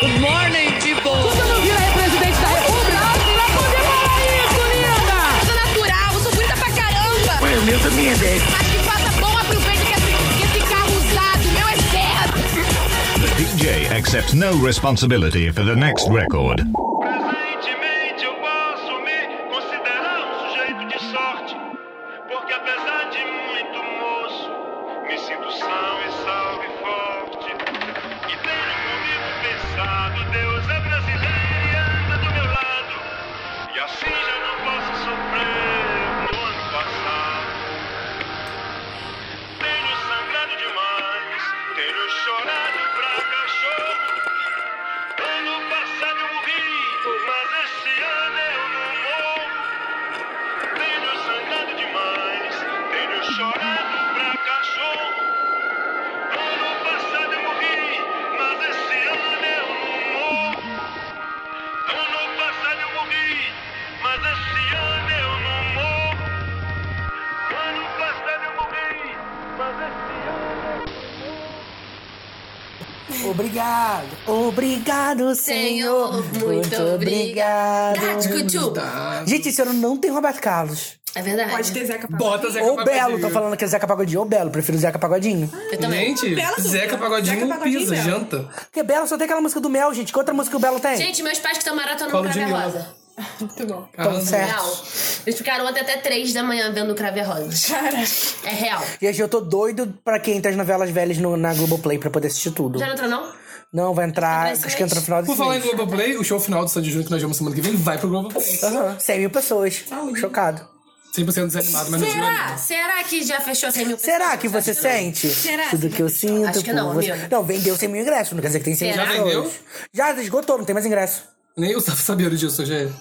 Good morning, people! Você não vira aí presidente da República? Vai poder falar isso, linda! Eu sou natural, eu sou bonita pra caramba. Ué, o meu também é 10. Mas que faça bom aproveito que esse, que esse carro usado, meu é certo. The DJ accepts no responsibility for the next record. Gente, esse ano não tem Roberto Carlos. É verdade. Pode ter Zeca Pagodinho. Bota Zeca Ou Pagodinho. Belo, tô falando que é Zeca Pagodinho ou Belo. Prefiro Zeca Pagodinho. Eu também. Gente, Bela. Zeca Pagodinho, Zeca Pagodinho pisa, Belo. janta. Porque Belo só tem aquela música do Mel, gente. Que outra música o Belo tem? Gente, meus pais que estão maratonando Colo de Crave. Rosa. Muito bom. Então, Arrasou. certo. Real. Eles ficaram ontem até 3 da manhã vendo Crave Rosa. É real. Gente, eu tô doido pra quem tem as novelas velhas no, na Globoplay pra poder assistir tudo. Já não entrou, não? Não, vai entrar. Acho que entra no final desse Por falar em mês. Globoplay, o show final do Sandy Júnior que nós vamos semana que vem vai pro Globoplay. Aham, 100 mil pessoas. Chocado. 100% desanimado, mas não Será? desânimo. Será que já fechou 100 mil Será pessoas? que você Acho não. sente? Será? Tudo que eu sinto. Acho que por não, você. amigo. Não, vendeu 100 mil ingressos. Não quer dizer que tem 100 mil Será? pessoas. Já vendeu? Já esgotou, não tem mais ingresso. Nem eu sabendo disso, Rogério.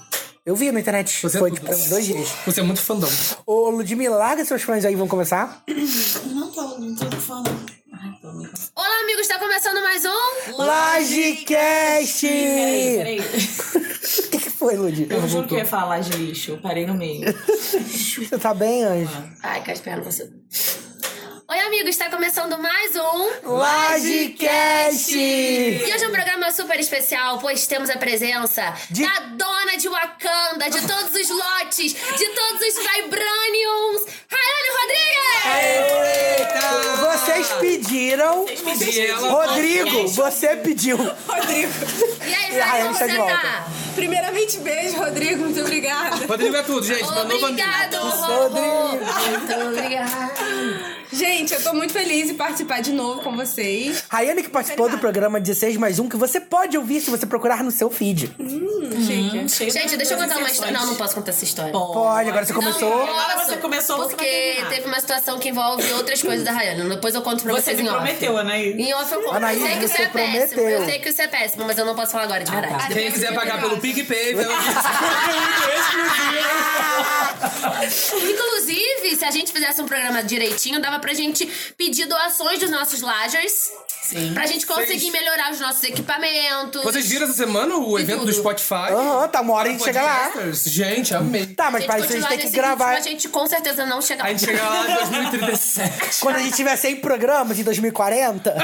Eu vi na internet. Você é Foi tipo dois dias. Você é muito fandom. Ô, Ludmilla, larga seus fãs aí, vamos começar? Não tô, não tô falando. Olá, amigos, está começando mais um. Lagecast! Peraí, peraí. O que, que foi, Lud? Eu juro que eu ia falar de lixo. Eu parei no meio. Você tá bem, Anjo? Ai, Casper, você. Oi, amigos, está começando mais um. Lagecast! E hoje é um programa super especial, pois temos a presença De- da dona de Wakanda, de todos os lotes, de todos os Vibraniums, Rayane Rodrigues! Vocês pediram. E ela... Rodrigo, você pediu. Rodrigo. E aí, E Rayane como de você tá? Primeiramente, beijo, Rodrigo. Muito obrigada. Rodrigo é tudo, gente. Obrigado, Rodrigo. Muito obrigada. Gente, eu tô muito feliz em participar de novo com vocês. Rayane que participou do programa 16 mais um, que você pode ouvir se você procurar no seu feed. Cheio Gente, de deixa eu contar uma história. Não, não posso contar essa história. Pode, agora você começou. Agora você começou, você vai Porque terminar. teve uma situação que envolve outras coisas da Rayane. Depois eu conto pra Você vocês em off. prometeu, Anaí. Em off eu conto. Anaís, eu sei que isso você é péssimo. prometeu. Eu sei que isso é péssimo, mas eu não posso falar agora, de verdade. tá. Quem quiser pagar pelo PicPay, vai Inclusive, se a gente fizesse um programa direitinho, dava pra gente pedir doações dos nossos lagers. Sim. Pra gente conseguir Vocês- melhorar os nossos equipamentos. Vocês viram essa semana o evento tudo. do Spotify? Aham, tá, uma hora a gente chega lá. Podcasters? Gente, amei. Tá, mas isso a gente continuar tem que nesse gravar. ritmo, a gente com certeza não chega A lá. gente chega lá em 2037. Quando a gente tiver 100 programas em 2040.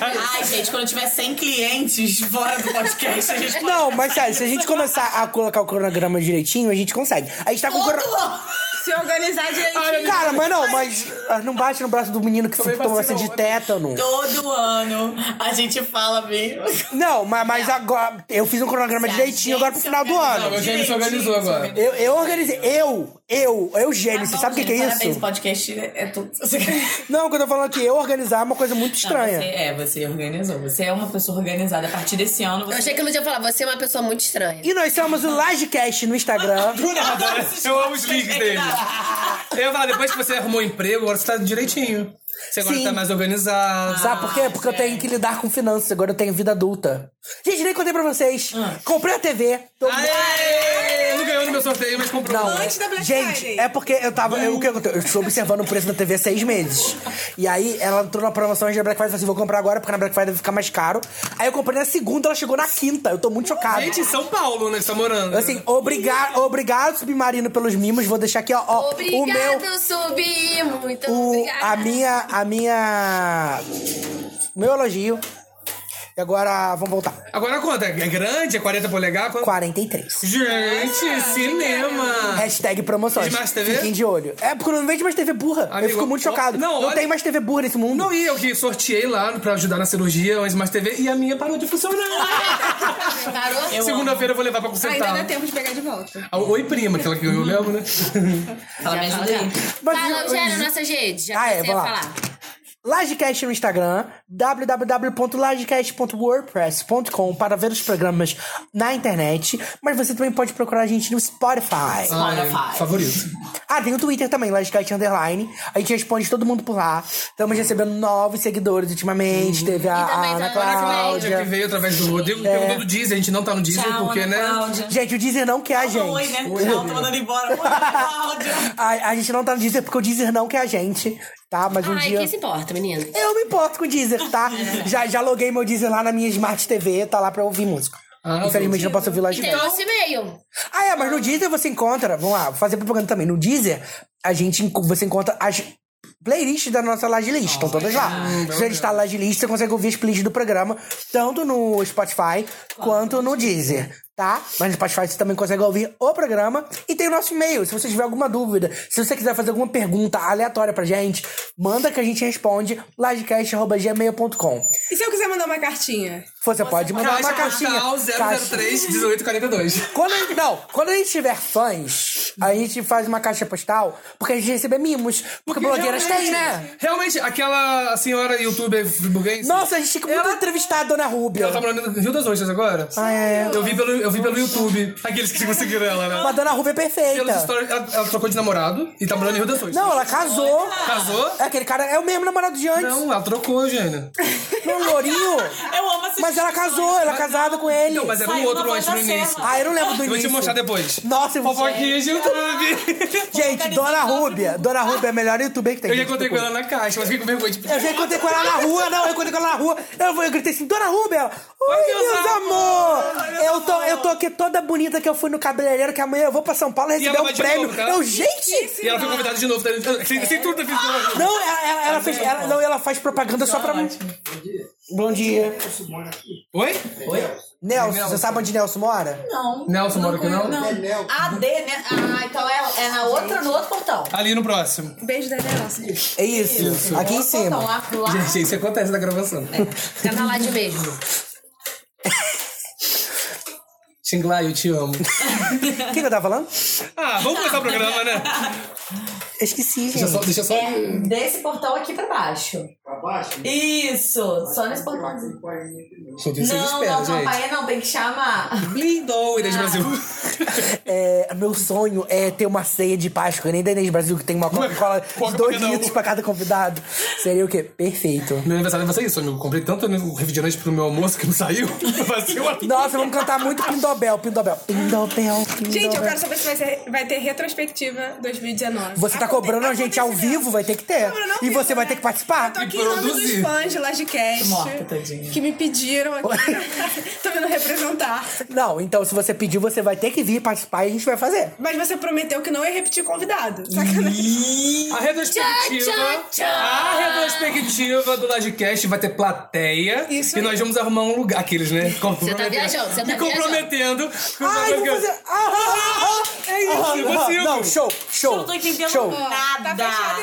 Ai, gente, quando tiver 100 clientes fora do podcast, a gente pode... Não, mas sério, se a gente começar a colocar o cronograma direitinho, a gente consegue. A gente tá com o crono... Se organizar direitinho. Cara, mas não, mas ah, não bate no braço do menino que Tomei tomou vacina vacina de tétano. Todo ano a gente fala mesmo. Não, mas, mas agora. Eu fiz um cronograma direitinho agora pro final do organizar Não, ano. o se organizou agora. Eu, eu organizei. Eu, eu, Eugênio, Tá você sabe o que, que é Parabéns, isso? o podcast é tudo. Não, quando eu tô falando que eu organizar é uma coisa muito Não, estranha. você, é, você organizou. Você é uma pessoa organizada. A partir desse ano, Eu você... achei que eu não ia falar, você é uma pessoa muito estranha. E nós somos o Lagecast no Instagram. Do nada, eu amo os links dele. Eu ia falar, depois que você arrumou emprego, agora você tá direitinho. Você agora Sim. tá mais organizado. Sabe por quê? Porque eu tenho que lidar com finanças, agora eu tenho vida adulta. Gente, nem contei pra vocês. Comprei a TV. Tô... Aê! Não no meu sorteio, mas comprou. Não, Antes da Black gente, Friday. é porque eu tava. Eu, o que aconteceu? eu estou observando o preço da TV há seis meses. E aí ela entrou na promoção antes da Black Friday. Eu falei assim: vou comprar agora, porque na Black Friday vai ficar mais caro. Aí eu comprei na segunda, ela chegou na quinta. Eu tô muito chocado. Gente, em São Paulo, né? Você tá morando. Assim, obrigado, obrigado, Submarino, pelos mimos. Vou deixar aqui, ó, ó o meu. Obrigado, Subi! Muito O, obrigada. a minha. A minha. Meu elogio. E agora, vamos voltar. Agora conta, é grande? É 40 polegar? Quanto? 43. Gente, cinema! Hashtag promoções. Smart TV? Fiquem de olho. É, porque não vende mais TV burra. eu Amigo, fico muito chocado. não, Não, olha- tem mais TV burra nesse mundo. Não, e eu que sorteei lá pra ajudar na cirurgia, uma Smart TV, e a minha parou de funcionar. Parou? Segunda-feira eu vou levar pra Ainda consertar. dá tempo de pegar de volta. A Oi, prima, aquela que eu lembro, né? Ela me ajuda aí. Mas- Fala, Eugênio, nossas redes. Já Ah, é, falar. Lagecast no Instagram, www.lagecast.wordpress.com para ver os programas na internet, mas você também pode procurar a gente no Spotify. Spotify. favorito. Ah, tem o Twitter também, Lagecast Underline. A gente responde todo mundo por lá. Estamos recebendo novos seguidores ultimamente. Teve a, também a Ana tá Cláudia. Cláudia, que veio através do Rodrigo, perguntou do Deezer, a gente não tá no Deezer, Tchau, porque, Ana né? Cláudia. Gente, o Deezer não quer a gente. Oi, né? Tchau, tô mandando embora. Oi. A, a gente não tá no Deezer porque o Deezer não quer a gente, tá? Mas um Ai, dia. quem se importa, menino? Eu me importo com o Deezer, tá? já, já loguei meu Deezer lá na minha Smart TV, tá lá pra ouvir música. Ah, Infelizmente não posso ouvir lá de Tem nosso e-mail. Ah, é, mas no Deezer você encontra. Vamos lá, vou fazer propaganda também. No Deezer, a gente, você encontra as playlists da nossa Laje List. Estão todas lá. Se você instala a Laje List, você consegue ouvir as playlists do programa, tanto no Spotify quanto no Deezer. Tá? Mas no Spotify você também consegue ouvir o programa e tem o nosso e-mail. Se você tiver alguma dúvida, se você quiser fazer alguma pergunta aleatória pra gente, manda que a gente responde lagecast.gmail.com. E se eu quiser mandar uma cartinha? Você, pode mandar uma postal 003 1842. Quando a gente, não, quando a gente tiver fãs, a gente faz uma caixa postal, porque a gente recebe mimos. Porque, blogueiras têm, né? Realmente, aquela senhora youtuber friburguense, Nossa, a gente fica muito entrevistar a Dona Rúbia. ela tá morando no Rio das Ostras agora? Ah, é. Eu vi pelo, eu vi pelo YouTube. Aqueles que conseguiram ela, né? Mas a Dona Rúbia é perfeita. ela, ela trocou de namorado e tá morando em Rio das Ostras. Não, ela casou. Casou? É aquele cara, é o mesmo namorado de antes. Não, ela trocou, Eugênia. Não, Lourinho. Eu amo assistir. Mas ela casou, ela é casada com ele. Não, mas era um Saiu outro na antes no início. Serra. Ah, eu não lembro do Eu vou início. te mostrar depois. Nossa, eu vou... Fofoquinha de YouTube. Gente, Dona Rúbia. Dona Rúbia é a melhor youtuber que tem. Eu já gente, encontrei com procura. ela na caixa, mas fiquei com vergonha. Tipo, Eu já encontrei com ela na rua, não, eu encontrei com ela na rua. Eu, eu gritei assim, Dona Rúbia! Oi, Oi, meus meus amor! amor! Eu tô, eu tô aqui toda bonita que eu fui no cabeleireiro, que amanhã eu vou pra São Paulo receber um prêmio. novo, tá? Eu, gente! E ela foi convidada de novo. Tá? Sem, sem tudo vida. Não, ela, ela, ela fez, ela, não, ela faz propaganda só pra mim. Bom dia. Oi? Nelson, você sabe onde Nelson mora? Não. Nelson mora aqui, não? AD, né? Ah, então é, é na outra, no outro portão. Ali no próximo. Beijo da Nelson. É isso, aqui em Portão, cima. lá, lá. Gente, isso acontece na gravação. Fica na lá de mesmo. Xinglar, eu te amo. O que, que eu tava falando? Ah, vamos começar o programa, né? Eu esqueci, Deixa só. gente. Deixa só... É desse portão aqui pra baixo. Pra baixo? Isso, só nesse portãozinho. Gente, vocês Não, não, gente. campainha não, tem que chamar. Lindo, Inês Brasil. É, meu sonho é ter uma ceia de Páscoa, nem da Inês Brasil, que tem uma Coca-Cola Coca de dois um. litros pra cada convidado. Seria o quê? Perfeito. Meu aniversário vai ser isso, amigo. Comprei tanto refrigerante pro meu almoço que não saiu. Nossa, vamos cantar muito Pindobel, Pindobel. Pindobel, Pindobel. Gente, eu quero saber se vai, ser, vai ter retrospectiva 2019. Você tá cobrando a gente ao vivo, vai ter que ter. E vivo, você vai né? ter que participar. Tô aqui em nome dos produzir. fãs de Lagecast. Morta, tadinha. Que me pediram aqui. Tô vindo representar. Não, então se você pediu, você vai ter que vir participar e a gente vai fazer. Mas você prometeu que não ia repetir convidado. Sacanagem. A retrospectiva. Tchá, tchá, tchá. A retrospectiva do Lagecast vai ter plateia. Isso e aí. nós vamos arrumar um lugar. Aqueles, né? Você tá viajando, você tá Me comprometendo. com uma Ai, vou que eu- fazer. Ah, ah, ah, É isso, ah, eu ah. Não, show, show. Eu não tô entendendo show. Nada.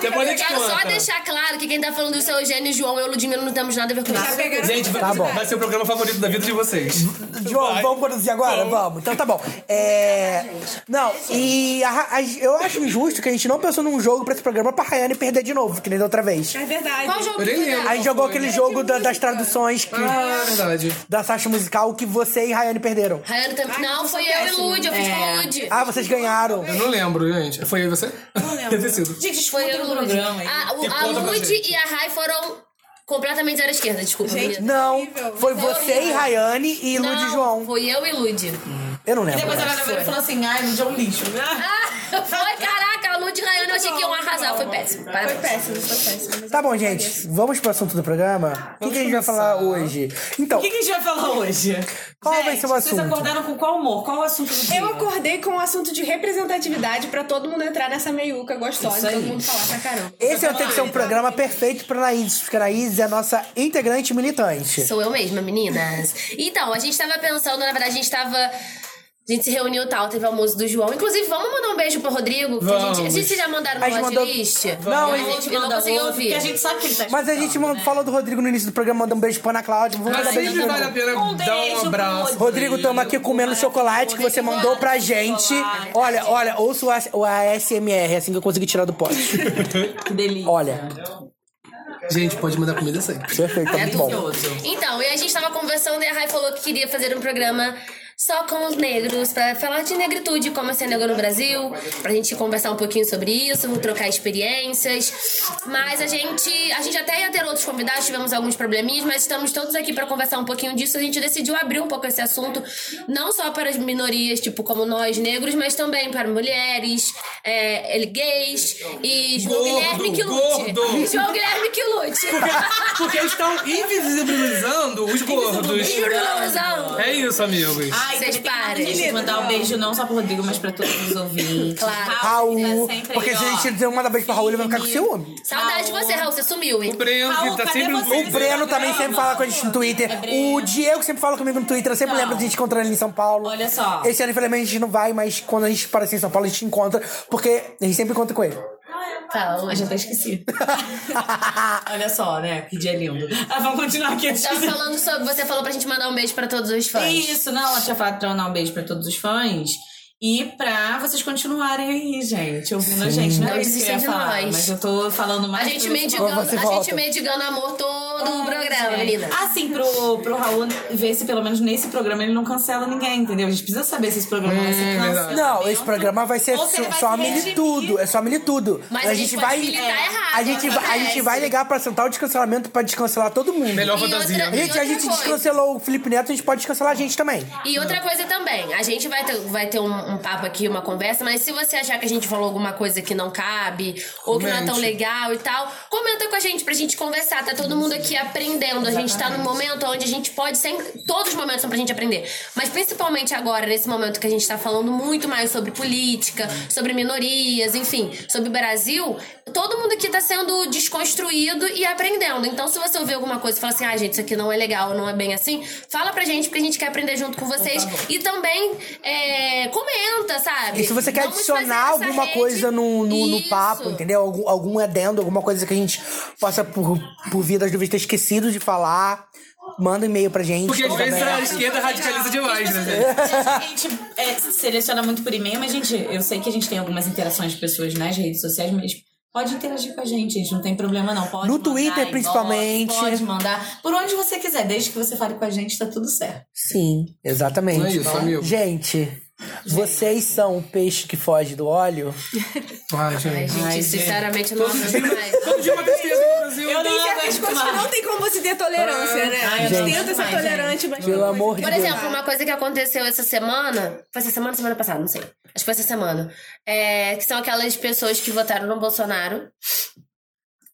Depois a Eu gente quero só deixar claro que quem tá falando do seu Eugênio e João, eu e Ludmilla não temos nada a ver com isso. Gente, vai, Tá bom. vai ser o programa favorito da vida de vocês. João, Vai. vamos produzir agora? Vamos. Então tá bom. É... Não, e a- a- eu acho injusto que a gente não pensou num jogo pra esse programa pra Rayane perder de novo, que nem da outra vez. É verdade. Qual jogo Eu. A gente jogou aquele jogo da- das traduções que- Ah, verdade. da Sasha Musical que você e Rayane perderam. Rayane também. Não, eu foi eu e. Lud, eu fiz com o Lud. Ah, vocês ganharam. Eu não lembro, gente. Foi aí você? Não lembro. Sido. Gente, Foi e escuta o Lud. programa aí. A, o- E a Lud e a Rai foram completamente zero esquerda, desculpa. Gente. Não, foi você e. Rayane e Lud e Não, João. Foi eu e Lud. Eu não lembro. Depois ela lembrou e falou assim, ai, o John lixo. Ah, foi, caraca, achei que iam arrasar, foi péssimo. Foi péssimo, foi péssimo. Tá bom, gente. Vamos pro assunto do programa? O que, que a gente vai falar hoje? Então, O que, que a gente vai falar hoje? Qual Gente, vai ser o Vocês assunto? acordaram com qual humor? Qual o assunto do dia? Eu acordei com o assunto de representatividade pra todo mundo entrar nessa meiuca gostosa e todo mundo falar pra caramba. esse vai ter que ser um programa perfeito pra Anaís, porque a Anaís é a nossa integrante militante. Sou eu mesma, meninas. Então, a gente tava pensando, na verdade, a gente tava. A gente se reuniu e tal, teve o almoço do João. Inclusive, vamos mandar um beijo pro Rodrigo? Que a gente, gente já mandaram no A gente mandou- list? Não, a a gente não conseguiu ouvir. Porque a gente sabe que ele tá Mas a gente mandou- né? falou do Rodrigo no início do programa, mandando um beijo pra Ana Cláudia. Vamos mandar beijo de vale a pena Um dar um pro abraço. Rodrigo, estamos aqui comendo chocolate que você mandou pra gente. Olha, olha, ouça o, AS o ASMR, assim que eu consegui tirar do pote. Que delícia. Olha, Gente, pode mandar comida sempre. perfeito, tá É muito bom. Então, e a gente tava conversando e a Rai falou que queria fazer um programa só com os negros, pra falar de negritude, como é ser negro no Brasil, pra gente conversar um pouquinho sobre isso, trocar experiências. Mas a gente, a gente até ia ter outros convidados, tivemos alguns probleminhas, mas estamos todos aqui pra conversar um pouquinho disso. A gente decidiu abrir um pouco esse assunto, não só para as minorias, tipo como nós negros, mas também para mulheres, é, gays e João Gordo, Guilherme que lute. gordo. João Guilherme que lute. Porque eles estão invisibilizando os gordos. Invisibilizando. É isso, amigos. Ai, Vocês tem que parem. Gente, mandar um beijo não só pro Rodrigo, mas pra todos os ouvintes. Claro. Raul, tá sempre porque aí, se a gente não mandar beijo pra Raul, ele vai ficar com ciúme. Saudade de você, Raul. Você sumiu, hein? O Breno, Raul, que tá sempre. O Breno também sempre fala com a gente no Twitter. O Diego sempre fala comigo no Twitter. Eu sempre lembro de a gente encontrar ele em São Paulo. Olha só. Esse ano, infelizmente, a gente não vai, mas quando a gente aparecer em São Paulo, a gente encontra. Porque a gente sempre encontra com ele. Tá, Ah, já até esqueci. Olha só, né? Que dia lindo. Ah, vamos continuar aqui. de- falando sobre. Você falou pra gente mandar um beijo pra todos os fãs. Isso, não, ela tinha falado pra mandar um beijo pra todos os fãs. E pra vocês continuarem aí, gente, ouvindo a gente. Não, Não é isso que eu ia de falar, nós. mas eu tô falando A mais gente, pro- mendigando, Você a gente mendigando amor todo o programa, menina. Assim, pro, pro Raul ver se pelo menos nesse programa ele não cancela ninguém, entendeu? A gente precisa saber se esse programa vai ser cancelado. verdade. Não, esse programa vai ser só, vai só militudo. É só militudo. Mas a gente pode militar errado, A gente, vai, a gente vai ligar pra central de cancelamento pra descancelar todo mundo. Melhor fantasia. outra- Gente, a gente coisa. descancelou o Felipe Neto, a gente pode descancelar a gente também. E outra coisa também, a gente vai ter, vai ter um, um papo aqui, uma conversa, mas se você achar que a gente falou alguma coisa que não cabe, ou que não é tão Comente. legal e tal, comenta com a gente pra gente conversar. Tá todo mundo aqui aprendendo. A gente tá num momento onde a gente pode sempre. Todos os momentos são pra gente aprender. Mas principalmente agora, nesse momento que a gente tá falando muito mais sobre política, sobre minorias, enfim, sobre o Brasil, todo mundo aqui tá sendo desconstruído e aprendendo. Então, se você ouvir alguma coisa e falar assim, ah, gente, isso aqui não é legal, não é bem assim, fala pra gente, porque a gente quer aprender junto com vocês. E também é, comenta, sabe? E se você quer Vamos adicionar alguma rede. coisa no, no, no papo, entendeu? Algum, algum adendo, alguma coisa que a gente possa, por, por via das dúvidas, ter esquecido de falar, manda um e-mail pra gente. Porque às vezes a esquerda radicaliza demais, né, gente? A gente é, seleciona muito por e-mail, mas, gente, eu sei que a gente tem algumas interações de pessoas nas redes sociais, mas pode interagir com a gente, gente. Não tem problema, não. Pode No mandar Twitter, principalmente. Pode mandar. Por onde você quiser, desde que você fale com a gente, tá tudo certo. Sim, exatamente. É isso, amigo. Gente, vocês são o peixe que foge do óleo? Ai, Ai, gente. gente, sinceramente, não amo demais. Todo dia uma tristeza no Brasil. Eu Tem certas coisas que não tem como você ter tolerância, né? A gente Gente. tenta ser Ai, tolerante, mas. Pelo amor de Por Deus. exemplo, uma coisa que aconteceu essa semana. Foi essa semana ou semana passada? Não sei. Acho que foi essa semana. É, que são aquelas pessoas que votaram no Bolsonaro.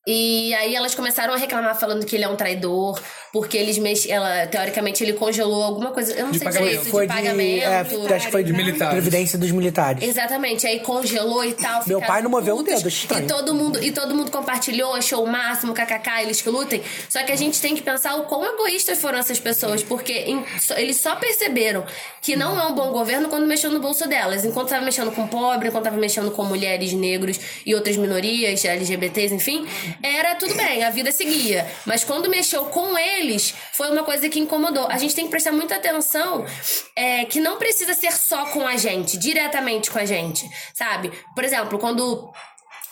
E aí elas começaram a reclamar falando que ele é um traidor, porque eles mex... ela teoricamente ele congelou alguma coisa, eu não De sei pagamento. direito, Foi de de. pagamento. É, acho que foi de militares. Previdência dos militares. Exatamente, aí congelou e tal. Meu pai não moveu um putos, dedo, estranho. E todo mundo, e todo mundo compartilhou, achou o máximo, kkk, eles que lutem. Só que a gente tem que pensar o quão egoístas foram essas pessoas, porque em- eles só perceberam que não é um bom governo quando mexeu no bolso delas. Enquanto tava mexendo com pobre, enquanto tava mexendo com mulheres, negros e outras minorias, LGBTs, enfim, era tudo bem, a vida seguia. Mas quando mexeu com eles, foi uma coisa que incomodou. A gente tem que prestar muita atenção é, que não precisa ser só com a gente, diretamente com a gente, sabe? Por exemplo, quando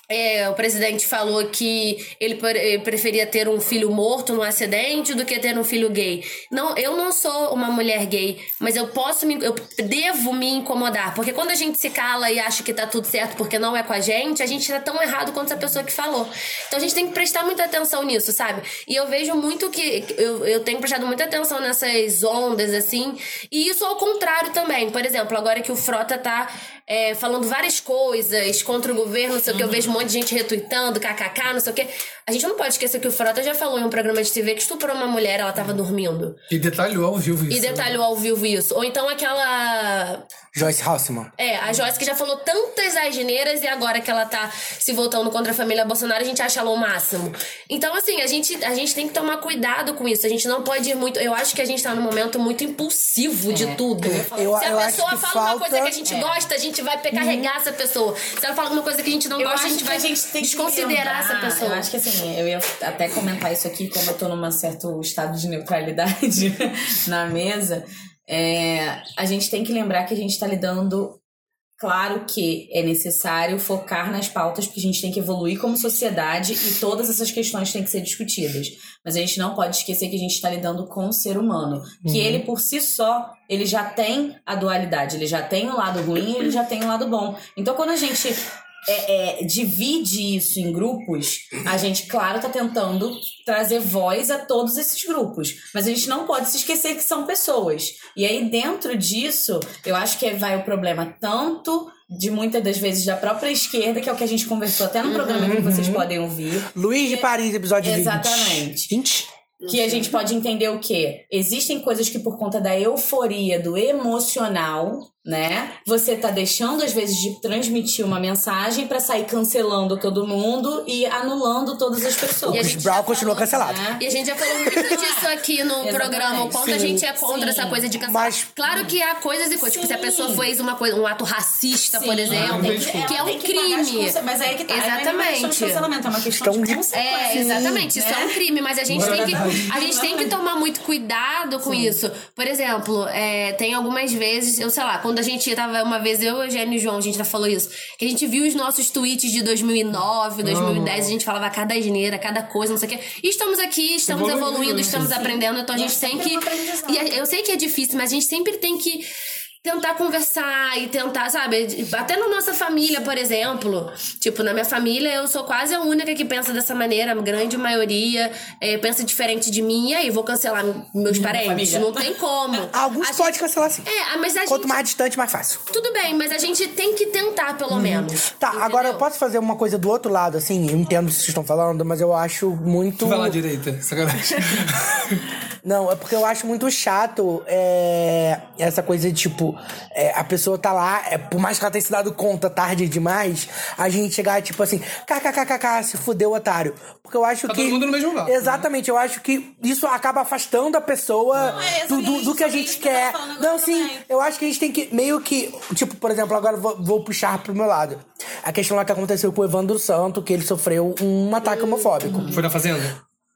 é, o presidente falou que ele eh, preferia ter um filho morto num acidente do que ter um filho gay. Não, eu não sou uma mulher gay, mas eu posso me, eu devo me incomodar, porque quando a gente se cala e acha que tá tudo certo porque não é com a gente, a gente tá tão errado quanto essa pessoa que falou. Então a gente tem que prestar muita atenção nisso, sabe? E eu vejo muito que eu, eu tenho prestado muita atenção nessas ondas assim, e isso ao contrário também. Por exemplo, agora que o Frota tá é, falando várias coisas contra o governo, não sei o que, eu vejo monte de gente retweetando, kkk, não sei o quê. A gente não pode esquecer que o Frota já falou em um programa de TV que estuprou uma mulher, ela tava dormindo. E detalhou ao vivo isso. E detalhou ao vivo isso. Ou então aquela. Joyce Halseman. É, a Joyce que já falou tantas asneiras e agora que ela tá se voltando contra a família Bolsonaro, a gente acha ela o máximo. Então, assim, a gente, a gente tem que tomar cuidado com isso. A gente não pode ir muito. Eu acho que a gente tá num momento muito impulsivo de tudo. Eu- se a eu acho pessoa que fala uma coisa falta- que a gente gosta, a gente vai pe- carregar essa pessoa. Se ela fala uma coisa que a gente não Eu gosta, a gente vai a gente tem que desconsiderar essa pessoa. Eu acho que assim, eu ia até comentar isso aqui, como eu tô num certo estado de neutralidade na mesa. É, a gente tem que lembrar que a gente tá lidando. Claro que é necessário focar nas pautas, porque a gente tem que evoluir como sociedade e todas essas questões têm que ser discutidas. Mas a gente não pode esquecer que a gente está lidando com o ser humano. Que ele, por si só, ele já tem a dualidade. Ele já tem o lado ruim e ele já tem o lado bom. Então, quando a gente é, é, divide isso em grupos, a gente, claro, tá tentando trazer voz a todos esses grupos. Mas a gente não pode se esquecer que são pessoas. E aí, dentro disso, eu acho que vai o problema tanto de muitas das vezes da própria esquerda, que é o que a gente conversou até no programa que vocês podem ouvir. Luiz de Paris, episódio 20. Exatamente. 20? Que a gente pode entender o quê? Existem coisas que por conta da euforia, do emocional, né? Você tá deixando às vezes de transmitir uma mensagem pra sair cancelando todo mundo e anulando todas as pessoas. E a Chris gente Brown já continua falou, cancelado. né? E a gente já falou muito disso aqui no Exatamente. programa, o quanto a Sim. gente é contra Sim. essa coisa de cancelar. Mas- Claro que há coisas e coisas. Tipo, se a pessoa fez uma coisa, um ato racista, por Sim. exemplo, tem que, que- é um que pagar as crime. Mas aí que tá. Não é uma questão de Exatamente. cancelamento, é uma questão de consequência. É, exatamente. Isso é um crime, mas a gente tem que, a gente tem que tomar muito cuidado com isso. Por exemplo, é, tem algumas vezes, eu sei lá, quando a gente tava uma vez, eu, Eugênio e João, a gente já falou isso, que a gente viu os nossos tweets de 2009, 2010, a gente falava cada asneira, cada coisa, não sei o quê. E estamos aqui, estamos Evoluindo, evoluindo, né? estamos aprendendo, então a é gente tem que. E eu sei que é difícil, mas a gente sempre tem que tentar conversar e tentar, sabe? Até na nossa família, por exemplo. Tipo, na minha família, eu sou quase a única que pensa dessa maneira. A grande maioria é, pensa diferente de mim. E aí, vou cancelar meus parentes? família. Não tem como. Alguns A pode gente- cancelar sim. É, mas a Quanto gente... mais distante, mais fácil. Tudo bem, mas a gente tem que tentar, pelo menos. Tá, Entendeu? agora eu posso fazer uma coisa do outro lado, assim, eu entendo o que vocês estão falando, mas eu acho muito. Vai lá direita, sacanagem. Não, é porque eu acho muito chato é, essa coisa de, tipo, é, a pessoa tá lá, é, por mais que ela tenha se dado conta tarde demais, a gente chegar, tipo assim, kkkk, se fudeu, otário. Porque eu acho Tá que. todo mundo no mesmo barco, Exatamente, eu acho que isso acaba afastando a pessoa Não, é do, do, do que a gente quer. Não, sim, eu acho que a gente tem que meio que. Tipo, por exemplo, agora eu vou, vou puxar pro meu lado. A questão lá que aconteceu com o Evandro Santo, que ele sofreu um ataque homofóbico. Foi na Fazenda?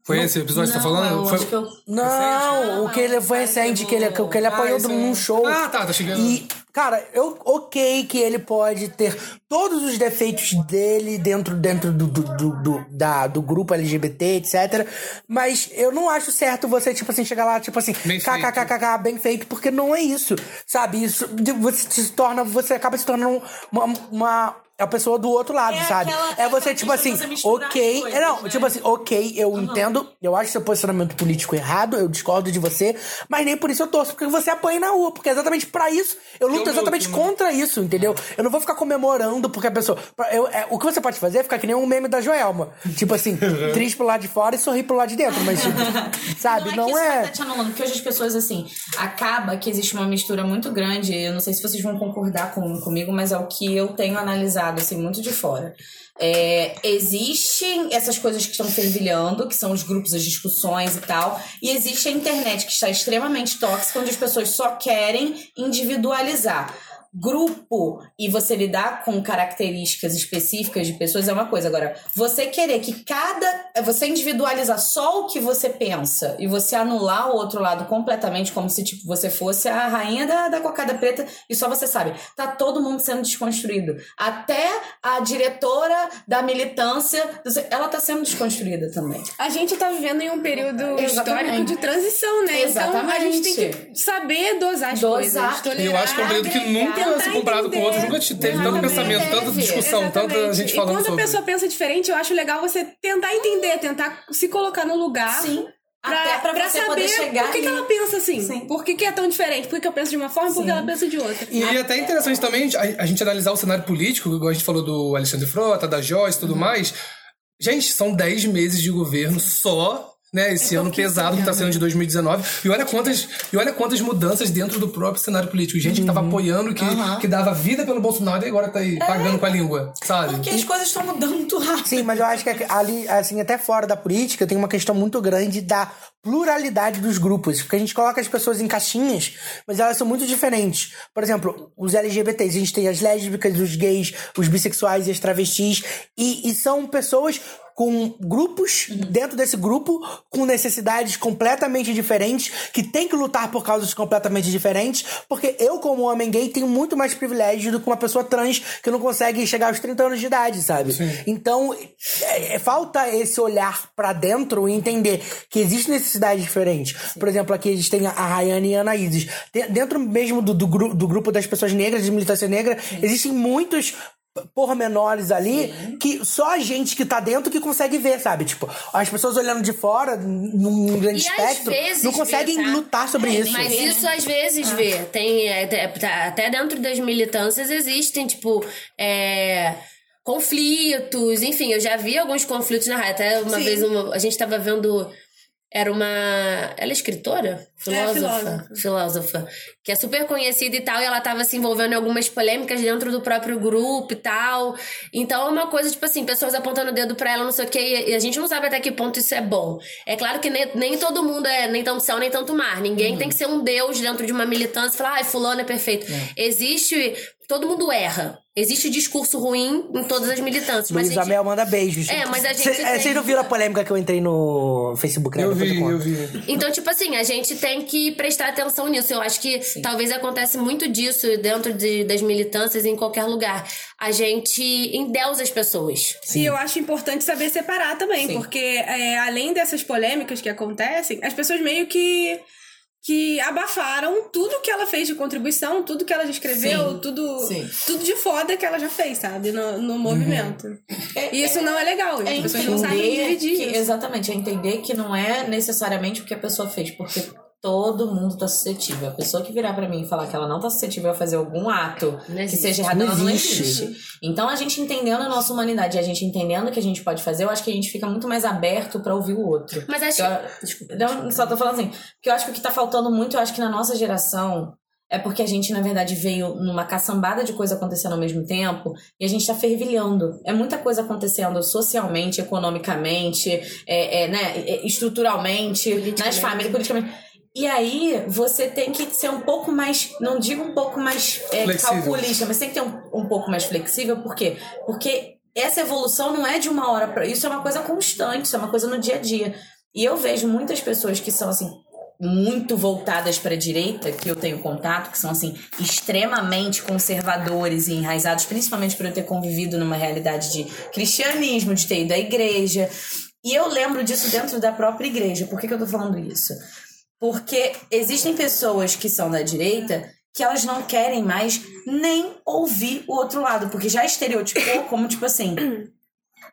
Foi esse episódio que você tá falando? Foi... acho que eu- Não, o que ele foi recente, que ele, que ele apanhou Ah, num é- show. Ah, tá, tá chegando. E, cara, eu, ok que ele pode ter todos os defeitos dele dentro, dentro do, do, do, do- da, do grupo LGBT, etc. Mas eu não acho certo você, tipo assim, chegar lá, tipo assim, kkkk, bem feito, porque não é isso, sabe? Isso você se torna, você acaba se tornando uma. uma a pessoa do outro lado, É sabe? aquela- é você, tipo assim, você ok. as coisas, é, não, né? tipo assim, ok, eu entendo, eu acho seu posicionamento político errado, eu discordo de você, mas nem por isso eu torço, porque você apanha na rua, porque é exatamente pra isso, eu luto luto, exatamente né? contra isso, entendeu? Eu não vou ficar comemorando porque a pessoa. eu- é, o que você pode fazer é ficar que nem um meme da Joelma. Tipo assim, triste pro lado de fora e sorrir pro lado de dentro, mas, tipo, sabe, Não não é que isso vai é. estar te anulando, porque hoje as pessoas, assim, acaba que existe uma mistura muito grande. Eu não sei se vocês vão concordar com, comigo, mas é o que eu tenho analisado, assim, muito de fora. É, existem essas coisas que estão fervilhando, que são os grupos, as discussões e tal, e existe a internet que está extremamente tóxica, onde as pessoas só querem individualizar. Grupo e você lidar com características específicas de pessoas é uma coisa. Agora, você querer que cada. Você individualizar só o que você pensa e você anular o outro lado completamente, como se tipo, você fosse a rainha da, da cocada preta e só você sabe. Tá todo mundo sendo desconstruído. Até a diretora da militância, ela tá sendo desconstruída também. A gente tá vivendo em um período Exatamente. histórico de transição, né? Então a gente tem que saber dosar as Dosar. coisas. E eu acho que é um período que nunca tentar se comparado com entender. outros, nunca te- teve tanto pensamento, tanta discussão, tanta Exatamente. gente E falando quando sobre. a pessoa pensa diferente, eu acho legal você tentar entender, tentar se colocar no lugar. Sim. Até pra pra você saber poder chegar por que, que ela pensa assim. Sim. Por que, que é tão diferente? Por que, eu penso de uma forma e por que ela pensa de outra. E é até interessante também a, a gente analisar o cenário político, igual a gente falou do Alexandre Frota, da Joyce e tudo mais. Gente, são 10 meses de governo só. Né, esse ano pesado que tá sendo de 2019. E olha quantas, e olha quantas mudanças dentro do próprio cenário político. Gente que tava apoiando, que, que dava vida pelo Bolsonaro e agora tá aí pagando com a língua, sabe? Porque as coisas estão mudando muito rápido. Sim, mas eu acho que ali, assim, até fora da política, tem uma questão muito grande da pluralidade dos grupos. Porque a gente coloca as pessoas em caixinhas, mas elas são muito diferentes. Por exemplo, os LGBTs, a gente tem as lésbicas, os gays, os bissexuais e as travestis. E, e são pessoas com grupos dentro desse grupo com necessidades completamente diferentes que tem que lutar por causas completamente diferentes porque eu como homem gay tenho muito mais privilégio do que uma pessoa trans que não consegue chegar aos 30 anos de idade sabe então é- é- falta esse olhar pra dentro e entender que existem necessidades diferentes por exemplo aqui a gente tem a Rayane e a De- dentro mesmo do, do, gru- do grupo das pessoas negras de militância negra existem muitos pormenores ali que só a gente que tá dentro que consegue ver, sabe? Tipo, as pessoas olhando de fora, num grande E espectro, não conseguem vê, tá? lutar sobre isso. Mas isso às vezes vê. Tem, é, até- tá- até dentro das militâncias existem, tipo, é, conflitos, enfim, eu já vi alguns conflitos na rádio. Até uma Sim. vez uma- a gente tava vendo. Era uma. Ela é escritora? Filósofa? filósofa. filósofa. Que é super conhecida e tal, e ela tava se envolvendo em algumas polêmicas dentro do próprio grupo e tal. Então é uma coisa, tipo assim, pessoas apontando o dedo pra ela, não sei o quê, e a gente não sabe até que ponto isso é bom. É claro que nem, nem todo mundo é nem tanto céu, nem tanto mar. Ninguém tem que ser um deus dentro de uma militância e falar, ai, fulano é perfeito. Existe. Todo mundo erra. Existe discurso ruim em todas as militâncias. Mas a Luísa gente- manda beijos. É, mas a gente é, tem- Vocês não viram a polêmica que eu entrei no Facebook, né? Eu vi, eu vi. Então, tipo assim, a gente tem que prestar atenção nisso. Eu acho que talvez acontece muito disso dentro de, das militâncias em qualquer lugar. A gente endeusa as pessoas. E eu acho importante saber separar também, porque é, além dessas polêmicas que acontecem, as pessoas meio que que abafaram tudo que ela fez de contribuição, tudo que ela já escreveu, Sim. tudo Sim. tudo de foda que ela já fez, sabe, no, no movimento. E isso não é legal, É as pessoas não sabem entender dividir que, exatamente, é entender que não é necessariamente o que a pessoa fez, porque todo mundo tá suscetível. A pessoa que virar pra mim e falar que ela não tá suscetível a fazer algum ato que seja errado, Não ela não existe. Então a gente entendendo a nossa humanidade, e a gente entendendo o que a gente pode fazer, eu acho que a gente fica muito mais aberto pra ouvir o outro. Mas acho Eu- Desculpa. Não, só tô falando assim, porque eu acho que o que tá faltando muito, eu acho que na nossa geração, é porque a gente, na verdade, veio numa caçambada de coisa acontecendo ao mesmo tempo e a gente tá fervilhando. É muita coisa acontecendo socialmente, economicamente, é, é, né, estruturalmente, nas famílias, politicamente. E aí, você tem que ser um pouco mais, não digo um pouco mais é, calculista, mas tem que ter um, um pouco mais flexível, por quê? Porque essa evolução não é de uma hora para Isso é uma coisa constante, isso é uma coisa no dia a dia. E eu vejo muitas pessoas que são assim muito voltadas para a direita, que eu tenho contato, que são assim extremamente conservadores e enraizados, principalmente por eu ter convivido numa realidade de cristianismo, de ter ido à igreja. E eu lembro disso dentro da própria igreja. Por que, que eu tô falando isso? Porque existem pessoas que são da direita que elas não querem mais nem ouvir o outro lado, porque já estereotipou como tipo assim.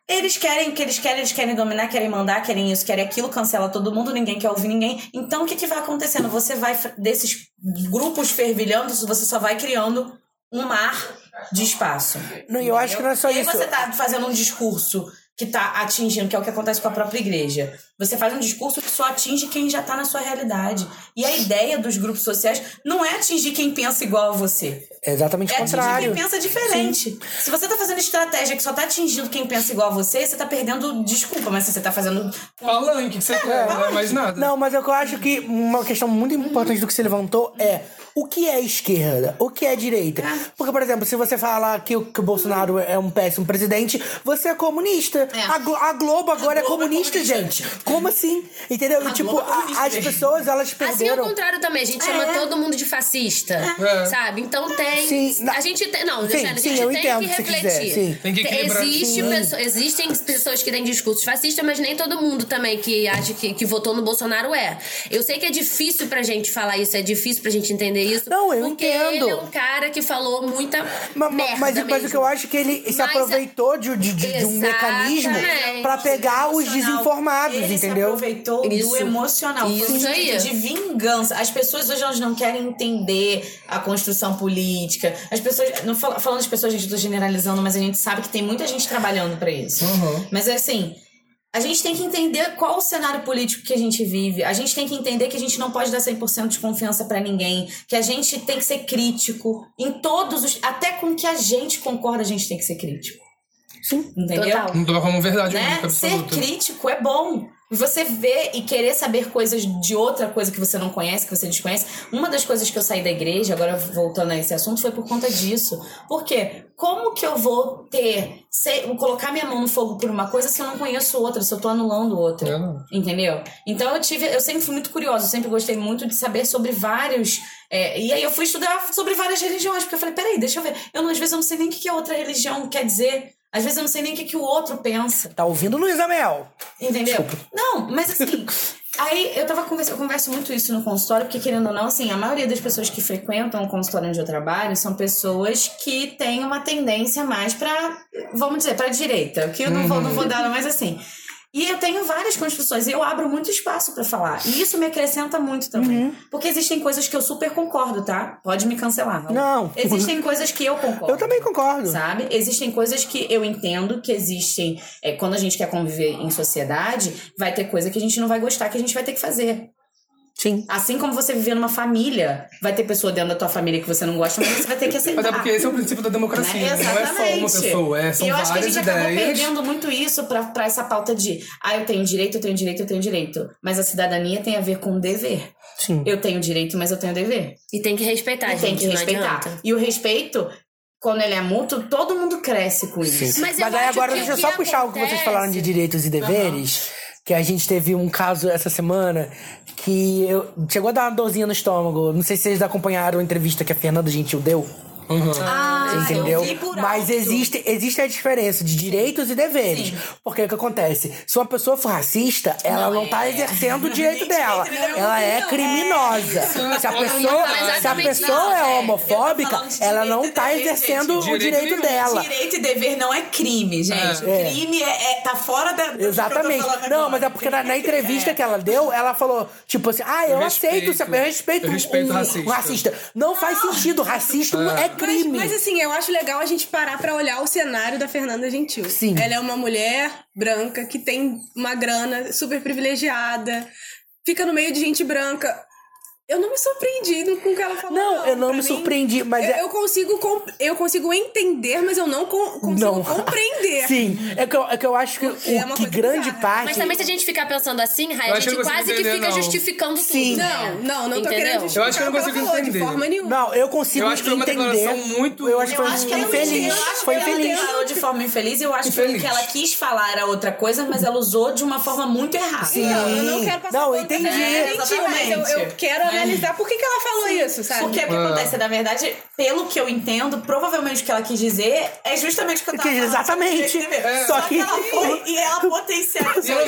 Eles querem o que eles querem, eles querem dominar, querem mandar, querem isso, querem aquilo, cancela todo mundo, ninguém quer ouvir ninguém. Então o que, que vai acontecendo? Você vai, desses grupos fervilhando, você só vai criando um mar de espaço. Não, e eu acho que não é só e aí isso. você tá fazendo um discurso que tá atingindo, que é o que acontece com a própria igreja. Você faz um discurso que só atinge quem já tá na sua realidade. E a ideia dos grupos sociais não é atingir quem pensa igual a você. É exatamente o É atingir contrário. quem pensa diferente. Se você tá fazendo estratégia que só tá atingindo quem pensa igual a você, você tá perdendo. Desculpa, mas se você tá fazendo. Palanque, que você quer, não é mais nada. Não, mas eu acho que uma questão muito importante do que você levantou é o que é esquerda? O que é direita? Porque, por exemplo, se você falar que o, que o Bolsonaro é um péssimo presidente, você é comunista. A, Glo- a Globo agora é Globo é comunista, comunista. gente. Como assim? Entendeu? E, tipo, é a- as pessoas, elas Assim ao perderam. contrário também, a gente chama todo mundo de fascista. É. Sabe? Então tem. Sim, na- A gente tem. Não, Sim, Alexandre, a sim, gente tem que refletir. quiser, sim. Tem que equilibrar. Existe Sim. pesso- existem pessoas que têm discursos fascistas, mas nem todo mundo também que acha que, que votou no Bolsonaro é. Eu sei que é difícil pra gente falar isso, é difícil pra gente entender isso. Não, eu porque entendo. ele é um cara que falou muita Ma- ma- merda mas, mas o que eu acho é que ele se Mas- aproveitou de, de- de- um mecanismo pra pegar os desinformados, Ele Entendeu? se aproveitou Isso. do emocional. Isso Foi um aí. de vingança. As pessoas hoje elas não querem entender a construção política. As pessoas. Não fal- falando das pessoas, gente, eu tô generalizando, mas a gente sabe que tem muita gente trabalhando pra isso. Mas é assim. A gente tem que entender qual o cenário político que a gente vive. A gente tem que entender que a gente não pode dar 100% de confiança pra ninguém. Que a gente tem que ser crítico em todos os. Até com o que a gente concorda, a gente tem que ser crítico. Sim. Entendeu? Total. Não dá como verdade né? única, Ser crítico é bom. Você ver e querer saber coisas de outra coisa que você não conhece, que você desconhece. Uma das coisas que eu saí da igreja, agora voltando a esse assunto, foi por conta disso. Por quê? Como que eu vou ter, sei, colocar minha mão no fogo por uma coisa se eu não conheço outra, se eu tô anulando outra? É. Entendeu? Então eu tive, eu sempre fui muito curiosa, eu sempre gostei muito de saber sobre vários. é, e aí eu fui estudar sobre várias religiões, porque eu falei, peraí, deixa eu ver. Eu às vezes eu não sei nem o que que a outra religião quer dizer. Às vezes eu não sei nem o que, que o outro pensa. Tá ouvindo, Luísa Mel? Entendeu? Não, mas assim. Aí eu tava conversando, eu converso muito isso no consultório, porque querendo ou não, assim, a maioria das pessoas que frequentam o consultório onde eu trabalho são pessoas que têm uma tendência mais pra, vamos dizer, pra direita. Que eu não vou, não vou dar, mas assim. E eu tenho várias construções eu abro muito espaço pra falar. E isso me acrescenta muito também. Porque existem coisas que eu super concordo, tá? Pode me cancelar. Raul. Não. Existem coisas que eu concordo. Eu também concordo. Sabe? Existem coisas que eu entendo que existem. é, quando a gente quer conviver em sociedade, vai ter coisa que a gente não vai gostar, que a gente vai ter que fazer. Sim. Assim como você viver numa família, vai ter pessoa dentro da tua família que você não gosta, mas você vai ter que aceitar. Mas é porque esse é o princípio da democracia. Né? Não é só uma Exatamente. pessoa, é, são e eu acho que a gente acabou ideias. perdendo muito isso pra, pra essa pauta de ah, eu tenho direito, eu tenho direito, eu tenho direito. Mas a cidadania tem a ver com dever. Sim. Eu tenho direito, mas eu tenho dever. E tem que respeitar, E gente. tem que respeitar. adianta. E o respeito, quando ele é mútuo, todo mundo cresce com isso. Mas, eu Mas aí agora deixa eu só puxar o que vocês acontece- falaram de direitos e deveres. Que a gente teve um caso essa semana que eu, chegou a dar uma dorzinha no estômago. Não sei se vocês acompanharam a entrevista que a Fernanda Gentil deu. Ah, entendeu? eu vi por Mas alto. existe, existe a diferença de direitos e deveres. Porque o que acontece? Se uma pessoa for racista, ela não, Não, tá é. exercendo o direito Nem dela. Ela é não, criminosa. Se a pessoa, falar se a pessoa é é. homofóbica, ela não e tá dever, exercendo gente. o Direito direito dela. Direito e dever não é crime, gente. O É. crime é, é- tá fora da. Exatamente. Não, agora. mas é porque na, na entrevista É. que ela deu, ela falou, tipo assim, ah, eu, Eu aceito, respeito. eu respeito, Eu respeito um, racista. um racista. Não faz sentido, racismo é, crime. Mas, mas assim, eu acho legal a gente parar pra olhar o cenário da Fernanda Gentil. Sim. Ela é uma mulher branca que tem uma grana super privilegiada, fica no meio de gente branca. Eu não me surpreendi com o que ela falou. Não, eu não Pra me mim, surpreendi, mas eu, é- eu consigo comp- eu consigo entender, mas eu não con- consigo Não. compreender. Sim, é que, eu, é que eu acho que, é o, que grande bizarra. parte. Mas também se a gente ficar pensando assim, Raia, a que gente não quase que entender, fica não. justificando Sim. tudo. Não, não, não tô Entendeu? querendo justificar Eu acho que eu não que ela consigo falou, entender. De forma nenhuma. Não, eu consigo Eu acho que foi uma entender. declaração muito- Eu acho que Eu foi acho que ela infeliz. eu acho Foi que ela infeliz. declarou de forma infeliz e eu acho que Infeliz. o que ela quis falar era outra coisa, mas ela usou de uma forma muito errada. Sim. Não, eu não quero passar Não, entendi. mas eu, quero. Analisar por que, que ela falou isso, sabe? Porque o que acontece, na verdade, pelo que eu entendo, provavelmente o que ela quis dizer é justamente o que eu tava Que- falando. exatamente. sobre o direito de dever. Só Só que- que ela foi e ela potencializou. E ela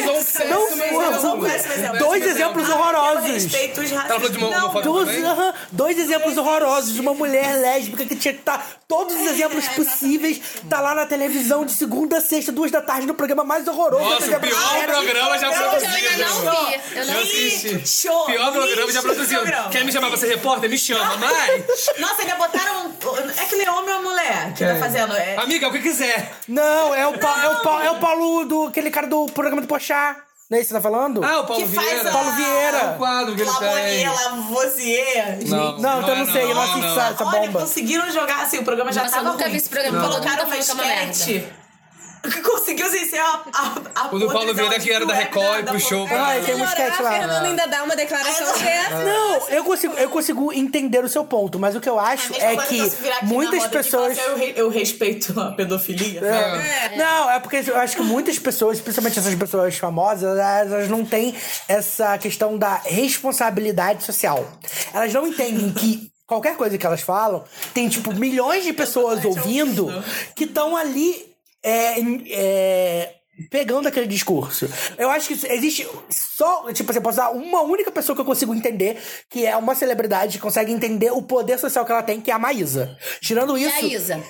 usou um Não, foi. Dois exemplos exemplo. horrorosos. Eu respeito os Ela falou de uma racistas. homofobia Dois, também? aham, dois exemplos horrorosos de uma mulher lésbica que tinha que estar. Todos os exemplos possíveis. Tá lá na televisão de segunda a sexta, duas da tarde, no programa mais horroroso. Nossa, o pior programa já Eu produzido. ainda não vi. Eu não Eu vi. Pior programa já produzido. Programa. Quer me chamar pra ser repórter? Me chama, mas... Nossa, ainda botaram. um- É que ele é homem ou mulher que tá fazendo. É... Amiga, o que quiser. Não, é o, Pa- é o, Pa- é o Paulo do. aquele cara do programa do Pochá. Não é isso que você tá falando? Ah, o Paulo Que faz Vieira. a- Paulo Vieira. É o quadro que ele tem. Lavonier, Lavoisier. Não, Não, então eu não sei, eu não assisto essa, Olha, bomba. conseguiram jogar assim, o programa já Nossa, eu tava nunca ruim. vi esse programa, todo mundo Colocaram uma falando que é uma sketch. Conseguiu assim, ser a, a, a O do Paulo Vieira que era da Record e puxou pra- Ah, tem um Melhorar, sketch a lá. Fernanda ainda dá uma declaração dessa. Não, eu consigo, eu consigo entender o seu ponto, mas o que eu acho é que muitas pessoas. Eu, re- eu respeito a pedofilia. É. Não, é porque eu acho que muitas pessoas, principalmente essas pessoas famosas, elas não têm essa questão da responsabilidade social. Elas não entendem que qualquer coisa que elas falam tem, tipo, milhões de pessoas ouvindo que estão ali é, é, pegando aquele discurso. Eu acho que existe só, tipo assim, eu posso dar uma única pessoa que eu consigo entender, que é uma celebridade que consegue entender o poder social que ela tem, que é a Maísa. Tirando E isso. a Isa?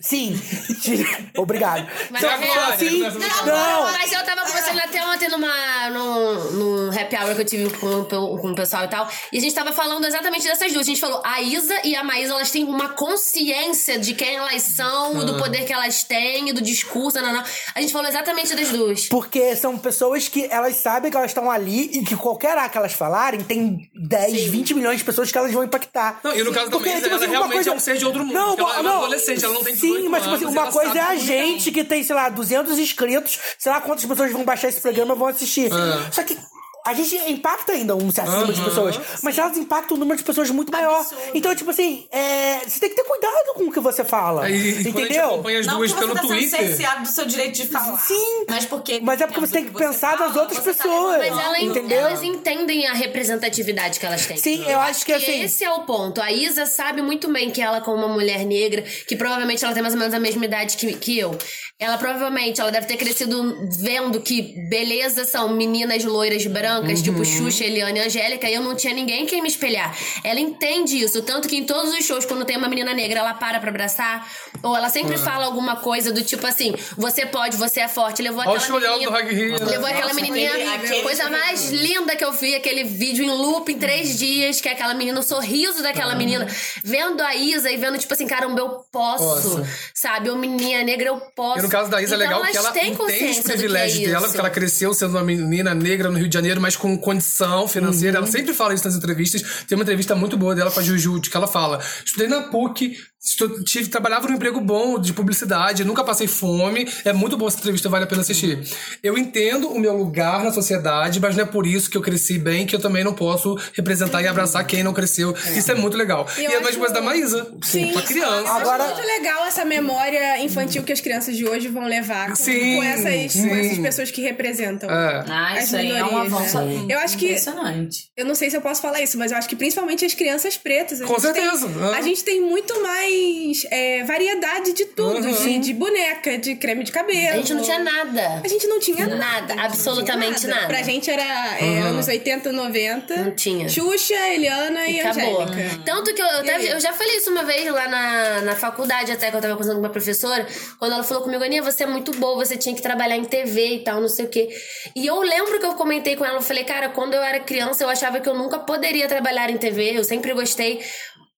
Sim. Obrigado. Mas Então, é real. assim, Não, não. mas eu tava conversando até ontem numa, num, num happy hour que eu tive com, com o pessoal e tal. E a gente tava falando exatamente dessas duas. A gente falou, a Isa e a Maísa, elas têm uma consciência de quem elas são, do poder que elas têm, do discurso, não, não. A gente falou exatamente das duas. Porque são pessoas que elas sabem que elas estão ali e que qualquer A que elas falarem tem 10, 20 milhões de pessoas que elas vão impactar. Não, e no caso da Maísa, tipo ela assim, uma realmente coisa- é um ser de outro mundo. Não, porque ela é uma não. adolescente, ela não tem Sim, 18 mas tipo assim, uma ela coisa é a gente que tem, sei lá, 200 inscritos, sei lá quantas pessoas vão baixar esse programa e vão assistir. É. Só que a gente impacta ainda um certo número de pessoas, mas elas impactam um número de pessoas muito maior. Então, tipo assim, é, você tem que ter cuidado com o que você fala. E, e entendeu? acompanha as Não duas pelo você tá sendo Twitter. cerceado do seu direito de falar. Sim. Mas porque. Mas é porque você tem que pensar das outras você tá pessoas. Mas ela- entendeu? elas entendem a representatividade que elas têm. Sim, eu acho que assim. Esse é o ponto. A Isa sabe muito bem que ela, como uma mulher negra, que provavelmente ela tem mais ou menos a mesma idade que, que eu, ela provavelmente ela deve ter crescido vendo que beleza são meninas loiras brancas, Uhum. tipo Xuxa, Eliane e Angélica, e eu não tinha ninguém quem me espelhar. Ela entende isso, tanto que em todos os shows, quando tem uma menina negra, ela para pra abraçar, ou ela sempre fala alguma coisa do tipo assim: você pode, você é forte. Levou Olha aquela menininha. Rio. Levou aquela Nossa, menininha, aquele- aquele coisa foi mais linda que eu vi, aquele vídeo em loop em três dias, que é aquela menina, o sorriso daquela menina, vendo a Isa e vendo, tipo assim, caramba, eu posso, sabe? Uma menina negra, eu posso. E no caso da Isa então, é legal elas que ela entende consciência os que é dela, porque ela cresceu sendo uma menina negra no Rio de Janeiro, mas com condição financeira. Uhum. Ela sempre fala isso nas entrevistas. Tem uma entrevista muito boa dela com a Juju, de que ela fala: estudei na PUC, estu- tive, trabalhava num emprego bom de publicidade, nunca passei fome. É muito boa essa entrevista, vale a pena assistir. Eu entendo o meu lugar na sociedade, mas não é por isso que eu cresci bem que eu também não posso representar e abraçar quem não cresceu. Isso é muito legal. Eu e é a mesma coisa da Maísa. Sim. Pra criança. Agora- Acho muito legal essa memória infantil que as crianças de hoje vão levar com, Sim, com essas, sim. com essas pessoas que representam. É. Ah, As isso aí é um minorias, avanço né? Eu acho que- impressionante. Eu não sei se eu posso falar isso, mas eu acho que principalmente as crianças pretas. a Com gente certeza, Tem, é. A gente tem muito mais é, variedade de tudo. Uhum. De, de boneca, de creme de cabelo. A gente não tinha nada. A gente não tinha nada. Nada, gente absolutamente tinha nada. Pra gente era é, anos 80, 90. Não tinha. Xuxa, Eliana e, Acabou. Angélica. Tanto que eu, eu, E tava- eu já falei isso uma vez lá na, na faculdade, até que eu tava conversando com uma professora, quando ela falou comigo, Aninha, você é muito boa, você tinha que trabalhar em TV e tal, não sei o quê. E eu lembro que eu comentei com ela, eu falei, cara, quando eu era criança, eu achava que eu nunca poderia trabalhar em TV, eu sempre gostei.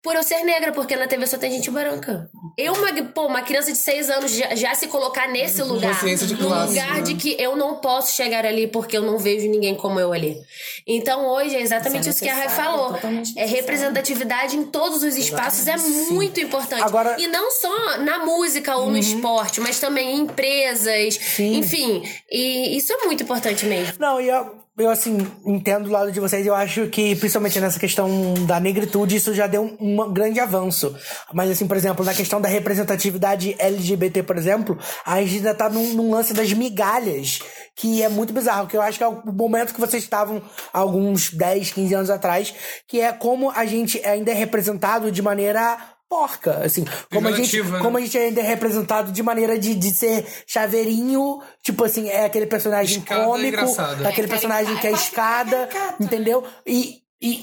Por eu ser negra, porque na TV só tem gente branca. Eu, uma, pô, uma criança de seis anos já, já se colocar nesse lugar. Consciência de no classe, lugar né? de que eu não posso chegar ali porque eu não vejo ninguém como eu ali. Então hoje é exatamente Isso isso, é que a Rai falou. É representatividade em todos os espaços é muito importante. Agora- E não só na música ou no esporte, mas também em empresas. Enfim, e isso é muito importante mesmo. Não, e eu, eu, assim, entendo do lado de vocês. Eu acho que, principalmente nessa questão da negritude, isso já deu um, grande avanço. Mas, assim, por exemplo, na questão da representatividade LGBT, por exemplo, a gente ainda tá num, num lance das migalhas, que é muito bizarro. Que eu acho que é o momento que vocês estavam alguns 10, 15 anos atrás, que é como a gente ainda é representado de maneira porca, assim, como a gente, né? como a gente ainda é representado de maneira de, de ser chaveirinho, tipo assim, é aquele personagem Escada cômico, engraçada. é aquele É, personagem que é escada, entendeu? E, e,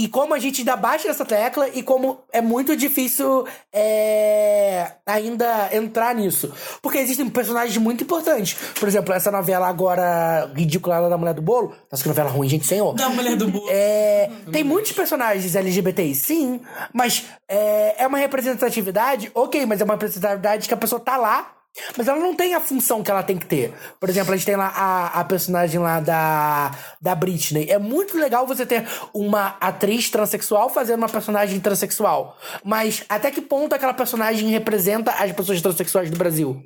e como a gente ainda bate nessa tecla e como é muito difícil é, ainda entrar nisso. Porque existem personagens muito importantes. Por exemplo, essa novela agora ridícula da Mulher do Bolo. Nossa, que novela ruim, gente, senhor. Da mulher do bolo. É, tem muitos personagens LGBTI, sim, mas é, é uma representatividade, ok, mas é uma representatividade que a pessoa tá lá, mas ela não tem a função que ela tem que ter. Por exemplo, a gente tem lá a, a personagem lá da, da Britney. É muito legal você ter uma atriz transexual fazendo uma personagem transexual. Mas até que ponto aquela personagem representa as pessoas transexuais do Brasil?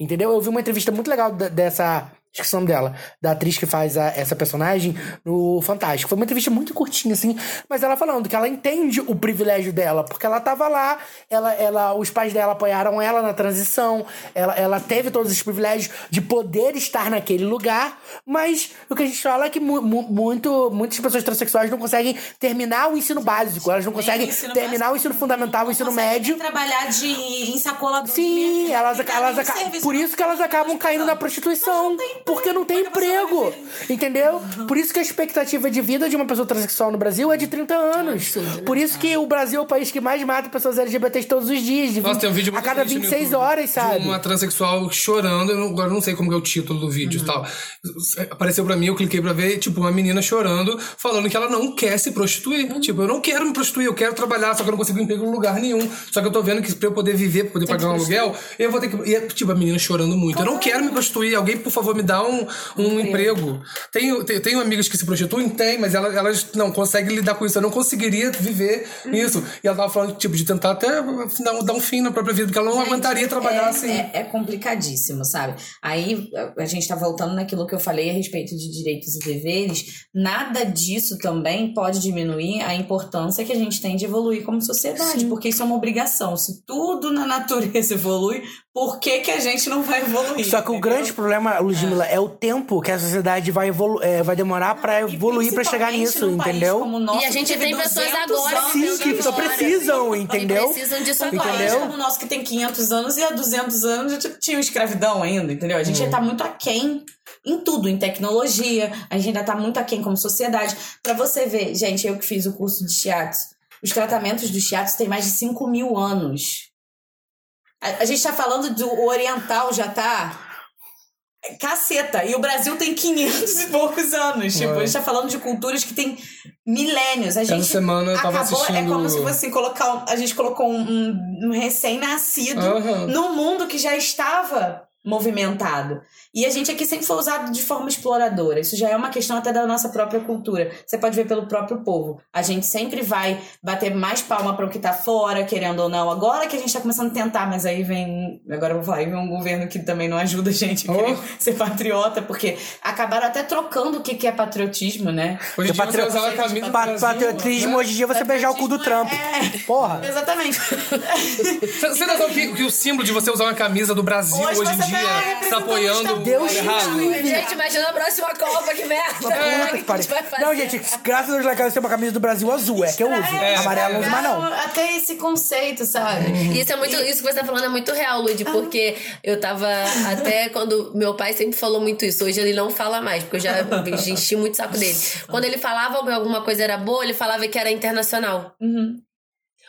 Entendeu? Eu vi uma entrevista muito legal dessa esqueci o nome dela, da atriz que faz a- essa personagem no Fantástico. Foi uma entrevista muito curtinha, assim, mas ela falando que ela entende o privilégio dela, porque ela tava lá, ela, ela, os pais dela apoiaram ela na transição, ela, ela teve todos os privilégios de poder estar naquele lugar, mas o que a gente fala é que mu- mu- muito, muitas pessoas transexuais não conseguem terminar o ensino básico, elas não conseguem o terminar básico. o ensino fundamental, o ensino médio. trabalhar de, em sacola Sim, elas, elas, acabam aca- por isso que elas acabam caindo na prostituição. Tem Porque não tem emprego. Entendeu? Por isso que a expectativa de vida de uma pessoa transexual no Brasil é de 30 anos. Por isso que o Brasil é o país que mais mata pessoas LGBTs todos os dias. De Nossa, 20 tem um vídeo muito a cada triste no 26 YouTube horas, sabe? De uma transexual chorando, eu não- agora eu não sei como é o título do vídeo e Uhum. tal. Apareceu pra mim, eu cliquei pra ver, tipo, uma menina chorando, falando que ela não quer se prostituir. Uhum. Tipo, eu não quero me prostituir, eu quero trabalhar, só que eu não consigo emprego em lugar nenhum. Só que eu tô vendo que pra eu poder viver, pra poder pagar um aluguel, eu vou ter que. E é, tipo, a menina chorando muito. Eu não quero me prostituir, alguém, por favor, me dá um, um emprego. Tenho, tenho, tenho amigas que se prostituem? Tem, mas elas, elas não conseguem lidar com isso. Eu não conseguiria viver isso. E ela tava falando, tipo, de tentar até dar, um- dar um fim na própria vida, porque ela não aguentaria trabalhar é, assim. É, é complicadíssimo, sabe? Aí a- gente tá voltando naquilo que eu falei a respeito de direitos e deveres. Nada disso também pode diminuir a importância que a gente tem de evoluir como sociedade, porque isso é uma obrigação. Se tudo na natureza evolui, por que, que a gente não vai evoluir? Só que o grande problema, Ludmilla, é. o tempo que a sociedade vai, evolu é, vai demorar pra E evoluir pra chegar nisso, entendeu? nosso, E a gente tem pessoas 200 agora anos Sim, que só precisam, E entendeu? precisam disso Um agora. Entendeu? como o nosso que tem 500 anos e há 200 anos já tinha escravidão ainda, entendeu? A gente ainda tá muito aquém em tudo, em tecnologia, a gente ainda tá muito aquém como sociedade. Pra você ver, gente, eu que fiz o curso de shiatsu, os tratamentos do shiatsu têm mais de 5 mil anos. A, a gente tá falando do oriental já tá... Caceta, e o Brasil tem 500 e poucos anos. Tipo, a gente tá falando de culturas que tem milênios. A gente semana eu tava acabou, É assistindo- como se fosse colocar. um- A gente colocou um, um- recém-nascido Aham. num mundo que já estava movimentado. E a gente aqui sempre foi usado de forma exploradora. Isso já é uma questão até da nossa própria cultura. Você pode ver pelo próprio povo. A gente sempre vai bater mais palma para o que tá fora, querendo ou não. Agora que a gente tá começando a tentar, mas aí vem. Agora eu vou falar, aí vem um governo que também não ajuda a gente a Oh. querer ser patriota, porque acabaram até trocando o que que é patriotismo, né? Hoje em dia você usava a camisa do Pa- Brasil, patriotismo, né? hoje em dia, você beijar o cu do Trump. Porra. Exatamente. Você noção que, que o símbolo de você usar uma camisa do Brasil Hoje hoje, em dia tá tá representando apoiando Deus me livre. Gente, imagina a próxima Copa, que merda. Puta O que que a pariu. gente vai fazer? Não, gente, graças a Deus lá em casa tem uma camisa do Brasil azul, é que eu uso. É, Amarelo uso mais não. Até esse conceito, sabe? Isso é muito, isso que você tá falando é muito real, Lud, porque eu tava até quando meu pai sempre falou muito isso. Hoje ele não fala mais, porque eu já enchi muito o saco dele. Quando ele falava que alguma coisa era boa, ele falava que era internacional.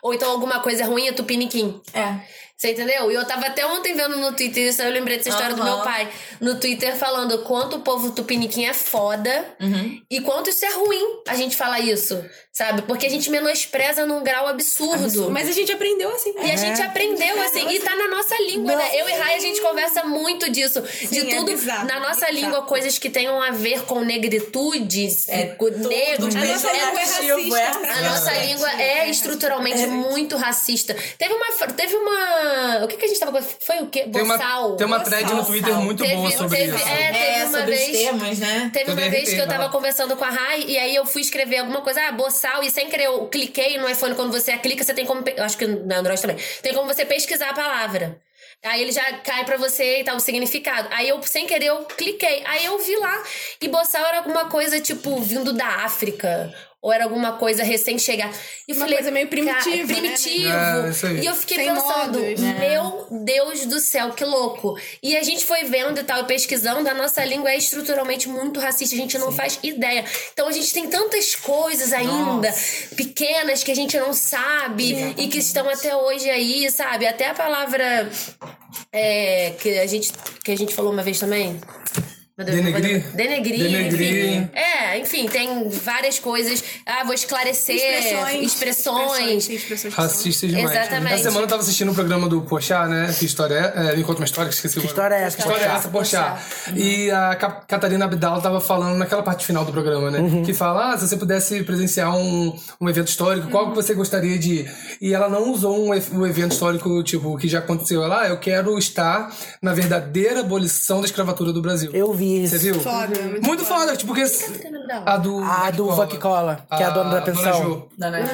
Ou então alguma coisa ruim é tupiniquim. É. Você entendeu? E eu tava até ontem vendo no Twitter isso, aí eu lembrei dessa história do Aham. meu pai. No Twitter falando quanto o povo tupiniquim é foda e quanto isso é ruim a gente falar isso, sabe? Porque a gente menospreza num grau absurdo. Mas a gente aprendeu assim. E a gente aprendeu, assim, e tá na nossa língua, né? Eu e Rai, a gente conversa muito disso. de é tudo, bizarro, na nossa bizarro. língua, coisas que tenham a ver com negritudes, É, com negros. A nossa é- língua é racista. é. a nossa língua é estruturalmente muito racista. Teve uma. Teve uma. O que, que a gente tava. Foi o quê? Tem uma, Boçal. tem uma thread no Boçal. Twitter muito Teve- boa sobre teve- isso. é, teve É, uma sobre vez- temas, né? Teve uma vez que eu tava conversando com a Rai e aí eu fui escrever alguma coisa, ah, boçal, e sem querer eu cliquei no iPhone, quando você clica, você tem como. eu Acho que no Android também. Tem como você pesquisar a palavra. Aí ele já cai pra você e tal, o significado. Aí eu, sem querer, eu cliquei. Aí eu vi lá. E boçal era alguma coisa, tipo, vindo da África. Ou era alguma coisa recém-chegada. E eu Uma falei, coisa meio primitiva, "Cara, né? primitivo. É, isso aí. E eu fiquei Sem pensando, modos, meu Deus do céu, que louco. E a gente foi vendo e tal, e pesquisando, a nossa língua é estruturalmente muito racista, a gente não faz ideia. Então a gente tem tantas coisas ainda, pequenas, que a gente não sabe e que estão até hoje aí, sabe? Até a palavra é, que, a gente, que a gente falou uma vez também. Deus, não vou Denegrir. Denegrir, enfim. É, enfim, tem várias coisas. Ah, vou esclarecer Expressões. expressões. expressões. Racista demais. Exatamente. Essa semana eu tava assistindo o programa do Porchat, né? Que história é? é me conta uma história, que esqueci Que agora. história é essa, Que história é essa, Porchat? E a Ca- Catarina Abdal tava falando naquela parte final do programa, né? Uhum. Que fala, ah, se você pudesse presenciar um, um evento histórico, qual que você gostaria de ir? E ela não usou um, um evento histórico, tipo, que já aconteceu. Ela, ah, eu quero estar na verdadeira abolição da escravatura do Brasil. Eu vi isso. Você viu? Foda, muito Muito foda, tipo, porque... A do... A do Vac Cola, que é a dona da pensão. Dona Jo.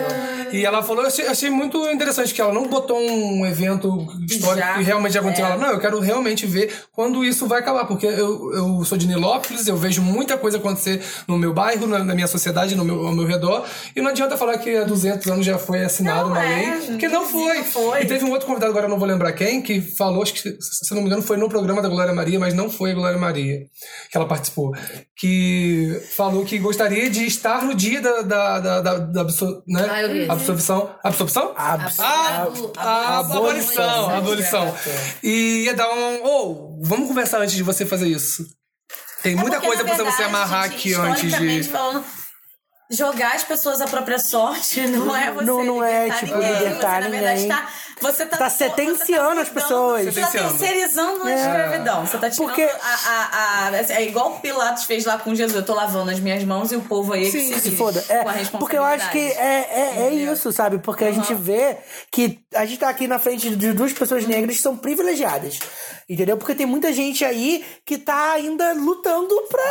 E ela falou, eu achei, achei muito interessante que ela não botou um evento histórico Já, que realmente já aconteceu. é. Ela, não, eu quero realmente ver quando isso vai acabar, porque eu, eu sou de Nilópolis, eu vejo muita coisa acontecer no meu bairro, na, na minha sociedade, no meu, ao meu redor, e não adianta falar que há 200 anos já foi assinada Não, uma é, lei, porque não foi. não foi. E teve um outro convidado, agora eu não vou lembrar quem, que falou, acho que, se não me engano, foi no programa da Glória Maria, mas não foi a Glória Maria que ela participou, que falou que gostaria de estar no dia da, da, da, da, da absor- né? Ah, vi. absorção. Absorção? Abs- Ah, Abo- a abolição, abolição. a abolição. E ia dar um. Ô, vamos conversar antes de você fazer isso. Tem muita É porque, coisa pra você verdade, amarrar gente, aqui antes de. falando, jogar as pessoas à própria sorte não é você Não- não é, tipo, ninguém. libertar você, na verdade, ninguém. tá, você tá, Tá sentenciando as mudando- pessoas. Você tá Sentenciando. terceirizando a É. escravidão. Você tá tirando Porque- a, a, a- É igual o Pilatos fez lá com Jesus. Eu tô lavando as minhas mãos e o povo aí é que se, se foda. com a É, responsabilidade. porque eu acho que é, é, é isso, sabe? Porque a gente vê que a gente tá aqui na frente de duas pessoas negras que são privilegiadas. Entendeu? Porque tem muita gente aí que tá ainda lutando pra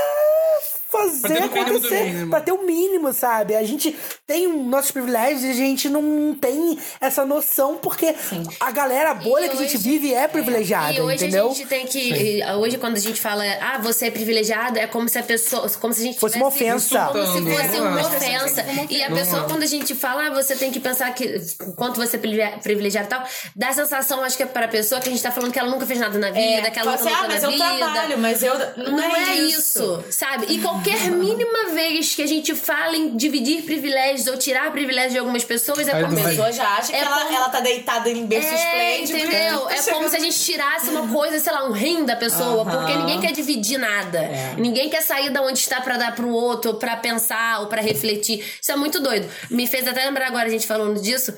fazer Pra ter o mínimo do acontecer. Pra ter o mínimo, sabe? A gente tem nossos privilégios e a gente não tem essa noção porque a galera a bolha E que a gente hoje- vive é privilegiada, E hoje entendeu? a gente tem que. e Hoje, quando a gente fala, ah, você é privilegiado, é como se a pessoa. Como se a gente Fosse uma ofensa. Como se fosse uma é. ofensa. E a pessoa, quando a gente fala, ah, você tem que pensar que o quanto você é privile- privilegiado e tal, dá a sensação, acho que é para a pessoa que a gente tá falando que ela nunca fez nada na vida, que ela nunca assim, ah, mas na eu vida. trabalho, mas eu. Não, Não, é, isso. sabe? E qualquer Uhum. mínima vez que a gente fala em dividir privilégios ou tirar privilégios de algumas pessoas, é Aí como não A pessoa já acha que É ela, como- ela tá deitada em berço é, esplêndido. entendeu? É como se a gente tirasse uma coisa, sei lá, um rim da pessoa, porque ninguém quer dividir nada. É. Ninguém quer sair da onde está pra dar pro outro, ou pra pensar, ou pra refletir. Isso é muito doido. Me fez até lembrar agora, a gente falando disso.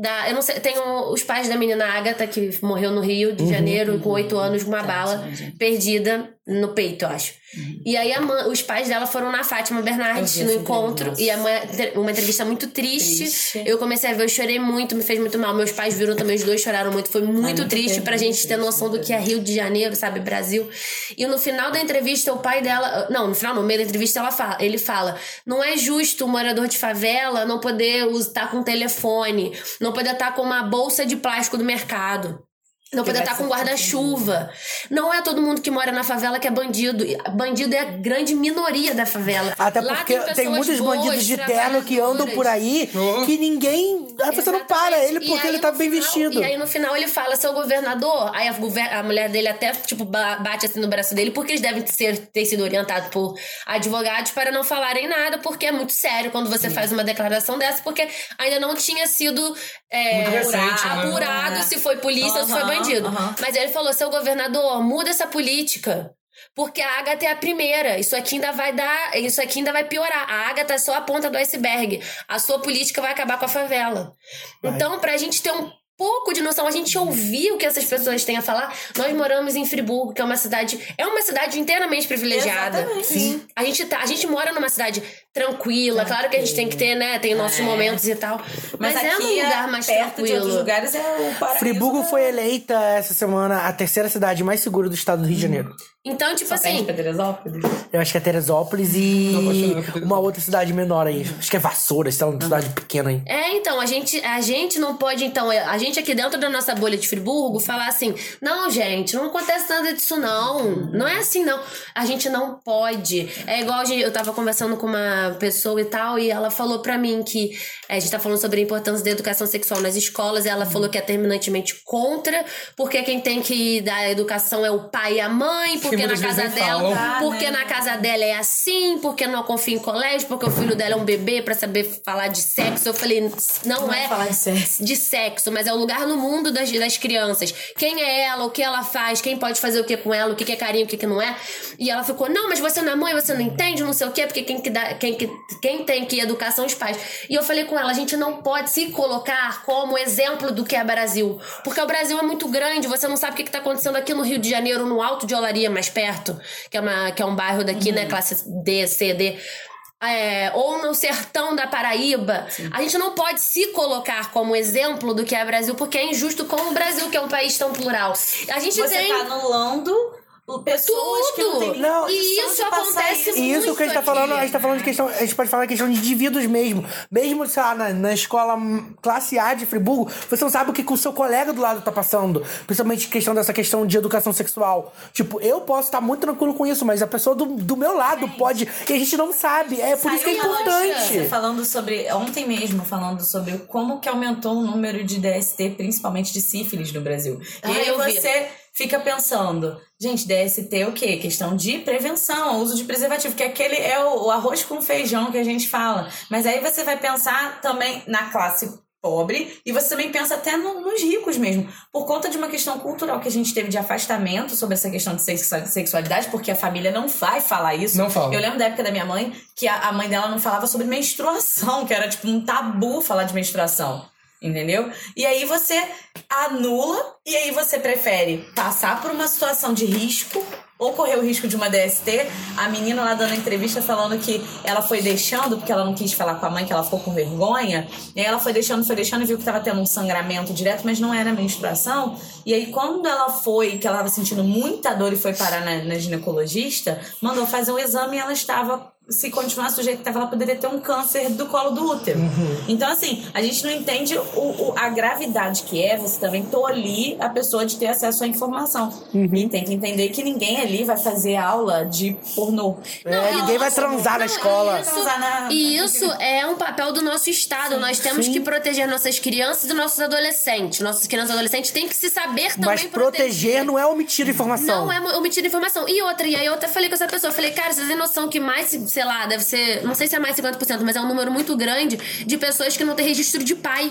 Da, eu não sei, tem os pais da menina Agatha, que morreu no Rio Uhum, de Janeiro, com oito anos, com uma bala perdida no peito, eu acho. E aí a mãe- os pais dela foram na Fátima Bernardes Uhum. No encontro. E a mãe, uma entrevista muito triste. Triste. Eu comecei a ver, eu chorei muito, me fez muito mal. Meus pais viram também, os dois choraram muito. Foi muito muito triste pra gente ter noção do que é Rio de Janeiro, sabe, Brasil. E no final da entrevista, o pai dela. Não, no final, no meio da entrevista, ela fala, ele fala: não é justo um morador de favela não poder estar com telefone, não poder estar com uma bolsa de plástico do mercado. Não poder estar com guarda-chuva. Não é todo mundo que mora na favela que é bandido. Bandido é a grande minoria da favela. Até Lá porque tem, pessoas muitos boas, bandidos de terno que andam por aí Oh. que ninguém. A pessoa não para ele porque aí, ele tá no bem final- vestido. E aí no final ele fala, seu governador. Aí a, gover- a mulher dele até, tipo, ba- bate assim no braço dele, porque eles devem ser, ter sido orientados por advogados para não falarem nada, porque é muito sério quando você faz uma declaração dessa, porque ainda não tinha sido é, recente, né? apurado É. se foi polícia ou se foi Aham, bandido. aham. Mas ele falou, seu governador, muda essa política. Porque a Agatha é a primeira. Isso aqui ainda vai dar. Isso aqui ainda vai piorar. A Agatha é só a ponta do iceberg. A sua política vai acabar com a favela. Então, pra gente ter um pouco de noção, a gente ouvir o que essas pessoas têm a falar. Nós moramos em Friburgo, que é uma cidade. É uma cidade inteiramente privilegiada. Exatamente. Sim. A gente, tá, a gente mora numa cidade tranquila. Claro que a gente tem que ter, né? Tem nossos momentos e tal. Mas, Mas, é aqui, num lugar mais perto de outros tranquilo. lugares, é o paraíso. Friburgo foi eleita essa semana a terceira cidade mais segura do estado do Rio de Janeiro. Então, tipo Só assim. Teresópolis. Eu acho que é Teresópolis e Não, acho que é Teresópolis. uma outra cidade menor aí. Acho que é Vassouras, tá? uma cidade pequena aí. É, então, a gente, a gente não pode, então, a gente aqui dentro da nossa bolha de Friburgo falar assim: não, gente, não acontece nada disso, não. Não é assim, não. A gente não pode. É igual a gente- eu tava conversando com uma pessoa e tal, e ela falou pra mim que é, a gente tá falando sobre a importância da educação sexual nas escolas, e ela falou que é terminantemente contra, porque quem tem que dar educação é o pai e a mãe, porque na casa dela. falam. Porque na casa dela é assim, porque não confia em colégio, porque o filho dela é um bebê pra saber falar de sexo. Eu falei, não, Não é é falar de sexo. de sexo, mas é o lugar no mundo das, das crianças. Quem é ela, o que ela faz, quem pode fazer o que com ela, o que é carinho, o que que não é. E ela ficou, não, mas você não é mãe, você não entende, não sei o quê, porque quem, que dá, quem, que, quem tem que educar são os pais. E eu falei com ela, a gente não pode se colocar como exemplo do que é Brasil. Porque o Brasil é muito grande, você não sabe o que está acontecendo aqui no Rio de Janeiro, no Alto de Olaria, mais perto, que é, uma, que é um bairro daqui, né, classe D, C, D. É, ou no sertão da Paraíba. A gente não pode se colocar como exemplo do que é Brasil, porque é injusto com o Brasil, que é um país tão plural. A gente Você tem. tá anulando pessoas que não têm Não, e isso de acontece isso. E isso que a gente tá aqui. falando, a gente tá falando de questão. A gente pode falar questão de indivíduos mesmo. Mesmo, sei lá, na, na escola classe A de Friburgo, você não sabe o que, que o seu colega do lado tá passando. Principalmente questão dessa questão de educação sexual. Tipo, eu posso estar muito tranquilo com isso, mas a pessoa do, do meu lado pode. E a gente não sabe. É por isso que é Saiu importante. notícia Falando sobre, ontem mesmo, falando sobre como que aumentou o número de DST, principalmente de sífilis no Brasil. Ah, e aí eu vi. você fica pensando, gente, DST é o quê? Questão de prevenção, uso de preservativo, que aquele é o, o arroz com feijão que a gente fala. Mas aí você vai pensar também na classe pobre e você também pensa até no- nos ricos mesmo, por conta de uma questão cultural que a gente teve de afastamento sobre essa questão de sexua- sexualidade, porque a família não vai falar isso. Não fala. Eu lembro da época da minha mãe que a, a mãe dela não falava sobre menstruação, que era tipo um tabu falar de menstruação. Entendeu? E aí você anula e aí você prefere passar por uma situação de risco ou correr o risco de uma DST. A menina lá dando entrevista falando que ela foi deixando, porque ela não quis falar com a mãe, que ela ficou com vergonha. E aí ela foi deixando, foi deixando e viu que tava tendo um sangramento direto, mas não era menstruação. E aí quando ela foi, que ela tava sentindo muita dor e foi parar na, na ginecologista, mandou fazer um exame e ela estava se continuasse do jeito que estava, ela poderia ter um câncer do colo do útero. Então, assim, a gente não entende o, o- a gravidade que é você também tolir a pessoa de ter acesso à informação. E tem que entender que ninguém ali vai fazer aula de pornô. É, ninguém vai transar na Não, escola. e isso- Transar na- E isso é um papel do nosso Estado. Nós temos que proteger nossas crianças e nossos adolescentes. Nossas crianças e adolescentes têm que se saber também Mas proteger não é omitir informação. Não é omitir informação. E outra, e aí eu até falei com essa pessoa, eu falei, cara, você tem noção que mais, sei lá, deve ser, não sei se é mais 50%, mas é um número muito grande de pessoas que não têm registro de pai.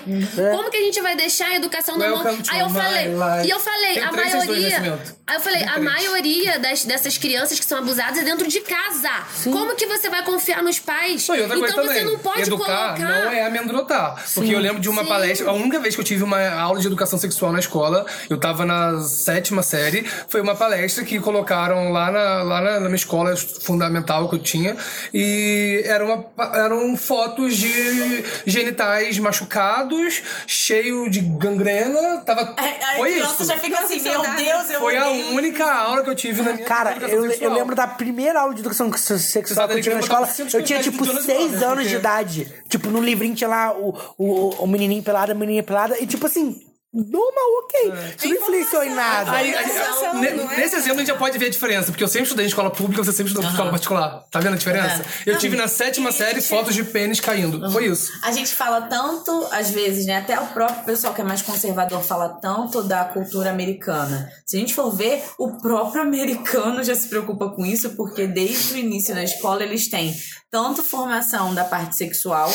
Como que a gente vai deixar a educação na mão? Aí eu falei, e eu falei, Tem a maioria. Aí eu falei, Tem a três. maioria das, dessas crianças que são abusadas é dentro de casa. Como que você vai confiar nos pais? Não, outra então coisa você também, não pode educar colocar. não é amedrontar. Porque eu lembro de uma Sim. palestra, a única vez que eu tive uma aula de educação sexual na escola, eu tava na sétima série, foi uma palestra que colocaram lá na, lá na, na minha escola fundamental que eu tinha, e era uma, eram fotos de genitais machucados, cheio de gangrena, tava... Aí a foi criança isso. já fica assim, meu. Deus, eu Foi a odeio única aula que eu tive na minha Cara, eu, eu lembro da primeira aula de educação sexual que eu tive na escola. Eu tinha, tipo, seis anos de idade. Tipo, no livrinho tinha lá o, o, o menininho pelado, a menininha pelada. E, tipo assim, normal, ok. Isso não influenciou em nada. Aí, aí, é? nesse exemplo a gente já pode ver a diferença, porque eu sempre estudei em escola pública, você sempre estudou em escola particular. Tá vendo a diferença? Eu tive na sétima série fotos de pênis caindo. Foi isso. A gente fala tanto, às vezes, né? Até o próprio pessoal que é mais conservador fala tanto da cultura americana. Se a gente for ver, o próprio americano já se preocupa com isso, porque desde o início da escola eles têm tanto formação da parte sexual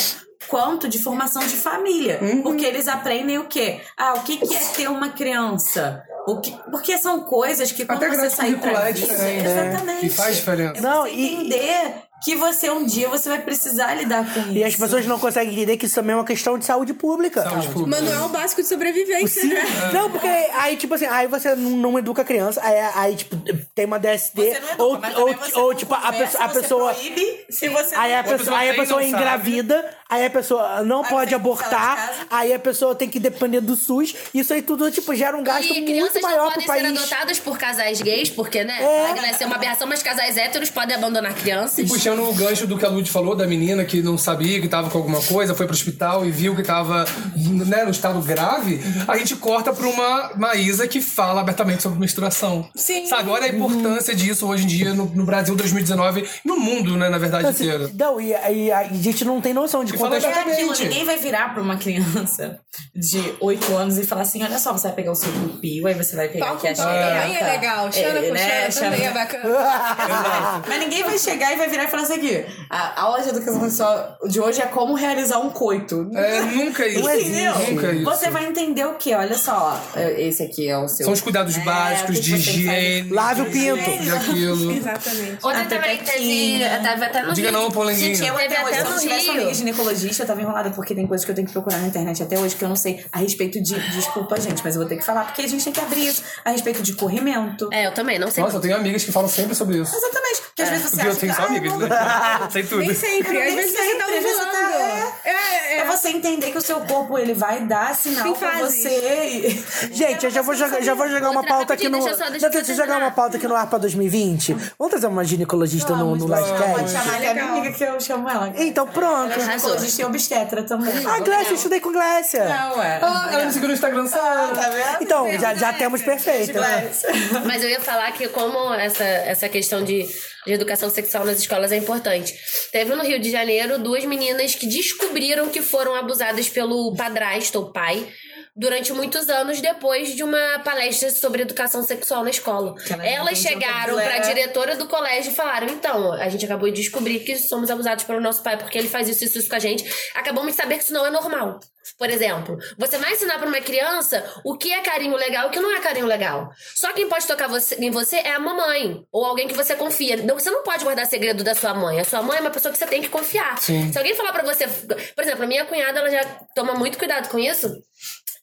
quanto de formação de família. Porque eles aprendem o quê? Ah, o que que é ter uma criança? O que, porque são coisas que quando Até você sair pra é vida, diferente, né? exatamente. E faz diferença. É Não, e- entender que você um dia você vai precisar lidar com isso. E as pessoas não conseguem entender que isso também é uma questão de saúde pública. Saúde pública. Manual básico de sobrevivência, Sim. né? Não, porque aí, tipo assim, aí você não, não educa a criança, aí, aí, tipo, tem uma DST, Você não educa, ou, mas ou, ou não tipo, a conversa, pessoa. A você pessoa proíbe se você Aí a pessoa, aí a pessoa não sabe. engravida, aí a pessoa não Aí pode abortar, aí a pessoa tem que depender do SUS. Isso aí tudo, tipo, gera um gasto E muito crianças não maior pro podem ser país. adotadas por casais gays, porque, né? É. Vai ser uma aberração, mas casais héteros podem abandonar crianças. E puxando o gancho do que a Lud falou, da menina que não sabia que tava com alguma coisa, foi pro hospital e viu que tava né, no estado grave, a gente corta pra uma Maísa que fala abertamente sobre menstruação. Sim. Sabe, olha a importância disso hoje em dia no, no Brasil 2019, no mundo, né, na verdade, Assim, inteiro. não, e, e a gente não tem noção de quantas fala É aquilo, ninguém vai virar pra uma criança de 8 anos e falar assim: olha só, você vai pegar o seu pupil, aí você vai pegar Pau aqui a xereca. também é legal. Xana É, com né, Xana também é bacana. Mas ninguém vai chegar e vai virar e falar assim aqui. A aula de educação sexual de hoje é como realizar um coito. É, nunca isso. Nunca isso. Você vai entender o que? Olha só, esse aqui é o seu. São os cuidados É, básicos de higiene. Lave o de pinto. isso, De aquilo. Exatamente. Outra A também teve, até no Diga Rio. não, Polenguinho. Gente, eu Teve até hoje, até se eu tivesse uma amiga ginecologista, eu tava enrolada, porque tem coisas que eu tenho que procurar na internet até hoje que eu não sei a respeito de. Desculpa, gente, mas eu vou ter que falar, porque a gente tem que abrir isso. A respeito de corrimento. É, eu também, não sei. Nossa, eu tenho amigas que falam sempre sobre isso. Exatamente. Porque às vezes você Porque eu acha tenho que, só amigas, né? Sei tudo. Nem sempre. Às Nem vezes você tá sempre, você ovulando. tá- É, É você entender que o seu corpo ele vai dar sinal pra você. Gente, eu já vou jogar, já vou jogar uma pauta aqui no. deixa eu só- jogar uma pauta aqui no ar pra 2020. Vamos trazer uma ginecologista no, no Pode livecast? chamar que é minha amiga que eu chamo ela. Então, pronto. Ela é ginecologista e obstetra também. A Glécia, eu estudei com Glécia. Não, é. Ah, ela me seguiu no Instagram, sabe? Tá vendo? Então, já, já temos perfeita. Mas eu ia falar que como essa, essa questão de, de educação sexual nas escolas é importante. Teve no Rio de Janeiro duas meninas que descobriram que foram abusadas pelo padrasto ou pai durante muitos anos depois de uma palestra sobre educação sexual na escola. elas Elas entendiam chegaram pra era- diretora do colégio e falaram: então, a gente acabou de descobrir que somos abusados pelo nosso pai porque ele faz isso e isso, isso com a gente. Acabamos de saber que isso não é normal. Por exemplo, você vai ensinar pra uma criança o que é carinho legal e o que não é carinho legal. Só quem pode tocar você- em você é a mamãe ou alguém que você confia. Não, você não pode guardar segredo da sua mãe. A sua mãe é uma pessoa que você tem que confiar. Se alguém falar pra você, por exemplo, a minha cunhada ela já toma muito cuidado com isso.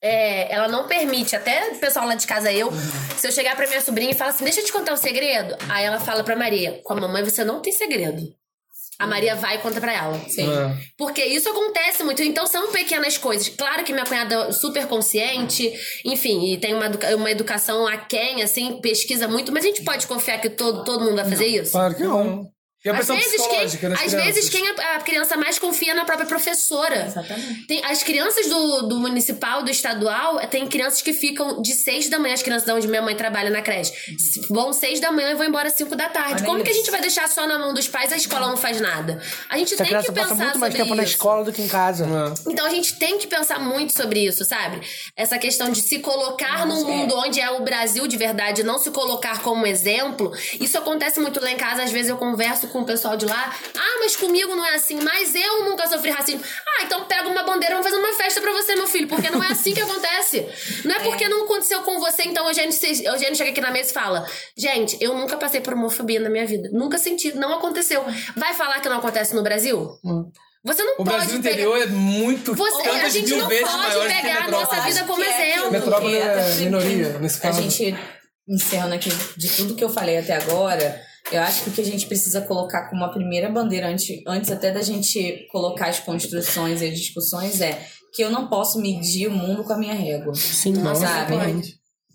É, ela não permite, até o pessoal lá de casa, eu, se eu chegar pra minha sobrinha e falar assim, deixa eu te contar um segredo. Aí ela fala pra Maria, com a mamãe você não tem segredo. A Maria vai e conta pra ela. Sim. É. Porque isso acontece muito. Então são pequenas coisas. Claro que minha cunhada é super consciente, enfim, e tem uma, educa- uma educação aquém, assim, pesquisa muito, mas a gente pode confiar que todo, todo mundo vai fazer isso? Claro que não. E a Às vezes, quem, às crianças. vezes quem a, a criança mais confia é na própria professora. Exatamente. Tem, as crianças do, do municipal, do estadual, tem crianças que ficam de seis da manhã, as crianças de onde minha mãe trabalha na creche. Vão seis da manhã e vão embora cinco da tarde. Olha Como que a isso. gente vai deixar só na mão dos pais a escola não faz nada? A gente Essa tem que pensar passa muito mais sobre tempo na isso. escola do que em casa. Então a gente tem que pensar muito sobre isso, sabe? Essa questão de se colocar num mundo onde é o Brasil de verdade, não se colocar como exemplo. Isso acontece muito lá em casa, às vezes eu converso com o pessoal de lá. Ah, mas comigo não é assim, mas eu nunca sofri racismo. Ah, então pega uma bandeira, vamos fazer uma festa pra você, meu filho, porque não é assim que acontece. Não é porque não aconteceu com você, então o Eugênio, se- Eugênio chega aqui na mesa e fala: Gente, eu nunca passei por homofobia na minha vida. Nunca senti, não aconteceu. Vai falar que não acontece no Brasil? Você não O pode Brasil pegar- interior é muito. você, a gente não pode pegar a nossa metrópole. vida como é exemplo. Metrópole Porque é minoria, nesse A caso. gente, encerrando aqui de tudo que eu falei até agora, eu acho que o que a gente precisa colocar como a primeira bandeira, antes, antes até da gente colocar as construções e as discussões, é que eu não posso medir o mundo com a minha régua. Sim, sabe?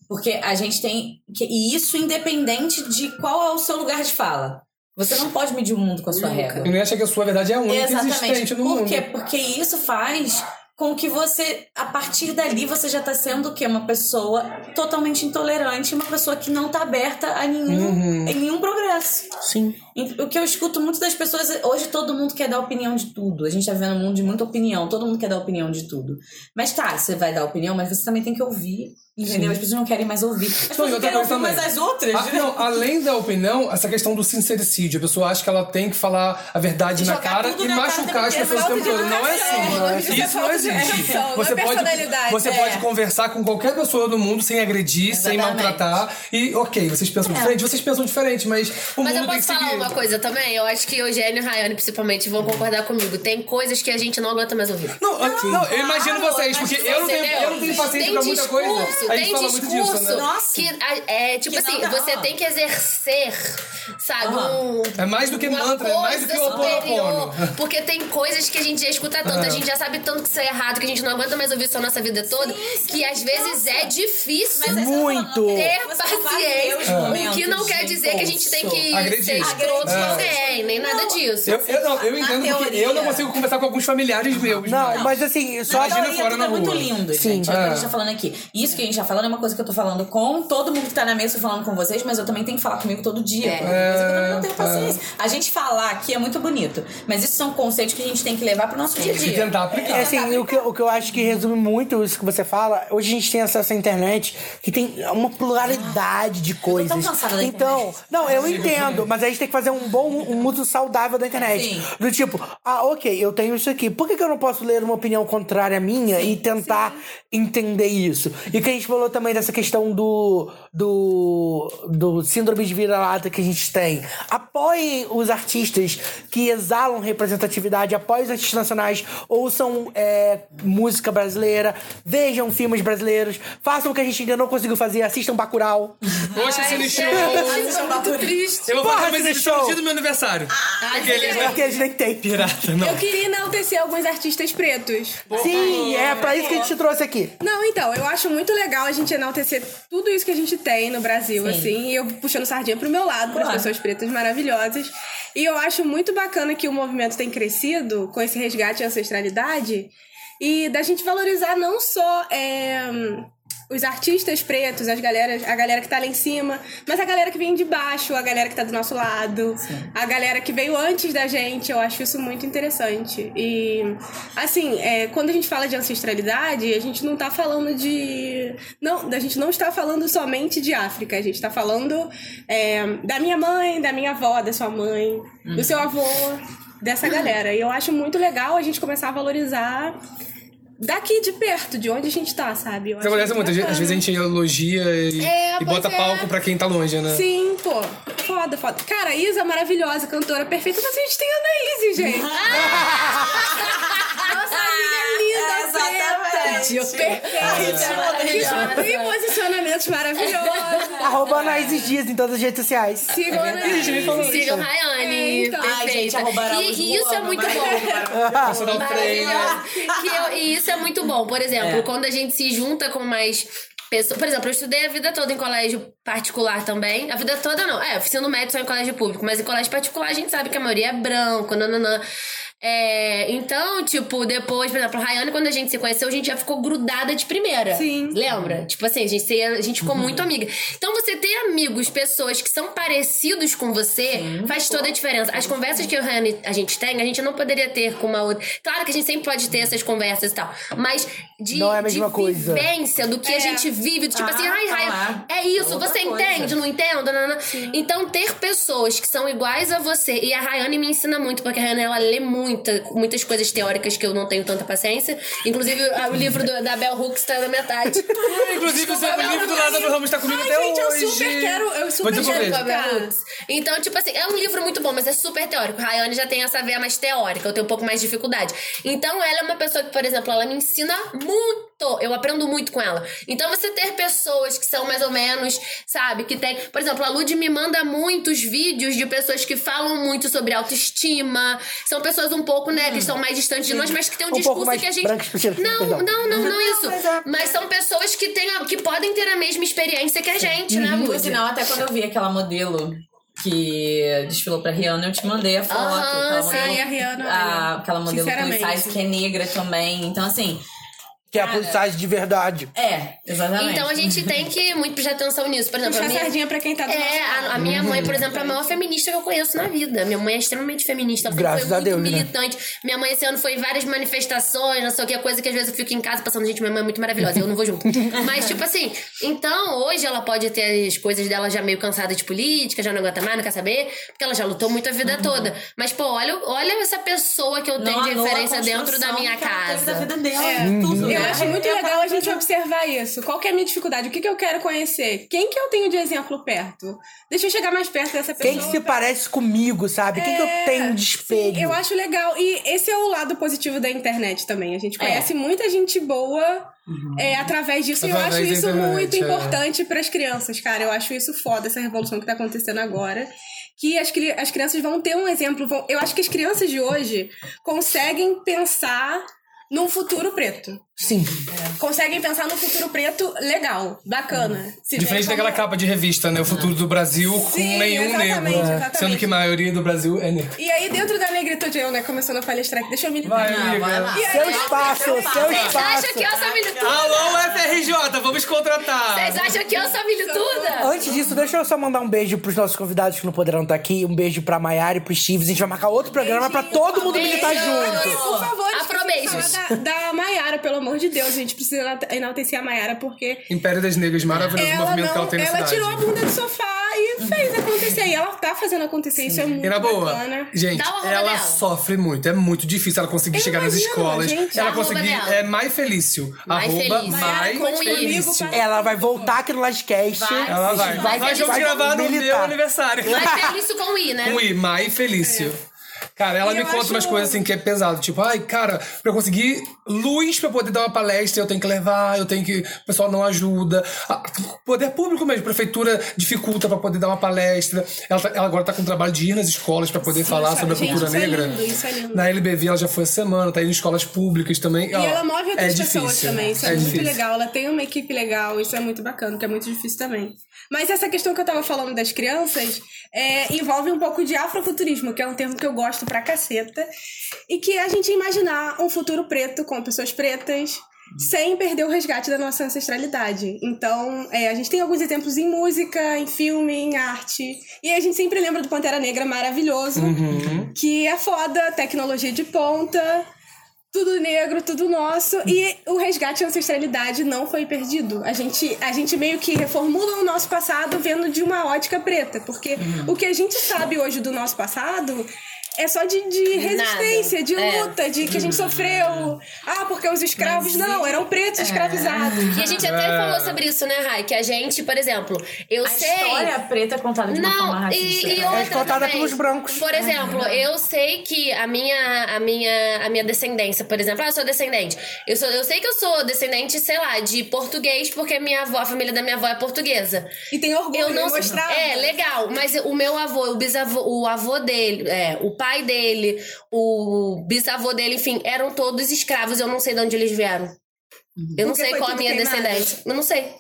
Porque a gente tem. Que, e isso independente de qual é o seu lugar de fala. Você não pode medir o mundo com a sua régua. E não acha que a sua verdade é a única Exatamente. existente no Por mundo. quê? Porque isso faz com que você, a partir dali, você já tá sendo o quê? Uma pessoa totalmente intolerante, uma pessoa que não tá aberta a nenhum, Uhum. em nenhum progresso. Sim. O que eu escuto muito das pessoas, é, hoje todo mundo quer dar opinião de tudo. A gente tá vivendo um mundo de muita opinião, todo mundo quer dar opinião de tudo. Mas tá, você vai dar opinião, mas você também tem que ouvir. Entendeu? As pessoas não querem mais ouvir. As Não, pessoas outra querem ouvir também. mais as outras. Ah, não, além da opinião, essa questão do sincericídio. A pessoa acha que ela tem que falar a verdade na cara e na cara machucar as que ter pessoas o tempo todo. Não é assim. não é isso. Isso É não de existe. educação, não é Você pode, você é. pode conversar com qualquer pessoa do mundo sem agredir, sem Exatamente. maltratar. E, ok, vocês pensam diferente, vocês pensam diferente, mas o Mas mundo eu tem que falar seguir. Uma coisa também? Eu acho que Eugênio e Rayane, principalmente, vão concordar comigo. Tem coisas que a gente não aguenta mais ouvir. Não, não, eu imagino vocês, porque eu não, tenho, eu não tenho paciência tem pra muita discurso, coisa. A gente tem fala muito discurso disso, né? Nossa. que é tipo Que assim, não dá. você tem que exercer, sabe, um É mais do que mantra, é mais do que o superior. oponopono. Porque tem coisas que a gente já escuta tanto, a gente já sabe tanto que isso é errado, que a gente não aguenta mais ouvir isso a nossa vida toda, que às vezes é difícil Mas é Muito. ter não paciência. O que não quer dizer que a gente tem que Agredir. ser escroto com É. alguém, nem nada disso. Eu, eu, não, eu entendo porque eu não consigo conversar com alguns familiares meus. Não, mas- mas assim, só Na Imagina teoria, fora na é muito rua. lindo, Sim. gente. É o que a É. gente tá falando aqui. Isso que a gente tá falando é uma coisa que eu tô falando com todo mundo que tá na mesa, eu tô falando com vocês, mas eu também tenho que falar comigo todo dia. É. eu também não tenho paciência. A gente falar aqui é muito bonito, mas isso são conceitos que a gente tem que levar pro nosso dia a dia. tentar aplicar. É assim, o que, o que eu acho que resume muito isso que você fala, hoje a gente tem acesso à internet que tem uma pluralidade de coisas. cansada da então, não, eu entendo, mas a gente tem que fazer um bom um uso saudável da internet. Sim. Do tipo, ah, ok, eu tenho isso aqui. Por que, que eu não posso ler uma opinião contrária à minha e tentar entender isso? E que a gente falou também dessa questão do, do, do síndrome de vira-lata que a gente tem. Apoiem os artistas que exalam representatividade, apoiem os artistas nacionais, ouçam é, música brasileira, vejam filmes brasileiros, façam o que a gente ainda não conseguiu fazer, assistam Bacurau. Poxa! Isso é muito triste. Eu vou fazer uma No dia do meu aniversário. Aquele É porque eles nem têm. pirata, não. Eu queria enaltecer alguns artistas pretos. Sim, é pra isso que a gente te trouxe aqui. Não, então, eu acho muito legal a gente enaltecer tudo isso que a gente tem no Brasil, assim, e eu puxando sardinha pro meu lado, Claro. pessoas pretas maravilhosas. E eu acho muito bacana que o movimento tem crescido com esse resgate à ancestralidade e da gente valorizar não só é, os artistas pretos, as galeras, a galera que tá lá em cima, mas a galera que vem de baixo, a galera que tá do nosso lado, a galera que veio antes da gente. Eu acho isso muito interessante. E, assim, é, quando a gente fala de ancestralidade, a gente não tá falando de. Não, a gente não está falando somente de África, a gente tá falando é, da minha mãe, da minha avó, da sua mãe, do seu avô, dessa galera. E eu acho muito legal a gente começar a valorizar. Daqui de perto, de onde a gente tá, sabe? Eu Isso acontece muito. Às vezes- bacana. Às vezes a gente elogia e, É, e bota é. palco pra quem tá longe, né? Sim, pô. Foda, foda. Cara, a Isa é maravilhosa, cantora perfeita, mas a gente tem a Anaíse, gente. Nossa amiga é linda, Exatamente. Preta. Perfeita. Que tem posicionamentos maravilhosos. Arroba Anaíses Dias em todas as redes sociais. Sigam a Anaíse. Sigam Rayane. É, então. perfeita. Ai, gente, arroba e, e isso é muito bom. Maravilhoso. E isso é muito bom. Por exemplo, É. quando a gente se junta com mais pessoas. Por exemplo, eu estudei a vida toda em colégio particular também. A vida toda não. É, ensino médio só em colégio público. Mas em colégio particular a gente sabe que a maioria é branco, nananã. É, então, tipo, depois, por exemplo, a Rayane, quando a gente se conheceu, a gente já ficou grudada de primeira. Sim. Lembra? Tipo assim, a gente, a gente ficou muito amiga. Então, você ter amigos, pessoas que são parecidos com você, faz toda a diferença. As conversas que eu e a Rayane a gente tem, a gente não poderia ter com uma outra. Claro que a gente sempre pode ter essas conversas e tal. Mas de, Não é a mesma de coisa. vivência do que a É. gente vive. Tipo Ah, assim, ai, Rayane, claro. é isso, Outra você coisa. entende, não entendo? Nanana. Então, ter pessoas que são iguais a você. E a Rayane me ensina muito, porque a Rayane ela lê muita, muitas coisas teóricas que eu não tenho tanta paciência. Inclusive, o livro do- da Bell Hooks tá na metade. Inclusive, o seu- o livro do Lázaro Ramos tá comigo Ai, até gente, eu hoje. super quero. Eu super quero Com a Bell. Hooks. Então, tipo assim, é um livro muito bom, mas é super teórico. Rayane já tem essa veia mais teórica, eu tenho um pouco mais de dificuldade. Então, ela é uma pessoa que, por exemplo, ela me ensina muito. Eu aprendo muito com ela. Então, você ter pessoas que são mais ou menos, sabe, que tem. Por exemplo, a Lud me manda muitos vídeos de pessoas que falam muito sobre autoestima. São pessoas um pouco, né, que estão mais distantes de nós, mas que tem um, Um pouco discurso mais que a gente. perdão. Não, não, não, não isso. mas é- são pessoas que, têm, que podem ter a mesma experiência que a gente, né, Por Lud? sinal, até quando eu vi aquela modelo que desfilou pra Rihanna, eu te mandei a foto. Aham, aquela sim, a Rihanna, a- aquela modelo plus size que é negra também. Então, assim, Que é a publicidade de verdade. é, exatamente. Então a gente tem que muito prestar atenção nisso. Por exemplo, a Puxar minha, sardinha pra quem tá do nosso é, lado. a, a minha mãe, por exemplo, é a maior feminista que eu conheço na vida. Minha mãe é extremamente feminista. Ela Graças foi a muito Deus, né? militante. Minha mãe esse ano foi em várias manifestações, não sei o que, coisa que às vezes eu fico em casa passando, gente, minha mãe é muito maravilhosa, eu não vou junto. Mas, tipo assim, então hoje ela pode ter as coisas dela já meio cansada de política, já não aguenta mais, não quer saber, porque ela já lutou muito a vida toda. Mas, pô, olha, olha essa pessoa que eu tenho Não de anula a referência dentro da construção minha que ela teve casa. Da vida dela, É. tudo, Eu acho muito Eu legal a gente observar isso. Qual que é a minha dificuldade? O que, que eu quero conhecer? Quem que eu tenho de exemplo perto? Deixa eu chegar mais perto dessa pessoa. Quem que se parece comigo, sabe? Quem que eu É, tenho de espelho? Sim, eu acho legal. E esse é o lado positivo da internet também. A gente É. conhece muita gente boa é, através disso. e eu Através acho isso internet, muito é. importante para as crianças, cara. Eu acho isso foda, essa revolução que tá acontecendo agora. Que as, cri- as crianças vão ter um exemplo. Vão, eu acho que as crianças de hoje conseguem pensar num futuro preto. Sim. Conseguem pensar num futuro preto legal, bacana. Se Diferente como- daquela capa de revista, né? O futuro do Brasil com Sim, nenhum exatamente, negro. exatamente. Sendo que a maioria do Brasil é negro. E aí, dentro da negritude, eu, né, começando a palestrar aqui, deixa eu me Vai, Não, vai lá. E aí, Seu espaço, seu Vocês espaço. acham que eu sou milituda? Alô, FRJ, vamos contratar. Vocês acham que eu sou milituda? Antes disso, deixa eu só mandar um beijo pros nossos convidados que não poderão estar aqui. Um beijo pra Maiara e pro Steve. A gente vai marcar outro programa pra todo mundo militar junto. Por favor, Afrobeijos. da, da Maiara, pelo amor de Deus. A gente precisa enaltecer a Maiara porque Império das Negras, maravilhoso ela movimento não. que ela tem na ela cidade. tirou a bunda do sofá e fez acontecer. E ela tá fazendo acontecer. Isso é muito E na boa, bacana. gente, o ela dela. sofre muito. É muito difícil ela conseguir Eu chegar nas imagino, escolas. gente. ela o conseguir. dela. É Mai Felício. Mai Arroba Felício. Mai Com. Felício. Ela vai voltar aqui no Livecast. Vai. Ela vai. Vai Nós vamos Felício. gravar no meu aniversário. É isso com I, né? Com I, Mai Felício. Cara, ela E me conta acho- umas coisas assim que é pesado. Tipo, ai, cara, pra eu conseguir luz pra poder dar uma palestra, eu tenho que levar, eu tenho que. O pessoal não ajuda. Ah, Poder público mesmo, prefeitura dificulta pra poder dar uma palestra. Ela, tá- ela agora tá com o trabalho de ir nas escolas pra poder falar isso é- sobre a gente, cultura isso é negra. lindo, isso é lindo. Na LBV ela já foi a semana, tá indo em escolas públicas também. E ela move outras é pessoas difícil. também. Isso é, muito difícil. legal. Ela tem uma equipe legal. Isso é muito bacana, que é muito difícil também. Mas essa questão que eu tava falando das crianças é, envolve um pouco de afrofuturismo, que é um termo que eu gosto pra caceta. E que é a gente imaginar um futuro preto com pessoas pretas. Sem perder o resgate da nossa ancestralidade. Então, é, a gente tem alguns exemplos em música, em filme, em arte. E a gente sempre lembra do Pantera Negra maravilhoso, que é foda, tecnologia de ponta, tudo negro, tudo nosso. E o resgate à ancestralidade não foi perdido. A gente, a gente meio que reformula o nosso passado vendo de uma ótica preta. Porque o que a gente sabe hoje do nosso passado é só de, de resistência, de É. luta, de que a gente sofreu. Ah, porque os escravos não, eram pretos escravizados. E a gente até falou sobre isso, né, Rai? Que a gente, por exemplo, eu A sei. história preta é contada de uma forma Não, racista. e, e É outra contada também. pelos brancos. Por exemplo, eu sei que a minha, a minha, a minha descendência, por exemplo, ah, eu sou descendente. Eu, sou, eu sei que eu sou descendente, sei lá, de português, porque minha avó, a família da minha avó é portuguesa. E tem orgulho Eu não de mostrar. É, legal, mas o meu avô, o bisavô, o avô dele, é, o pai dele, o bisavô dele, enfim, eram todos escravos. Eu não sei de onde eles vieram. Eu não Porque sei foi qual a minha queimado. descendência. Eu não sei.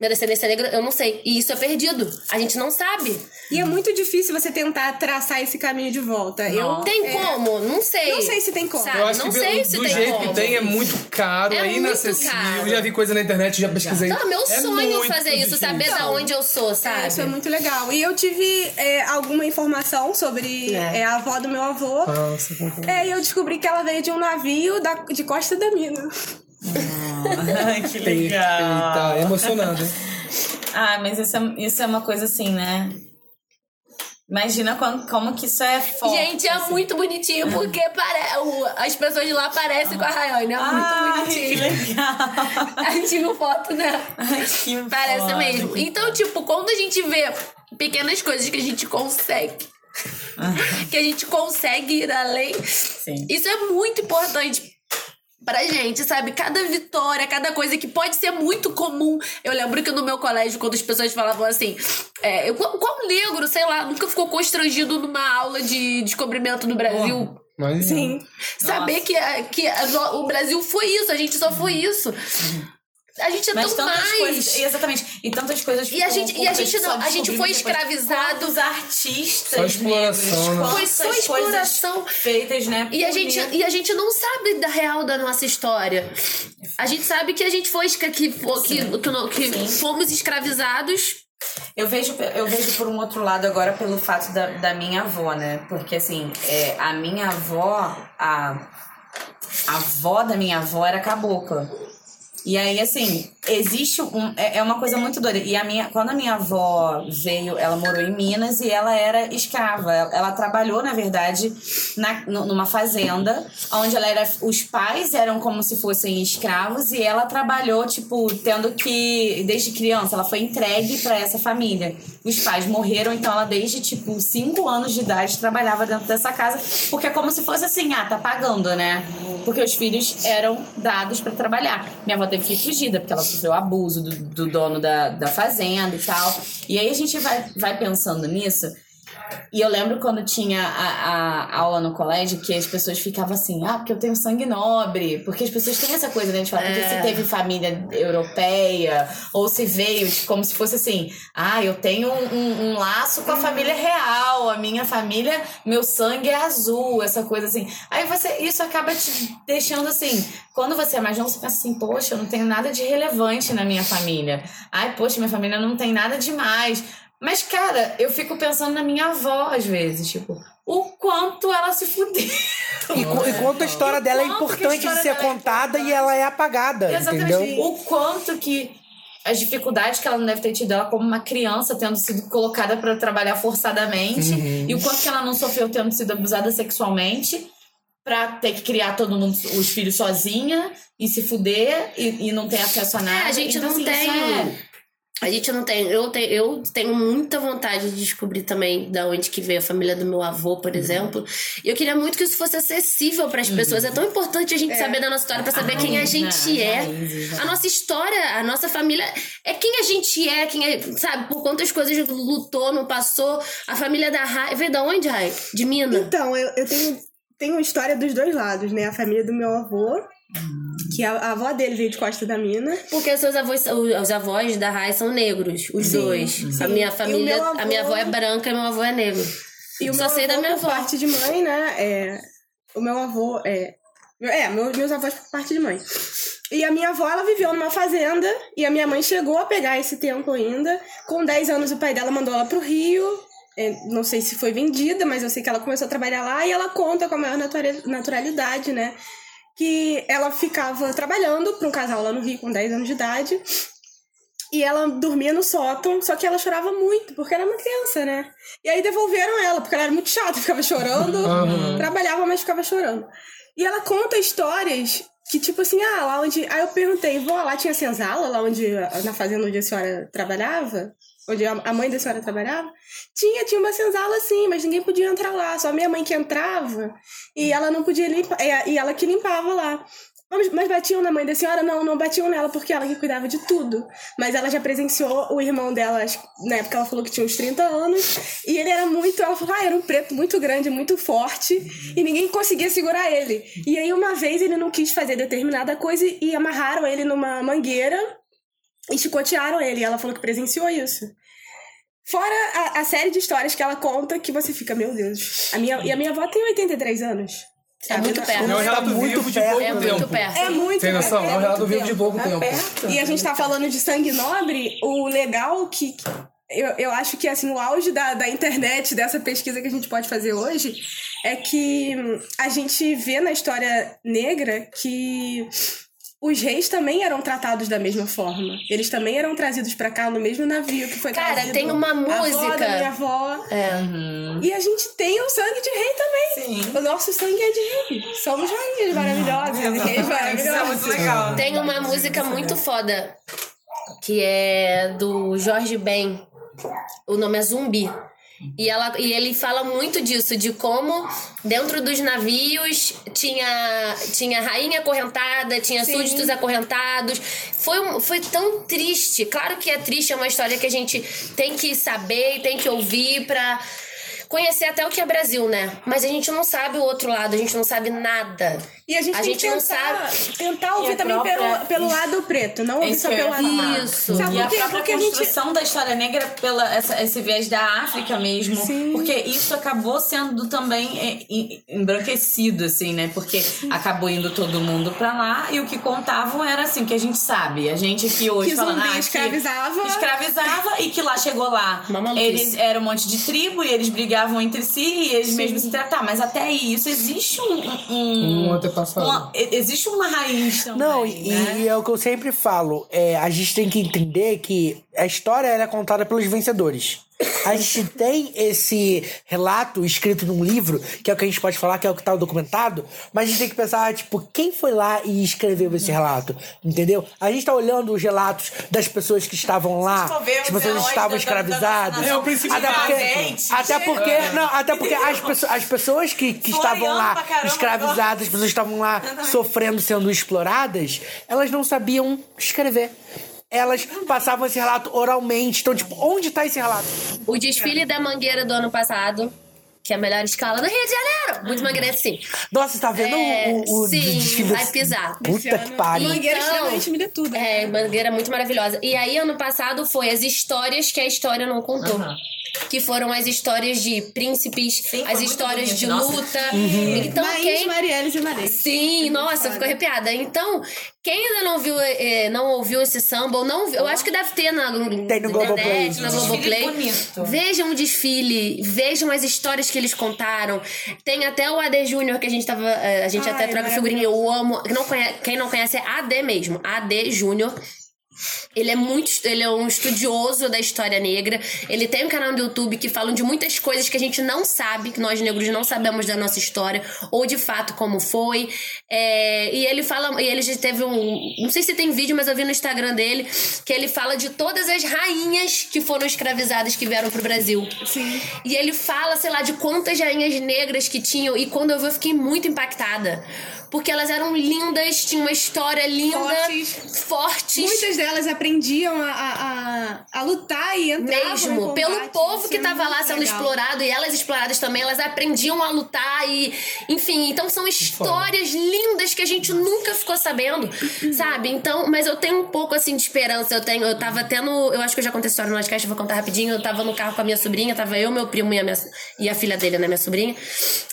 Minha descendência negra, eu não sei. E isso é perdido. A gente não sabe. E é muito difícil você tentar traçar esse caminho de volta. Eu Tem é, como? Não sei. Não sei se tem como. Sabe? Eu acho não que sei pelo- se do tem jeito como. que tem é muito caro, É é, muito inacessível. caro. Já vi coisa na internet, já pesquisei. Não, meu É sonho muito fazer isso, difícil. saber da onde eu sou, sabe? É, isso é muito legal. E eu tive é, alguma informação sobre É. é, a avó do meu avô. Nossa, concordo. É, e eu descobri que ela veio de um navio da, de Costa da Mina. Ai, que Eita, é emocionado, hein? Ah, mas isso é, isso é uma coisa assim, né? Imagina como, como que isso é forte. Gente, é muito bonitinho, porque pare... o- as pessoas de lá parecem com a Rayane. É muito Ai, que bonitinho. legal. A gente viu foto, né? Ai, que Parece foda. mesmo. Então, tipo, quando a gente vê pequenas coisas que a gente consegue, que a gente consegue ir além, Sim. isso é muito importante pra gente, sabe? Cada vitória, cada coisa que pode ser muito comum. Eu lembro que no meu colégio, quando as pessoas falavam assim, é, eu, qual, qual negro, sei lá, nunca ficou constrangido numa aula de descobrimento do Brasil. Mas, Sim. Saber que, a- que o Brasil foi isso, a gente só foi isso. A gente é Mas tão mais. coisas. Exatamente. E tantas coisas E a gente- e a gente não- a gente foi escravizado. Quantos artistas Só exploração, né? Foi só exploração. feitas, né? E a, gente, e a gente não sabe da real da nossa história. A gente sabe que a gente foi que, que, que, que fomos escravizados. Eu vejo, eu vejo por um outro lado agora pelo fato da, da minha avó, né? Porque assim, é, a minha avó, a, a avó da minha avó era cabocla. E aí, assim, existe um. É, é uma coisa muito doida. E a minha, quando a minha avó veio, ela morou em Minas e ela era escrava. Ela, ela trabalhou, na verdade, na, nu- numa fazenda, onde ela era. Os pais eram como se fossem escravos e ela trabalhou, tipo, tendo que. Desde criança, ela foi entregue pra essa família. Os pais morreram, então ela, desde, tipo, 5 anos de idade, trabalhava dentro dessa casa, porque é como se fosse assim, ah, tá pagando, né? Porque os filhos eram dados pra trabalhar. Minha avó teve que ir fugida, porque ela sofreu abuso do, do dono da, da fazenda e tal. E aí a gente vai, vai pensando nisso. E eu lembro quando tinha a, a aula no colégio que as pessoas ficavam assim, ah, porque eu tenho sangue nobre. Porque as pessoas têm essa coisa, né? De falar, porque se teve família europeia, ou se veio, tipo, como se fosse assim, ah, eu tenho um, um- um laço com a família real, a minha família, meu sangue é azul, essa coisa assim. Aí você, isso acaba te deixando assim, quando você é mais novo, você pensa assim, poxa, eu não tenho nada de relevante na minha família. Ai, poxa, minha família não tem nada demais. Mas, cara, eu fico pensando na minha avó às vezes, tipo, o quanto ela se fudeu. E, e quanto a história dela é importante de ser é contada e ela é apagada, Exatamente. entendeu? O quanto que as dificuldades que ela não deve ter tido ela como uma criança tendo sido colocada para trabalhar forçadamente e o quanto que ela não sofreu tendo sido abusada sexualmente pra ter que criar todo mundo, os filhos sozinha e se fuder e, e não ter acesso a nada. É, a gente Então, não assim, tem. A gente não tem. Eu tenho, eu tenho muita vontade de descobrir também da onde que veio a família do meu avô, por exemplo. E eu queria muito que isso fosse acessível para as pessoas. É tão importante a gente saber da nossa história para saber quem a gente né, é. raízes, né? A nossa história, a nossa família é quem a gente é, quem é, sabe, por quantas coisas lutou, não passou. A família da Rai. Veio da onde, Rai? De Minas? Então, eu, eu tenho, tenho uma história dos dois lados, né? A família do meu avô, que a, a avó dele veio de Costa da Mina. Porque os seus avós, os avós da Rai são negros, os Sim, dois. sim. A minha família, meu a minha avô- avó é branca e meu avô é negro. E o Só sei avô, da minha por avó. parte de mãe, né? É, o meu avô é. É, meu- meus avós por parte de mãe. E a minha avó, ela viveu numa fazenda e a minha mãe chegou a pegar esse tempo ainda. Com 10 anos, o pai dela mandou ela pro Rio. É, não sei se foi vendida, mas eu sei que ela começou a trabalhar lá e ela conta com a maior natura- naturalidade, né? Que ela ficava trabalhando para um casal lá no Rio com 10 anos de idade. E ela dormia no sótão, só que ela chorava muito, porque era uma criança, né? E aí devolveram ela, porque ela era muito chata, ficava chorando, Aham. trabalhava, mas ficava chorando. E ela conta histórias que, tipo assim, ah, lá onde. Aí eu perguntei, vó, lá tinha senzala, lá onde. Na fazenda onde a senhora trabalhava? Onde a mãe da senhora trabalhava? Tinha, tinha uma senzala sim, mas ninguém podia entrar lá. Só minha mãe que entrava e ela não podia limpar. E ela que limpava lá. Mas, mas batiam na mãe da senhora? Não, não batiam nela, porque ela que cuidava de tudo. Mas ela já presenciou o irmão dela, na época ela falou que tinha uns 30 anos, e ele era muito. Ela falou, ah, era um preto muito grande, muito forte, e ninguém conseguia segurar ele. E aí, uma vez, ele não quis fazer determinada coisa e amarraram ele numa mangueira e chicotearam ele. E ela falou que presenciou isso. Fora a, a série de histórias que ela conta que você fica, meu Deus. A minha, e a minha avó tem 83 anos. É muito perto. É um relato Tá muito vivo de perto. pouco É tempo. muito perto. É muito Tem noção? É um relato vivo de pouco Tá tempo. perto. E a gente tá falando de sangue nobre, o legal que. Eu, eu acho que assim, o auge da, da internet, dessa pesquisa que a gente pode fazer hoje, é que a gente vê na história negra que os reis também eram tratados da mesma forma. Eles também eram trazidos pra cá no mesmo navio que foi Cara, trazido tem uma A avó música. da minha avó. É. E a gente tem o sangue de rei também. Sim. O nosso sangue é de rei. Somos rainhas maravilhosas, reis Isso é maravilhosos. muito legal. Tem uma música muito foda que é do Jorge Ben. O nome é Zumbi. E, ela, e ele fala muito disso, de como dentro dos navios tinha, tinha rainha acorrentada, tinha Sim. súditos acorrentados. Foi, um- foi tão triste. Claro que é triste, é uma história que a gente tem que saber e tem que ouvir pra conhecer até o que é Brasil, né? Mas a gente não sabe o outro lado, a gente não sabe nada. E a gente A tem gente que não tentar, sabe. tentar ouvir a também própria- pelo, pelo lado preto, não ouvir Isso só que pelo lado branco. Isso. Sabe E por a quê? própria Porque a gente... construção da história negra pela essa, esse viés da África mesmo. Sim. Porque isso acabou sendo também é, em- embranquecido, assim, né? Porque acabou indo todo mundo pra lá e o que contavam era assim, que a gente sabe. A gente aqui hoje Que falando ah, que escravizava. escravizava e que lá chegou lá. Eles eram um monte de tribo e eles brigavam entre si e eles mesmos se tratavam. Mas até isso existe um. um, Um antepassado. uma- existe uma raiz também. Não, e, né? e é o que eu sempre falo. É, a gente tem que entender que a história ela é contada pelos vencedores. A gente tem esse relato escrito num livro, que é o que a gente pode falar, que é o que tá documentado, mas a gente tem que pensar, tipo, quem foi lá e escreveu esse relato? Entendeu? A gente tá olhando os relatos das pessoas que estavam lá, vemos as pessoas que estavam da- da- escravizadas. da- É o princípio até da porque, até porque, não, até porque as, pessoas- as pessoas que, que estavam lá escravizadas, as pessoas que estavam lá sofrendo, sendo exploradas, elas não sabiam escrever. Elas passavam esse relato oralmente. Então, tipo, onde tá esse relato? O desfile da Mangueira do ano passado, que é a melhor escala do Rio de Janeiro. Muito Mangueira, sim. Nossa, você tá vendo É, o, o sim, desfile vai pisar. Puta que pariu. Mangueira Então, extremamente tudo. É, Mangueira é muito maravilhosa. E aí, ano passado, foi as histórias que a história não contou. Que foram as histórias de príncipes, Sim, as histórias de nossa. luta. Uhum. Então, Maís, quem. Marielle e Marei. Sim, nossa, eu fico arrepiada. Então, quem ainda não viu, eh, não ouviu esse samba, ou não viu, eu acho que deve ter na, Tem no Globoplay. internet, na Desfile Globoplay. bonito. Vejam o desfile, vejam as histórias que eles contaram. Tem até o AD Júnior que a gente tava. eh, A gente Ai, até troca figurinha. Eu amo. Não conhece, quem não conhece é AD mesmo. AD Júnior. Ele é muito. Ele é um estudioso da história negra. Ele tem um canal no YouTube que falam de muitas coisas que a gente não sabe, que nós negros não sabemos da nossa história, ou de fato como foi. É, e ele fala. E ele já teve um. Não sei se tem vídeo, mas eu vi no Instagram dele que ele fala de todas as rainhas que foram escravizadas que vieram pro Brasil. Sim. E ele fala, sei lá, de quantas rainhas negras que tinham. E quando eu vi, eu fiquei muito impactada. Porque elas eram lindas, tinham uma história linda, Fortes. fortes. Muitas delas aprendiam a, a, a, a lutar e entravam Mesmo, no pelo combate. povo que é tava lá sendo legal. explorado e elas exploradas também, elas aprendiam a lutar e, enfim, então são histórias lindas que a gente nunca ficou sabendo, sabe? Então, mas eu tenho um pouco assim de esperança. Eu tenho, eu tava tendo, eu acho que eu já contei a história no podcast, eu vou contar rapidinho. Eu tava no carro com a minha sobrinha, tava eu, meu primo e a, minha, e a filha dele, né, minha sobrinha.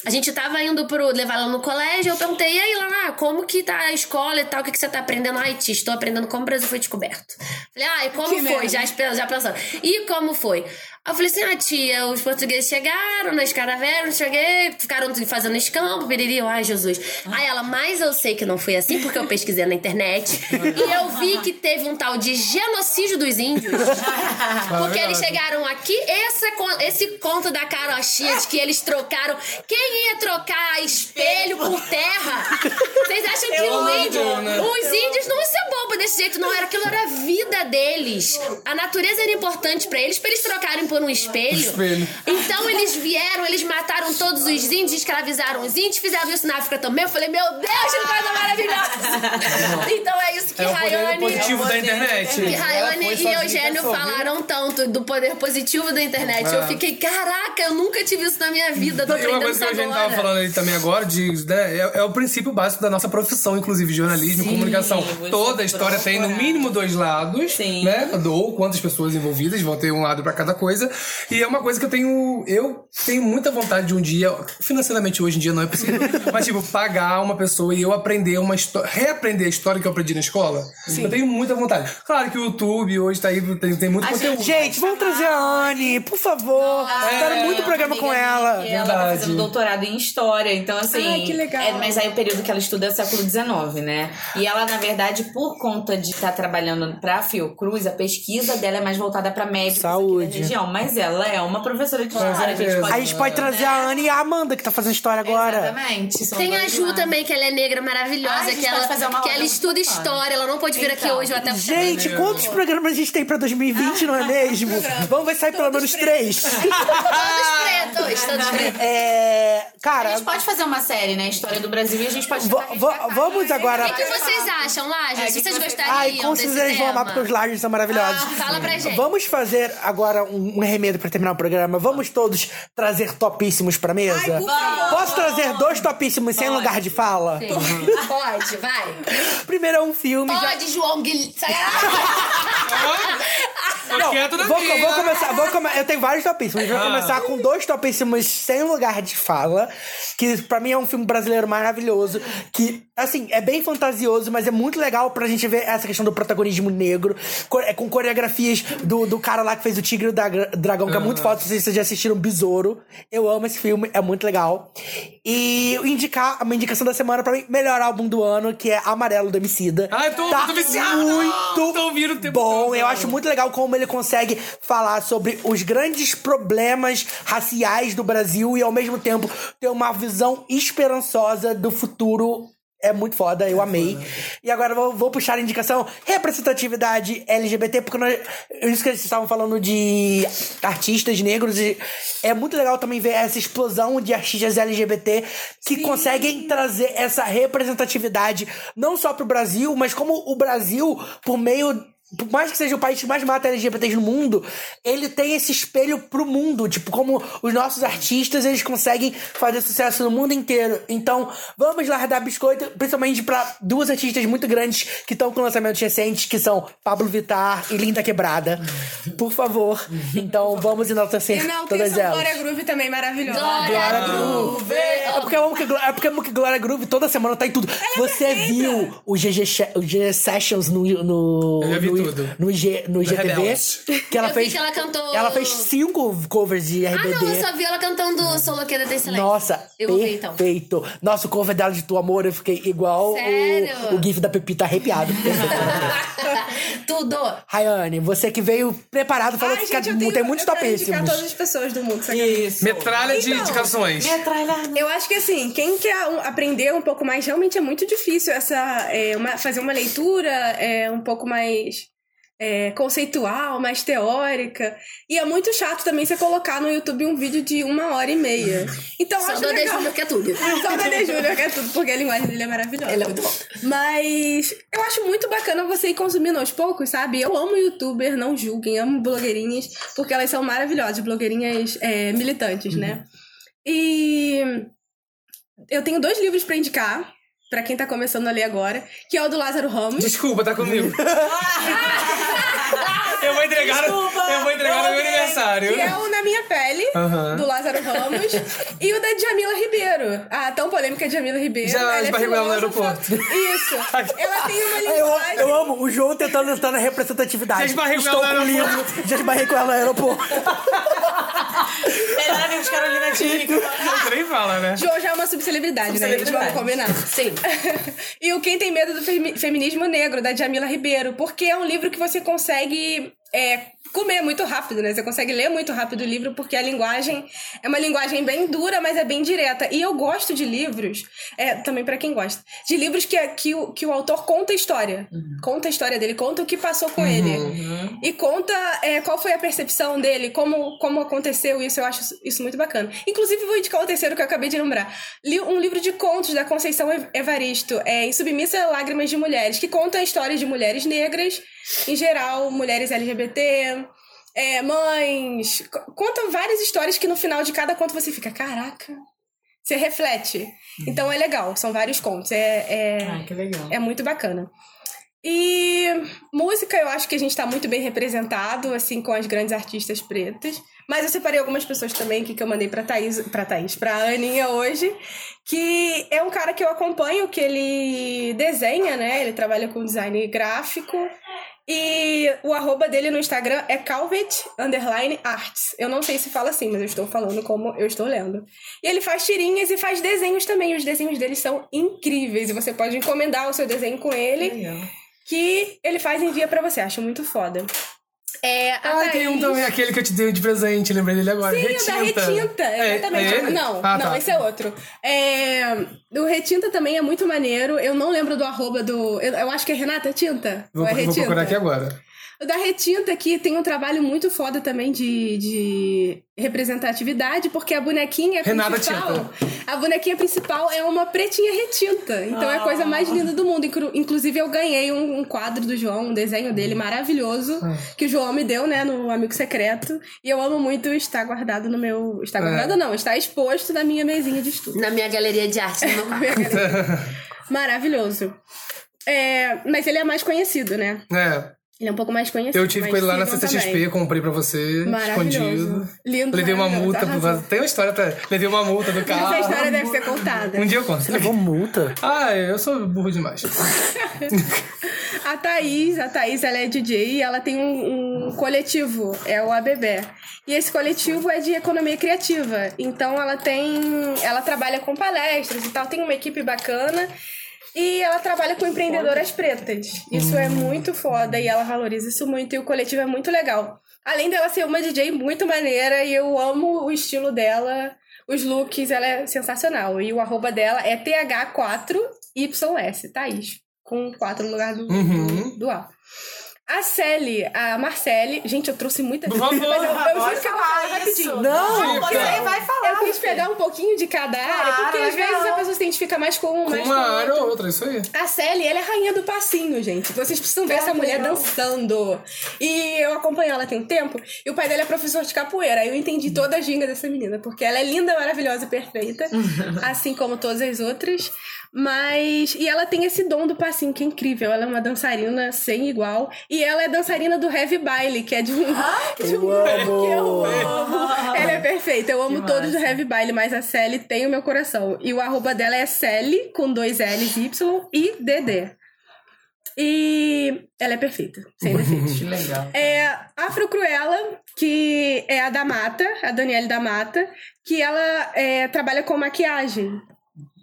A gente tava indo pro levar ela no colégio, eu perguntei, e aí, Lana, como que tá a escola e tal? O que, que você tá aprendendo? Ai, tia, estou aprendendo como o Brasil foi descoberto. Falei, ah, e como Que foi? merda. Já, já pensando. E como foi? Aí eu falei assim, ah, tia, os portugueses chegaram na escaravelha, cheguei, ficaram fazendo escampo, piriri, ai, Jesus. Aí ela, mas eu sei que não foi assim, porque eu pesquisei na internet. e eu vi que teve um tal de genocídio dos índios. Porque eles chegaram aqui, esse, con- esse conto da carochinha de que eles trocaram. Quem ia trocar espelho por terra? Vocês acham que o índio. Os índios não iam ser bobo desse jeito, não. Era aquilo, era a vida deles. A natureza era importante pra eles, pra eles trocarem por um espelho. Espelho. Então eles vieram, eles mataram todos os índios, escravizaram os índios, fizeram isso na África também. Eu falei, meu Deus, que coisa maravilhosa! então é isso que É o poder Rayane. positivo da internet. Que Rayane e Eugênio falaram tanto do poder positivo da internet. Eu É. fiquei, caraca, eu nunca tive isso na minha vida. Tô E uma coisa que a gente tava falando ali também agora, de, né, é, é o princípio básico da nossa profissão, inclusive jornalismo e Sim, comunicação. você Toda a história tem no mínimo dois lados, Sim. né? Ou quantas pessoas envolvidas, vão ter um lado pra cada coisa. E é uma coisa que eu tenho. Eu tenho muita vontade de um dia, financeiramente hoje em dia não é possível, mas tipo, pagar uma pessoa e eu aprender uma história, reaprender a história que eu aprendi na escola. Eu tenho muita vontade. Claro que o YouTube hoje tá aí, tem, tem muito A conteúdo. Gente, vamos trazer a Anne, por favor. Quero muito programa com ela. E ela tá Verdade. fazendo doutorado em história, então assim. Ai, que legal. é, mas aí o período que ela estuda é o século XIX, né? E ela, na verdade, por conta de estar trabalhando pra Fiocruz, a pesquisa dela é mais voltada pra médicos aqui Saúde. da região. Mas ela é uma professora de história. A gente pode, A gente pode trazer a Anne e a Amanda, que tá fazendo história agora. Exatamente. são Tem a Ju também, que ela é negra maravilhosa, Ah, a que, ela, pode fazer uma que ela estuda história. Ela não pôde vir aqui Então. hoje, eu até Gente, quantos programas a gente tem pra 2020, não é mesmo? Vamos ver se sai pelo menos três. Todos pretos, todos pretos. É. A Cara, gente pode fazer uma série, né? História do Brasil e a gente pode cá. vamos agora. O que, que vocês acham, Lajes? É, que vocês gostariam Ai, com desse certeza eles vão amar porque os lajes são maravilhosos. Ah, fala pra gente. Vamos fazer agora um, um remedo pra terminar o programa. Vamos todos trazer topíssimos pra mesa? Ai, favor. Posso trazer dois topíssimos sem lugar de fala? Sim. Pode, vai. Primeiro é um filme. já- Pode, João Guilherme. Tô quieto na Vou, vou começar, vou come- eu tenho vários topíssimos. Vou Ah. começar com dois topíssimos sem lugar de fala. Que pra mim é um filme brasileiro maravilhoso. Que, assim, é bem fantasioso, mas é muito legal pra gente ver essa questão do protagonismo negro. é, Com coreografias do, do cara lá que fez o Tigre e o Dragão, que é muito foda. Sei se vocês já assistiram Besouro. Eu amo esse filme, é muito legal. E indicar uma indicação da semana pra mim, melhor álbum do ano, que é Amarelo do Emicida. Ai, tô- tá tô viciado! Muito Tô ouvindo o tempo bom. todo. Eu acho muito legal como ele consegue falar sobre os grandes problemas raciais do Brasil e ao mesmo tempo ter uma visão esperançosa do futuro. É muito foda, eu amei. E agora vou, vou puxar a indicação representatividade LGBT, porque nós, isso que eles estavam falando de artistas negros. E é muito legal também ver essa explosão de artistas LGBT que conseguem trazer essa representatividade não só pro Brasil, mas como o Brasil, por meio por mais que seja o país que mais mata LGBTs no mundo, ele tem esse espelho pro mundo. Tipo, como os nossos artistas, eles conseguem fazer sucesso no mundo inteiro. Então, vamos lá dar biscoito, principalmente pra duas artistas muito grandes que estão com lançamentos recentes, que são Pablo Vittar e Linda Quebrada. Por favor. Então, vamos enaltecer Enalteçam todas elas. Glória Groove também maravilhosa. Glória Groove. É porque eu amo que, é porque eu amo que Glória Groove toda semana tá em tudo. Você é perfeita. viu o GG, o GG Sessions no, no, Eu já vi no, tudo. no, G, no IGTV? Rebeldes. Que ela Eu vi fez. que ela cantou- Ela fez cinco covers de Ah, RBD. não, eu só vi ela cantando Soloqueira da Excelência. Nossa, Eu vou ver então. perfeito. Nossa, o cover dela de Tu Amor, eu fiquei igual Sério? o, o gif da Pepita arrepiado. Tudo. Rayane, você que veio preparado, falou Ai, que gente, tem tenho, muitos eu quero indicar topíssimos. todas as pessoas do mundo. Isso. Metralha de Então, indicações. Eu acho que assim, quem quer aprender um pouco mais, realmente é muito difícil essa é, uma- fazer uma leitura é, um pouco mais é, conceitual, mais teórica. E é muito chato também você colocar no YouTube um vídeo de uma hora e meia. Então Só acho legal. Júnior que é tudo. Só o Dede Júnior que é tudo, porque a linguagem dele é maravilhosa. Ele é muito bom. Mas eu acho muito bacana você ir consumindo aos poucos, sabe? Eu amo youtuber, não julguem, amo blogueirinhas, porque elas são maravilhosas, blogueirinhas é, militantes, né? E eu tenho dois livros pra indicar. Pra quem tá começando a ler agora, que é o do Lázaro Ramos. Desculpa, tá comigo. eu vou entregar, Desculpa. eu vou entregar no meu Ok. aniversário. Que é o Na Minha Pele, do Lázaro Ramos, e o da Djamila Ribeiro. A tão polêmica Djamila Ribeiro. Já ela é esbarrou ela no aeroporto. Isso. Ela tem uma Eu, linguagem. eu amo o João tentando entrar na representatividade. Já esbarrei com ela com no o livro. Já esbarrei com ela no aeroporto. Melhor amigos Carolina Dick. Você nem fala, né? João já é uma subcelebridade, né, gente? Vamos Subcelebridade. combinar. Sim. e o Quem Tem Medo do Femi- Feminismo Negro, da Djamila Ribeiro. Porque é um livro que você consegue é, comer muito rápido, né? Você consegue ler muito rápido o livro, porque a linguagem é uma linguagem bem dura, mas é bem direta. E eu gosto de livros, é, também pra quem gosta, de livros que, que, o, que o autor conta a história. Conta a história dele, conta o que passou com ele. E conta é, qual foi a percepção dele, como, como aconteceu isso. Eu acho isso- muito bacana. Inclusive, vou indicar o terceiro que eu acabei de lembrar. Li um livro de contos da Conceição Ev- Evaristo, é, Em Submissa a Lágrimas de Mulheres, que conta a história de mulheres negras, em geral, mulheres LGBT, é, mães. Co- Conta várias histórias que no final de cada conto você fica, caraca. Você reflete. Então é legal, são vários contos. É, é, Ah, que legal. é muito bacana. E música, eu acho que a gente tá muito bem representado, assim, com as grandes artistas pretas. Mas eu separei algumas pessoas também aqui que eu mandei pra Thaís, pra Thaís, pra Aninha hoje, que é um cara que eu acompanho, que ele desenha, né? Ele trabalha com design gráfico. E o arroba dele no Instagram é Calvet Underline Arts. Eu não sei se fala assim, mas eu estou falando como eu estou lendo. E ele faz tirinhas e faz desenhos também. Os desenhos dele são incríveis. E você pode encomendar o seu desenho com ele, Legal. que ele faz e envia pra você. Acho muito foda. É, Ah, tem um Thaís- também, aquele que eu te dei de presente, lembrei dele agora. Sim, o da Retinta, É- exatamente. é ele? não, Ah, não, tá. esse é outro. É, o Retinta também é muito maneiro. Eu não lembro do arroba do. Eu, eu acho que é Renata Tinta. Vou, Ou é vou Retinta? procurar aqui agora. O da Retinta aqui tem um trabalho muito foda também de, de representatividade, porque a bonequinha Renata principal. A bonequinha principal é uma pretinha retinta. Então é a coisa mais linda do mundo. Inclu- Inclusive, eu ganhei um, um quadro do João, um desenho dele maravilhoso, que o João me deu, né, no Amigo Secreto. E eu amo muito estar guardado no meu. Está guardado, não, está exposto na minha mesinha de estudo. Na minha galeria de arte. no meu quarto. Maravilhoso. É, mas ele é mais conhecido, né? É, Ele é um pouco mais conhecido. eu tive com ele lá na CCXP, também. comprei pra você, Maravilhoso. escondido. Lindo, Levei uma multa, por... tem uma história pra... Levei uma multa do Essa carro. história deve ser contada. Um dia eu conto. Levou multa. Ah, eu sou burro demais. A Thaís, a Thaís, ela é DJ e ela tem um, um coletivo, é o ABB. E esse coletivo é de economia criativa. Então ela tem. Ela trabalha com palestras e tal, tem uma equipe bacana. E ela trabalha com empreendedoras pretas. Isso é muito foda e ela valoriza isso muito. E o coletivo é muito legal. Além dela ser uma DJ muito maneira e eu amo o estilo dela, os looks, ela é sensacional. E o arroba dela é TH4YS, Thaís. Com 4 no lugar do, Uhum. do A. A Celi, a Marcele. Gente, eu trouxe muita Por favor, mas eu, eu vou falar falar isso. rapidinho. Não! Você vai falar. Eu quis pegar um pouquinho de cada área, Claro, porque às vezes a pessoa se identifica mais com um, Com mais uma com área outro. ou outra, isso aí. A Sally, ela é a rainha do passinho, gente. Vocês precisam ver essa mulher dançando. E eu acompanho ela tem um tempo. E o pai dela é professor de capoeira. Aí eu entendi toda a ginga dessa menina. Porque ela é linda, maravilhosa e perfeita. assim como todas as outras. Mas... E ela tem esse dom do passinho, que é incrível. Ela é uma dançarina sem igual. E ela é dançarina do Heavy Baile, que é de um... de um amo. que eu amo. Ela é perfeita. Eu amo todos do Heavy Baile, mas a Sally tem o meu coração. E o arroba dela é Sally, com dois L's, Y e DD. E ela é perfeita, sem defeitos. Que legal. É Afro Cruella, que é a da Mata, a Daniele da Mata, que ela é, trabalha com maquiagem.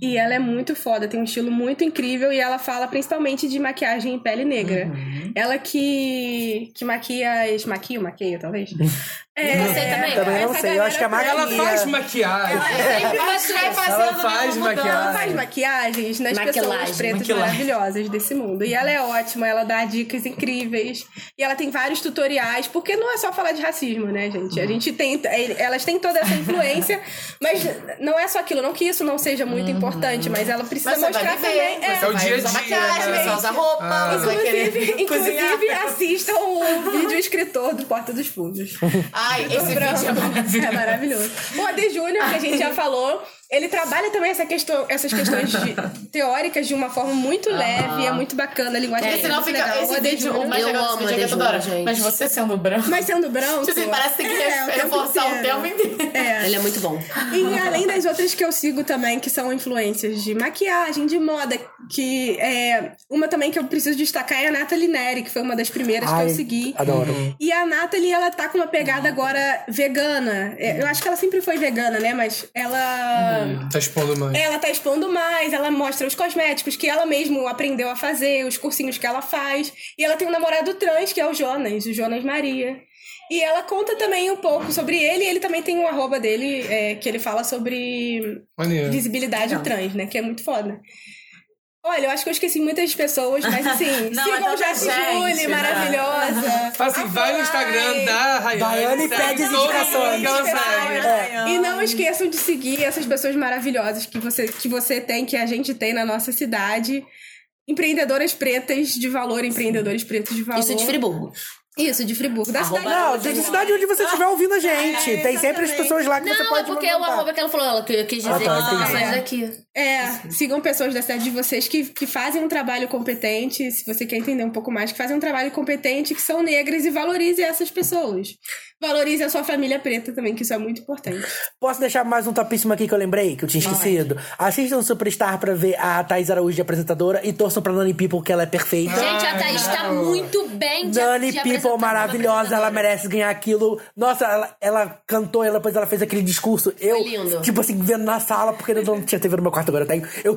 E ela é muito foda, tem um estilo muito incrível e ela fala principalmente de maquiagem em pele negra. Uhum. Ela que, que maquia as. Maquia, maquia, talvez? É, Você também? Também não essa sei, eu acho que a galera maquia. Ela faz maquiagem. Sempre vai vai fazendo Ela faz nenhuma mudança. Ela maquiagem. faz maquiagens nas Maquilagem, pessoas pretas maquilagem. maravilhosas desse mundo. E ela é ótima, ela dá dicas incríveis. E ela tem vários tutoriais, porque não é só falar de racismo, né, gente? A gente tem. Elas têm toda essa influência, mas não é só aquilo. Não que isso não seja muito importante, mas ela precisa Mas você vai mostrar viver, também. você É o dia a dia, maquiagem, né? você vai usar roupa, Ah. você vai querer Inclusive, inclusive assistam o vídeo escritor do Porta dos Fundos. Ai, esse vídeo é maravilhoso. É maravilhoso. O AD Júnior, que a gente já falou, ele trabalha também essa questão, essas questões de- teóricas de uma forma muito leve, é muito bacana, a linguagem Porque é senão fica. legal. Esse vídeo, o mais Eu legal amo desse vídeo é que toda hora. Mas você sendo branco. mas sendo branco. Tipo assim, parece que tem que é, tempo reforçar o tempo inteiro. É. Ele é muito bom. E além das outras que eu sigo também, que são influências de maquiagem, de moda, que é. Uma também que eu preciso destacar é a Nathalie Neri, que foi uma das primeiras Ai, que eu segui. Adoro. E a Nathalie, ela tá com uma pegada agora vegana. É, Eu acho que ela sempre foi vegana, né? Mas ela. Tá expondo mais. Ela tá expondo mais, ela mostra os cosméticos que ela mesma aprendeu a fazer, os cursinhos que ela faz. E ela tem um namorado trans, que é o Jonas, o Jonas Maria. E ela conta também um pouco sobre ele, e ele também tem um arroba dele é, que ele fala sobre Maneiro. visibilidade trans, né? Que é muito foda. Olha, eu acho que eu esqueci muitas pessoas, mas assim, Não, sigam é tanta Jace né? maravilhosa. Fala assim, vai no. Instagram da Rayane. E segue pede as indicações. É. E não esqueçam de seguir essas pessoas maravilhosas que você, que você tem, que a gente tem na nossa cidade. Empreendedoras pretas de valor, empreendedores pretos de valor. Isso de Friburgo. Isso, de Friburgo. Da Arroba- cidade. Não, de cidade onde você estiver ouvindo a gente. É, Tem sempre as pessoas lá que você Não, pode é porque o mandar. arroba que ela falou, ela que- quis dizer Ah, tá, que sai daqui. É, sigam pessoas da cidade de vocês que, que fazem um trabalho competente, se você quer entender um pouco mais, que fazem um trabalho competente, que são negras e valorize essas pessoas. Valorize a sua família preta também, que isso é muito importante. Posso deixar mais um topíssimo aqui que eu lembrei, que eu tinha esquecido? Assistam o Superstar pra ver a Thaís Araújo de apresentadora e torçam pra Nani People, que ela é perfeita. Gente, a Thaís tá muito bem de Nani de People, maravilhosa, ela merece ganhar aquilo. Nossa, ela, ela cantou, ela, depois ela fez aquele discurso. Eu, Foi lindo. tipo assim, vendo na sala, porque eu não tinha TV no meu quarto, agora eu tenho. Eu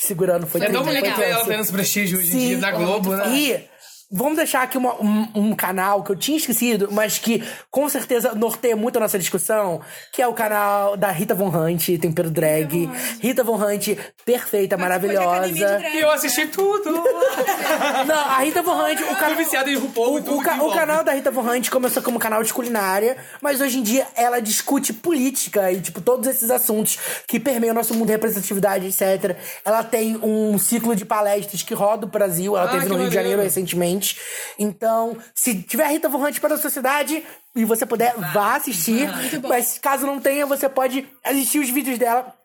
segurando, foi É tão bonito foi ver ela tendo esse prestígio hoje em dia na Globo, né? E vamos deixar aqui uma- um, um canal que eu tinha esquecido, mas que com certeza norteia muito a nossa discussão, que é o canal da Rita Von Hunt, Tempero Drag. Rita Von Hunt, perfeita, maravilhosa. E eu assisti tudo. Não, a Rita Von Hunt, o canal. viciado em RuPaul e O, tudo o, ca- o canal da Rita Von Hunt começou como canal de culinária, mas hoje em dia ela discute política e, tipo, todos esses assuntos que permeiam o nosso mundo, representatividade, etc. Ela tem um ciclo de palestras que roda o Brasil, ela Ah, teve no Rio de. Janeiro recentemente. Então, se tiver Rita Von Hunt para a sua cidade e você puder, vá assistir. Mas caso não tenha, você pode assistir os vídeos dela.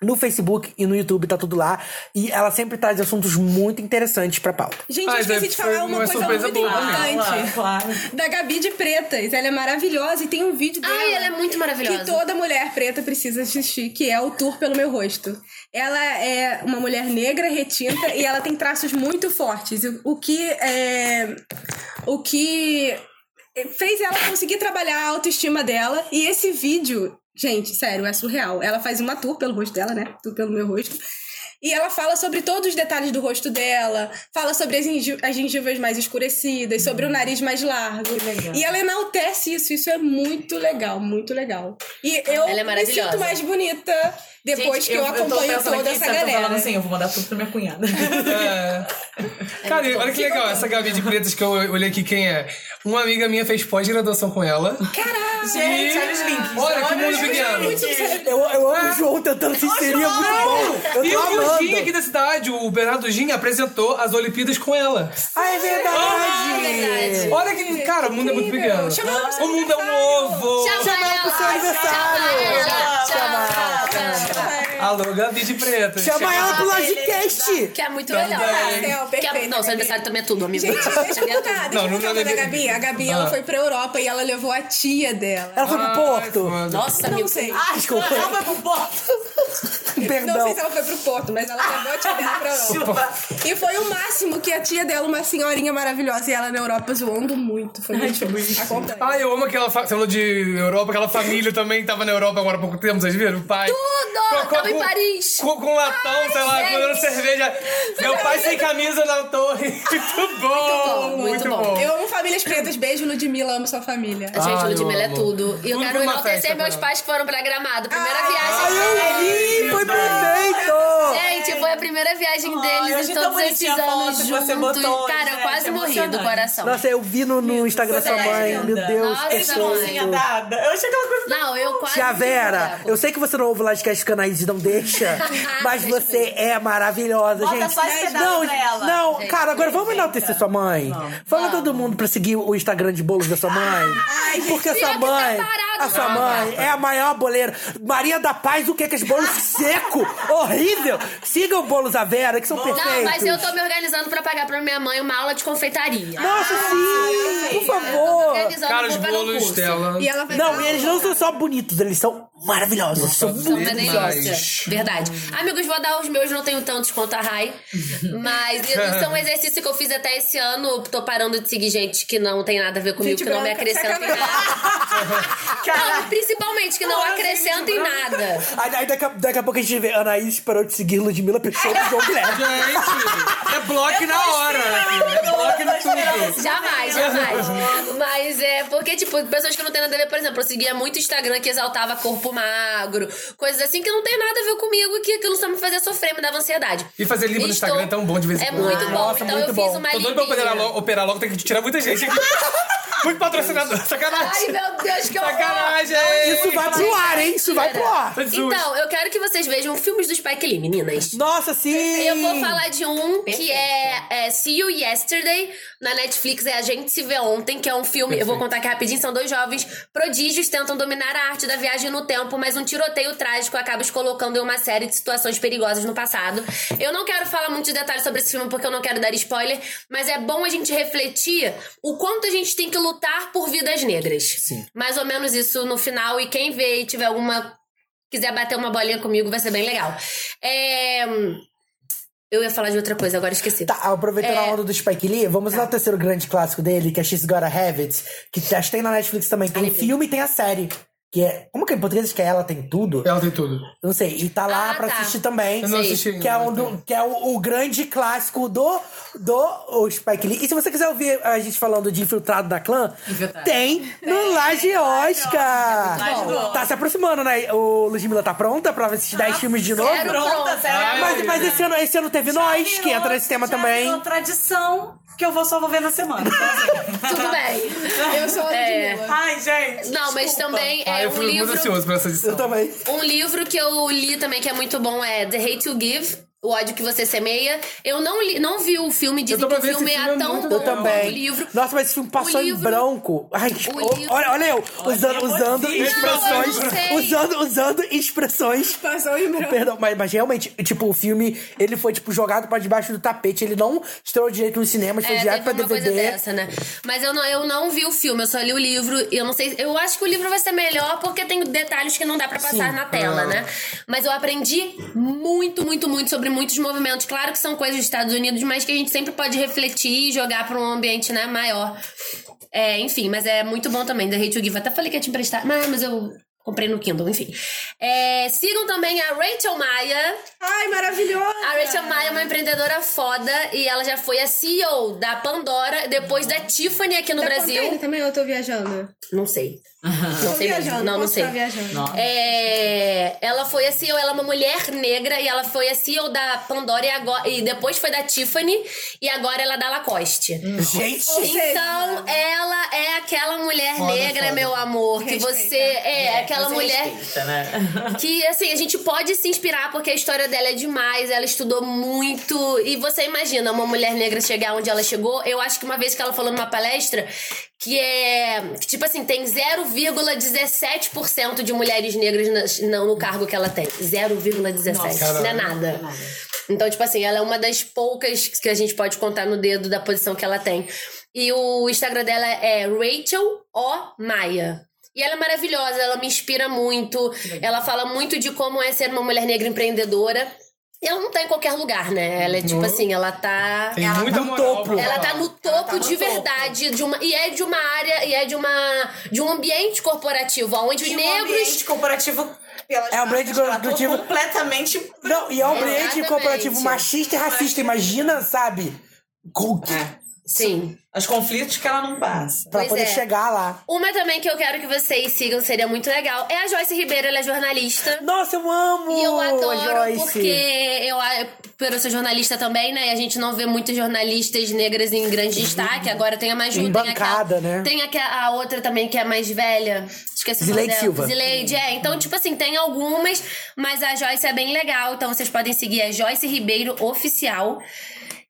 No Facebook e no YouTube tá tudo lá. E ela sempre traz assuntos muito interessantes pra pauta. Gente, eu esqueci de falar uma, coisa muito boa mim. importante. Claro. Da Gabi de Pretas. Ela é maravilhosa e tem um vídeo dela. Ai, ela é muito maravilhosa. Que toda mulher preta precisa assistir, que é o Tour pelo Meu Rosto. Ela é uma mulher negra, retinta, e ela tem traços muito fortes. O- O que é. O que fez ela conseguir trabalhar a autoestima dela. E esse vídeo, gente, sério, é surreal. Ela faz uma tour pelo rosto dela, né? Tour pelo meu rosto. E ela fala sobre todos os detalhes do rosto dela, fala sobre as, as gengivas mais escurecidas, sobre o nariz mais largo. E ela enaltece isso, isso é muito legal, muito legal. E eu Ela é me sinto mais bonita depois Gente, que eu, tô acompanho pensando toda aqui, essa galera. falando assim, eu vou mandar tudo pra minha cunhada. É. Cara, e olha que legal, essa Gabi de Pretas que eu olhei aqui quem é. Uma amiga minha fez pós-graduação com ela. Gente, olha os links. Olha que mundo pequeno. Eu, eu amo o João tentando se inserir, é muito bom. Eu E o. Gin aqui da cidade, o Bernardo Gin, apresentou as Olimpíadas com ela. Ah, é verdade! verdade. Olha que, cara, o mundo é muito pequeno. Chama ela pro seu O mundo é um ovo. Chama ela pro seu aniversário. Chama Chama ela. Chama ela. Alô, Gabi de Pretas. Chama ela pro Logicast! Que é muito Também. legal. Céu, Que é- perfeita, Não, seu Gabi. aniversário também é tudo, amigo. Gente, deixa eu contar, deixa Não, eu não contar da Gabi. A Gabi, Ah. ela foi pra Europa e ela levou a tia dela. Ela foi pro Porto. Nossa, Não sei. Ah, desculpa. Ela vai pro porto. Não Perdão. sei se ela foi pro Porto, mas ela levou a tia dela pra Europa. E foi o máximo que a tia dela, uma senhorinha maravilhosa, e ela na Europa zoando muito. Foi muito. Acompanha. Ah, eu amo aquela. Fa... Você falou de Europa, aquela família também tava na Europa agora há pouco tempo, vocês viram? O pai. Tudo! Tava em Paris. Com, com latão, sei lá, comendo cerveja. Meu pai sem camisa na torre. Muito bom. bom, muito muito bom. bom. Eu amo famílias pretas. Beijo, Ludmilla. Amo sua família. Gente, Ai, Ludmilla é tudo. E eu quero enaltecer meus pais que foram pra Gramado. Primeira Ai, viagem. eu vi! Foi perfeito! Gente, foi a primeira viagem Ai, deles em todos esses anos juntos. botou, Cara, eu gente, quase morri do coração. Nossa, eu vi no, no Instagram da sua é mãe. Meu Deus, que de fofo. dada. Eu achei aquela coisa. Não, eu quase. Tia Vera, eu sei que você não ouve o Livecast Canais e não deixa, mas você é maravilhosa, Bota gente. só esse não, pra ela. não, Gente, cara, agora vamos enaltecer sua mãe. Fala todo mundo pra seguir o Instagram de bolos da sua mãe. Porque a sua que tá mãe, parado, a sua não. mãe é a maior boleira. Maria da Paz, o que? Aqueles bolos seco, horrível. Sigam bolos a Vera, que são perfeitos. Não, mas eu tô me organizando pra pagar pra minha mãe uma aula de confeitaria. Nossa, sim, por favor. Cara, os bolos dela. E ela vai Não, e eles não são só bonitos, eles são maravilhosos. São São muito delícia. Verdade. Amigos, vou dar os meus, não tenho tantos quanto a Rai. Mas isso é um exercício que eu fiz até esse ano. Tô parando de seguir gente que não tem nada a ver comigo, Gente que não me branca, acrescenta em nada. Não, principalmente que não acrescenta em nada. Aí, aí daqui, a, daqui a pouco a gente vê Anaís parou de seguir Ludmilla show do João Guilherme. Gente, é bloco na hora. É bloco no tudo. Jamais, jamais. Mas é porque, tipo, pessoas que não têm nada a ver, por exemplo, eu seguia muito Instagram que exaltava corpo magro, coisas assim que não tem nada a ver comigo, que aquilo só me fazia sofrer, me dava ansiedade. E fazer limpo no Estou- Instagram é tão bom de vez em É quando. muito bom. Nossa, então muito eu bom. fiz uma Tô doido pra operar logo, operar logo, tem que tirar muita gente. Muito patrocinador, Ai, sacanagem. meu Deus, que horror! Sacanagem! Isso vai pro ar, hein? Isso vai pro ar. Jesus. Então, eu quero que vocês vejam filmes do Spike Lee, meninas. Nossa, sim! Eu vou falar de um que é, é See You Yesterday, na Netflix, é A Gente Se Vê Ontem, que é um filme, eu vou contar aqui rapidinho, são dois jovens prodígios tentam dominar a arte da viagem no tempo, mas um tiroteio trágico acaba os colocando em uma série de situações perigosas no passado. Eu não quero falar muitos detalhes sobre esse filme porque eu não quero dar spoiler, mas é bom a gente refletir o quanto a gente tem que lutar por vidas negras. Sim. Mais ou menos isso no final, e quem vê e tiver alguma quiser bater uma bolinha comigo, vai ser bem legal. É... Eu ia falar de outra coisa, agora esqueci. Tá, aproveitando É. a onda do Spike Lee, vamos lá ao terceiro grande clássico dele, que é She's Gotta Have It, que acho que tem na Netflix também. Tem o filme e tem a série. Que é. Como que é em português que é Ela Tem Tudo? Ela tem tudo. Não sei. E tá lá Ah, pra tá. assistir também. Eu não Sei. assisti ainda. Que é, um do- que é o, o grande clássico do, do o Spike Lee. E se você quiser ouvir a gente falando de Infiltrado da Clã, Infiltrado. tem no Laje Oscar. Do Tá se aproximando, né? O Ludmilla tá pronta pra assistir 10 filmes de novo? Pronta, pronta. Mas, mas esse, ano, esse ano teve nós, que Virou- entra nesse tema já também. virou tradição que eu vou só vou ver na semana. Tudo bem. Eu sou a É. Ludmilla. Ai, gente. Não, mas desculpa. também Ah, é eu um fui muito livro. ansioso pra essa edição. Eu também. Um livro que eu li também que é muito bom é The Hate You Give. O ódio que você semeia. Eu não li, não vi o filme, dizem tô que o filme filme, é tão bom Eu quanto o também. livro. Nossa, mas esse filme passou O em livro- branco. Ai, o livro- olha, olha eu, usando, usando expressões. Não, eu não sei. usando, usando expressões. Passou em branco. Perdão, mas, mas realmente, tipo, o filme, ele foi, tipo, jogado pra debaixo do tapete. Ele não estreou direito nos cinemas, foi É, direto pra DVD. coisa dessa, né? Mas eu não, eu não vi o filme, eu só li o livro. E eu não sei. Eu acho que o livro vai ser melhor porque tem detalhes que não dá pra passar Sim. na tela, né? Mas eu aprendi muito, muito, muito sobre muitos movimentos. Claro que são coisas dos Estados Unidos, mas que a gente sempre pode refletir e jogar pra um ambiente, né, maior. É, enfim, mas é muito bom também. The Hate to Give. Até falei que ia te emprestar, mas, mas eu comprei no Kindle, enfim. É, sigam também a Rachel Maia. Ai, maravilhosa. A Rachel Maia é uma empreendedora foda e ela já foi a CEO da Pandora, depois da Tiffany aqui no Tá Brasil. contente também ou eu tô viajando? Não sei. Não sei viajando, Não, não sei. É, ela foi a CEO, ela é uma mulher negra e ela foi a CEO da Pandora e, agora, e depois foi da Tiffany e agora ela é da Lacoste. Gente, Então, ela é aquela mulher Foda, negra, foda. meu amor, que Respeita. você é, aquela Você mulher respeita, né? que assim, a gente pode se inspirar porque a história dela é demais, ela estudou muito. E você imagina uma mulher negra chegar onde ela chegou? Eu acho que uma vez que ela falou numa palestra que é. que, tipo assim, tem 0,17% de mulheres negras não, no cargo que ela tem. 0,17. Não é nada. Então, tipo assim, ela é uma das poucas que a gente pode contar no dedo da posição que ela tem. E o Instagram dela é Rachel O Maia. E ela é maravilhosa, ela me inspira muito. Ela fala muito de como é ser uma mulher negra empreendedora. E ela não tá em qualquer lugar, né? Ela é tipo Não. assim, ela tá. Tem Ela muita tá no topo. Ela tá no topo no de topo. verdade de uma e é de uma área e é de uma de um ambiente corporativo onde os E um negros ambiente corporativo pelas É um ambiente ela corporativo- completamente. Não, e é um ambiente corporativo machista e racista. Imagina, sabe? Com, Sim. Os conflitos que ela não passa. pra Pois poder é. chegar lá. Uma também que eu quero que vocês sigam, seria muito legal, é a Joyce Ribeiro, ela é jornalista. Nossa, eu amo E eu a adoro Joyce. porque eu, por eu ser jornalista também, né? E a gente não vê muitas jornalistas negras em grande destaque. Agora tem a mais Em tem bancada, aquela, né? Tem aquela, a outra também que é mais velha. Esqueci o nome Zileide dela. Silva. Zileide, é. Então, tipo assim, tem algumas, mas a Joyce é bem legal. Então vocês podem seguir a Joyce Ribeiro Oficial.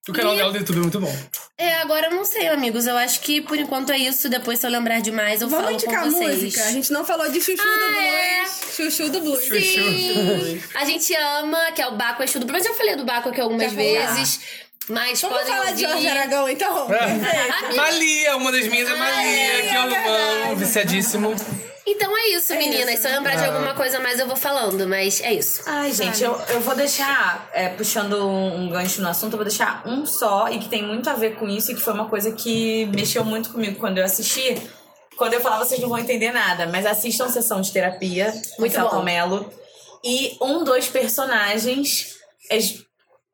O canal E- dela do YouTube é muito bom. É, agora eu não sei, amigos. Eu acho que por enquanto é isso. Depois, se eu lembrar demais, eu Vamos falo indicar com vocês. música. A gente não falou de Chuchu Ah, do é? Blues. Chuchu do Blues. Sim! A gente ama, que é o Baco Exu do Mas eu falei do Baco aqui algumas Já vezes. Mas Vamos podem falar de ouvir. Jorge Aragão, então? Perfeito. Malia, uma das minhas é Malia, que eu amo, viciadíssimo. Então é isso, meninas. Se eu lembrar de alguma coisa mais, eu vou falando. Mas é isso. Ai, gente, eu, eu vou deixar, é, puxando um, gancho no assunto, eu vou deixar um só e que tem muito a ver com isso e que foi uma coisa que mexeu muito comigo quando eu assisti. Quando eu falar, vocês não vão entender nada, mas assistam sessão de terapia, Muito Celton bom. Mello. E um dos personagens é,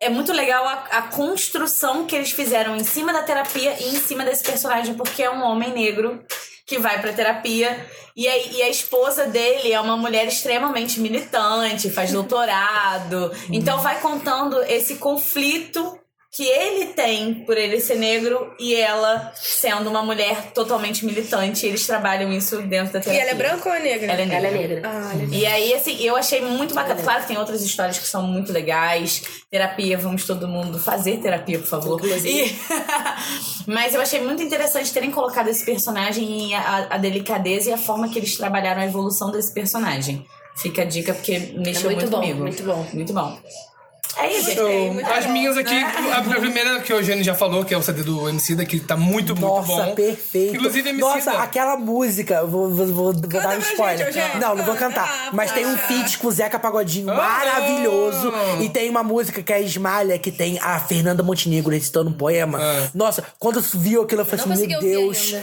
é muito legal a, a construção que eles fizeram em cima da terapia e em cima desse personagem, porque é um homem negro que vai pra terapia e a, e a esposa dele é uma mulher extremamente militante, faz doutorado. Então vai contando esse conflito que ele tem por ele ser negro e ela sendo uma mulher totalmente militante. Eles trabalham isso dentro da E terapia. ela é branca ou é negra? Ela é negra. Ela é negra. Ah. E aí, assim, eu achei muito bacana. Claro que tem outras histórias que são muito legais. Terapia, vamos todo mundo fazer terapia, por favor. E- Mas eu achei muito interessante terem colocado esse personagem e a, a delicadeza e a forma que eles trabalharam a evolução desse personagem. Fica a dica porque mexeu muito muito, bom, comigo. muito bom. Muito bom. É isso, gente. As minhas aqui, a a primeira que o Eugênio já falou, que é o CD do MC que tá muito, muito Nossa, bom. perfeito. Inclusive, MC Nossa, aquela música, vou, vou, vou, vou dar um spoiler. gente, não, não vou cantar. Ah, mas tem um para. feat com o Zeca Pagodinho Ah. maravilhoso. E tem uma música que é a Esmalha, que tem a Fernanda Montenegro recitando um poema. Ah. Nossa, quando eu vi aquilo, eu falei assim, meu Deus.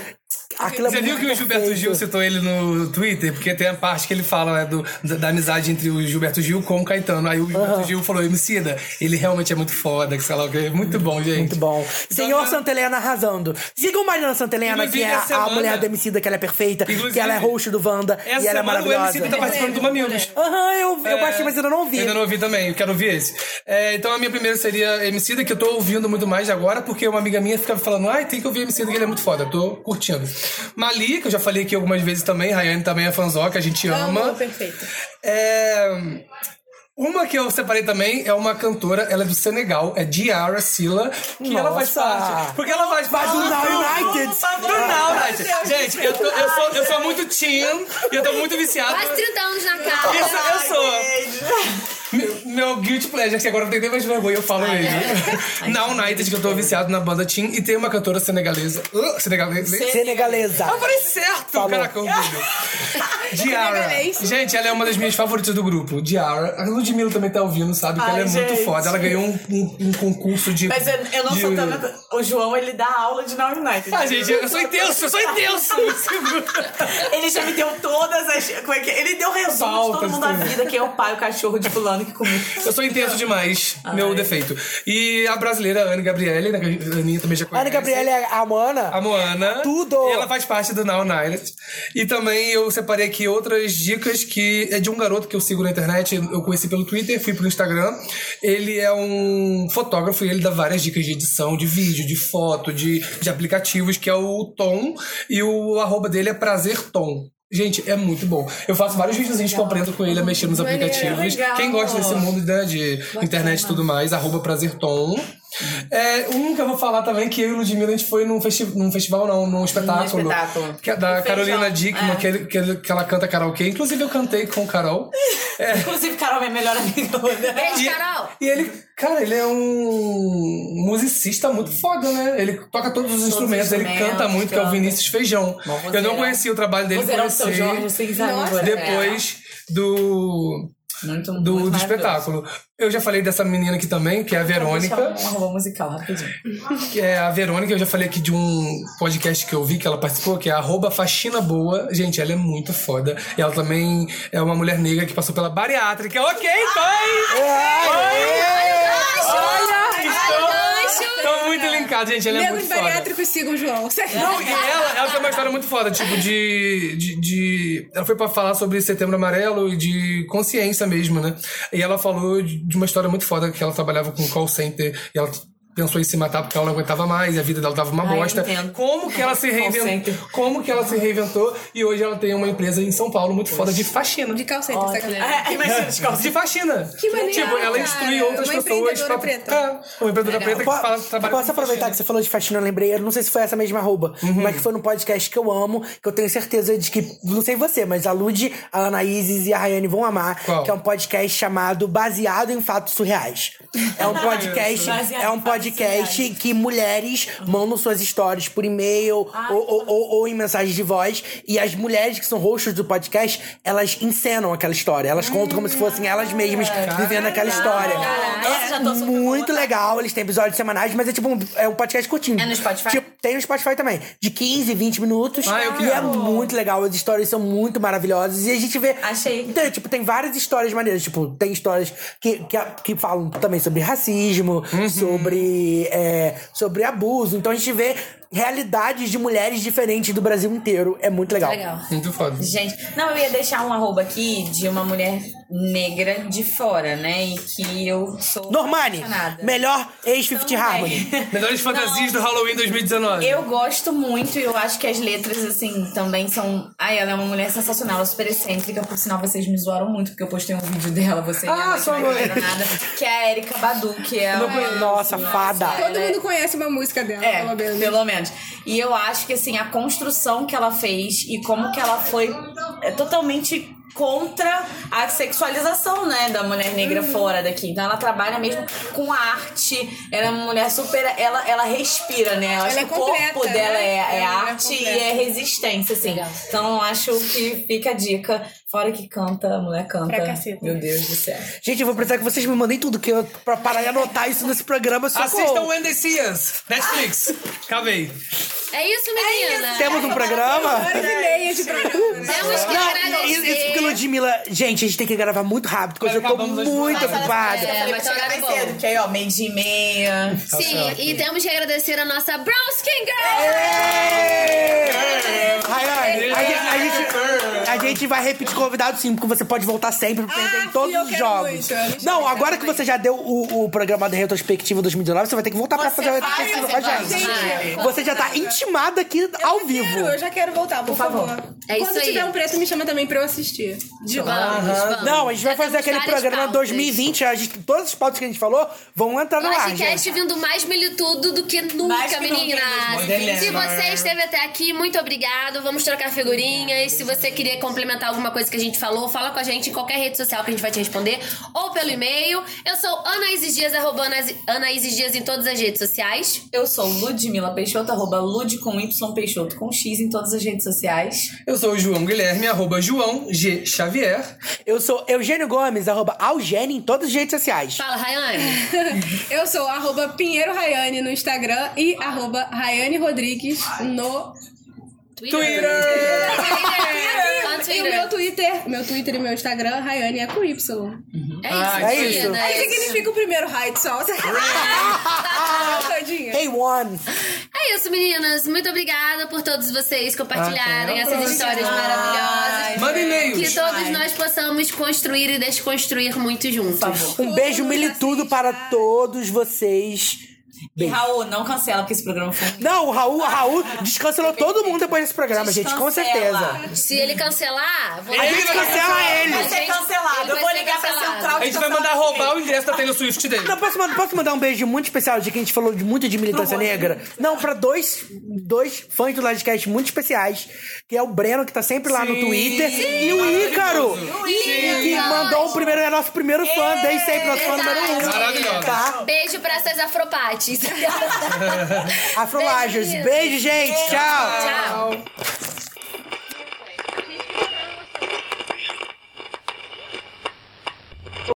Aquilo é Você viu muito que o Gilberto perfeito. Gil citou ele no Twitter? Porque tem a parte que ele fala né, do, da, da amizade entre o Gilberto Gil com o Caetano. Aí o Gilberto Gil falou, Emicida, ele realmente é muito foda, que sei lá o que. Muito bom, gente. Muito bom. Então, Senhor? Santa Helena arrasando. Sigam Mariana Santa Helena, que é semana- a mulher do Emicida, que ela é perfeita, Inclusive, que ela é host do Wanda Essa e ela é semana o maravilhosa. Emicida tá participando do Mamilos. Aham, eu, eu É, baixei, mas ainda não ouvi. Ainda não ouvi também, eu quero ouvir esse. É, então a minha primeira seria Emicida, que eu tô ouvindo muito mais agora, porque uma amiga minha ficava falando, ai, tem que ouvir Emicida, que ele é muito foda. Eu tô curtindo. Mali, que eu já falei aqui algumas vezes também, Rayane também é fanzoca, a gente ama. Amo, perfeito. É... Uma que eu separei também é uma cantora, ela é do Senegal, é Diara Silla, que ela faz Nossa! parte. Porque ela faz parte do Now United. Do Now United. Gente, eu, tô- eu sou, eu sou muito teen e eu tô muito viciado. Quase 30 anos na cara. Isso eu sou. Meu, meu guilty pleasure, que agora não tem nem mais vergonha, eu falo mesmo. Na United, que eu tô viciado na banda Team, e tem uma cantora senegalesa. Uh, senegalesa? Senegalesa. Eu falei certo! Falou. Caraca, eu Diara. Gente, ela é uma das minhas favoritas do grupo. Diara. A Ludmilla também tá ouvindo, sabe? Que ela é Ai, muito gente. foda. Ela ganhou um, um- um concurso de. Mas eu, eu não de- sou tanto. O João, ele dá aula de Now United. Ah, gente, eu sou intenso, eu sou intenso! Ele já me deu todas as. Como é que é? Ele deu resumo de Pautas, todo mundo da tudo. vida, quem é o pai, o cachorro de fulano que. Eu sou intenso demais, meu defeito. E a brasileira Anne Gabriele, né, a Aninha também já conhece. Ana Gabriela é a Moana. A Moana. Tudo! E ela faz parte do Now United. E também eu separei aqui outras dicas que é de um garoto que eu sigo na internet. Eu conheci pelo Twitter, fui pro Instagram. Ele é um fotógrafo e ele dá várias dicas de edição, de vídeo, de foto, de, de aplicativos, que é o Tom. E o arroba dele é Prazer Tom. Gente, é muito bom. Eu faço vários videozinhos que eu aprendo com ele a mexer nos aplicativos. legal. Quem gosta desse mundo né, de internet e tudo mais, arroba Prazer Tom. É, um que eu vou falar também, que eu e o Ludmilla, a gente foi num, festi num festival, não, num espetáculo. espetáculo. Que é da No Carolina Dickman, é. que, ele- que, ele- que ela canta karaokê. Inclusive, eu cantei com Carol. É, Inclusive, Carol, minha melhor amiga. Beijo, e, Carol. e ele, cara, ele é um musicista muito foda, né? Ele toca todos os instrumentos, ele instrumentos, canta muito, que é o canta. Vinícius Feijão. Bom, Eu não vozeirão. conhecia o trabalho dele, conheci Jorge? Nossa. depois do Muito, do, muito do espetáculo. Eu já falei dessa menina aqui também, que é a Deixa Verônica. um arroba musical, rapidinho. Que é a Verônica, eu já falei aqui de um podcast que eu vi que ela participou, que é arroba Faxina Boa. Gente, ela é muito foda. E ela também é uma mulher negra que passou pela bariátrica. Ok, foi! Olha! Muito linkados, gente. Ela é Negros muito foda. bariátricos sigam o João. Não, e ela, ela tem uma história muito foda, tipo, de, de, de- Ela foi pra falar sobre setembro amarelo e de consciência mesmo, né? E ela falou de de uma história muito foda que ela trabalhava com call center e ela pensou em se matar porque ela não aguentava mais, e a vida dela tava uma bosta. Como que ela se reinventou? Como que ela se reinventou? E hoje ela tem uma empresa em São Paulo muito foda de faxina. De call center, sacanagem. É, imagina os calços. De faxina. Que maneiro, Tipo, ela cara. instrui outras Uma pessoas empreendedora pra. preta. É, uma empreendedora preta que fala, trabalha Posso aproveitar faxina. que você falou de faxina, eu lembrei, eu não sei se foi essa mesma arroba, mas que foi num podcast que eu amo, que eu tenho certeza de que, não sei você, mas a Lud, a Ana Isis e a Rayane vão amar, Qual? que é um podcast chamado Baseado em Fatos Surreais. É um podcast, é um fatos podcast que mulheres mandam suas histórias por e-mail ou, ou, ou- ou em mensagem de voz, e as mulheres que são hosts do podcast, elas encenam aquela história, elas contam como se fossem elas mesmas vivendo aquela história. Tô É muito legal, eles têm episódios semanais, mas é tipo um, é um podcast curtinho. É no Spotify? Tipo, tem no Spotify também. De 15, 20 minutos. Ah, eu e é muito legal. As histórias são muito maravilhosas. E a gente vê. Achei. Então, tipo, tem várias histórias maneiras. Tipo, tem histórias que, que, que falam também sobre racismo, sobre, é, sobre abuso. Então a gente vê realidades de mulheres diferentes do Brasil inteiro. É muito legal. Legal. Muito foda. Gente, não, eu ia deixar um arroba aqui de uma mulher negra de fora, né? E que eu sou. Normani, apaixonada. melhor ex-50 Harmony. Melhores fantasias do Halloween 2019. Eu gosto muito e eu acho que as letras, assim, também são. Ai, ela é uma mulher sensacional, ela é super excêntrica. Por sinal, vocês me zoaram muito, porque eu postei um vídeo dela, você e Ah, mãe, que sua não mãe. nada. Que é a Erika Badu, que é. Não uma- conheço. Nossa, fada. ela Todo mundo conhece uma música dela, É, pelo menos. Menos. E eu acho que, assim, a construção que ela fez e como que ela foi é totalmente contra a sexualização, né, da mulher negra fora daqui. Então ela trabalha mesmo com arte. Ela é uma mulher super... Ela, ela respira, né? Eu acho Ela é que o corpo dela né? é, é é arte e é resistência, assim. Legal. Então eu acho que fica a dica. Fora que canta, a mulher canta. Pra caceta. Meu Deus do céu. Gente, eu vou precisar que vocês me mandem tudo, que eu, pra parar e anotar isso nesse programa. Socorro. Assistam See Us. Netflix. Acabei. É isso, menina. Temos um programa? Horas e meia de programa. Temos que Não, isso, isso porque. Ludmilla, gente, a gente tem que gravar muito rápido, porque eu tô muito ocupada. É, mas tá mais bom. cedo, que aí, ó, meio dia e meia. Sim, e temos que agradecer a nossa Brown Skin Girl. A gente vai repetir convidado sim, porque você pode voltar sempre pra perder Ah, em todos eu os quero jogos. muito, eu não agora que você já deu o, o programa da retrospectiva 2019, você vai ter que voltar pra Você fazer a retrospectiva você com a vai. gente. Você já tá intimada aqui ao vivo. Quero, eu já quero voltar, por, favor. É isso Quando aí. tiver um preto, me chama também pra eu assistir. De Vamos, vamos. Não, a gente vai Já fazer aquele programa pautas. 2020. A gente, todas as pautas que a gente falou vão entrar no ar, gente. vindo mais militudo do que nunca, Mais que meninas. mesmo. Se você esteve até aqui, muito obrigado. Vamos trocar figurinhas. Se você queria complementar alguma coisa que a gente falou, fala com a gente em qualquer rede social que a gente vai te responder. Ou pelo e-mail. Eu sou Ana Isis Dias, arroba Ana Isis- Ana Isis Dias em todas as redes sociais. Eu sou Ludmila Peixoto, arroba Lud com Y Peixoto com X em todas as redes sociais. Eu sou o João Guilherme, arroba João G. Xavier. Eu sou Eugênio Gomes, arroba Algene em todas as redes sociais. Fala, Rayane. Eu sou arroba Pinheiro Rayane no Instagram e arroba Rayane Rodrigues no Twitter. Só no E o meu Twitter, meu Twitter e meu Instagram, Rayane é com Y. É isso, Ah, é isso. Aí significa o primeiro sol. Todinha. Hey, one. É isso, meninas. Muito obrigada por todos vocês compartilharem Ah, essas histórias maravilhosas. Manda e-mails. Que todos nós possamos construir e desconstruir muito juntos. Um beijo militudo para todos vocês. E Raul, não cancela, porque esse programa foi. Não, o Raul, o Raul descancelou todo mundo depois desse programa, gente, com certeza. Se ele cancelar, vou A gente cancela ele. Vai ser cancelado. Eu vou ligar pra central A gente vai mandar roubar o ingresso da Taylor Swift dele. Não, posso, mandar- posso mandar um beijo muito especial de que a gente falou de, muito de militância negra? Não, pra dois, dois fãs do Livecast muito especiais, que é o Breno, que tá sempre lá no Sim. Twitter, e o Ícaro, que mandou o primeiro, é nosso primeiro fã, desde sempre, nosso fã número um. Maravilhosa. Tá? Beijo pra essas Beijo, Beijo, gente. Tchau. Tchau.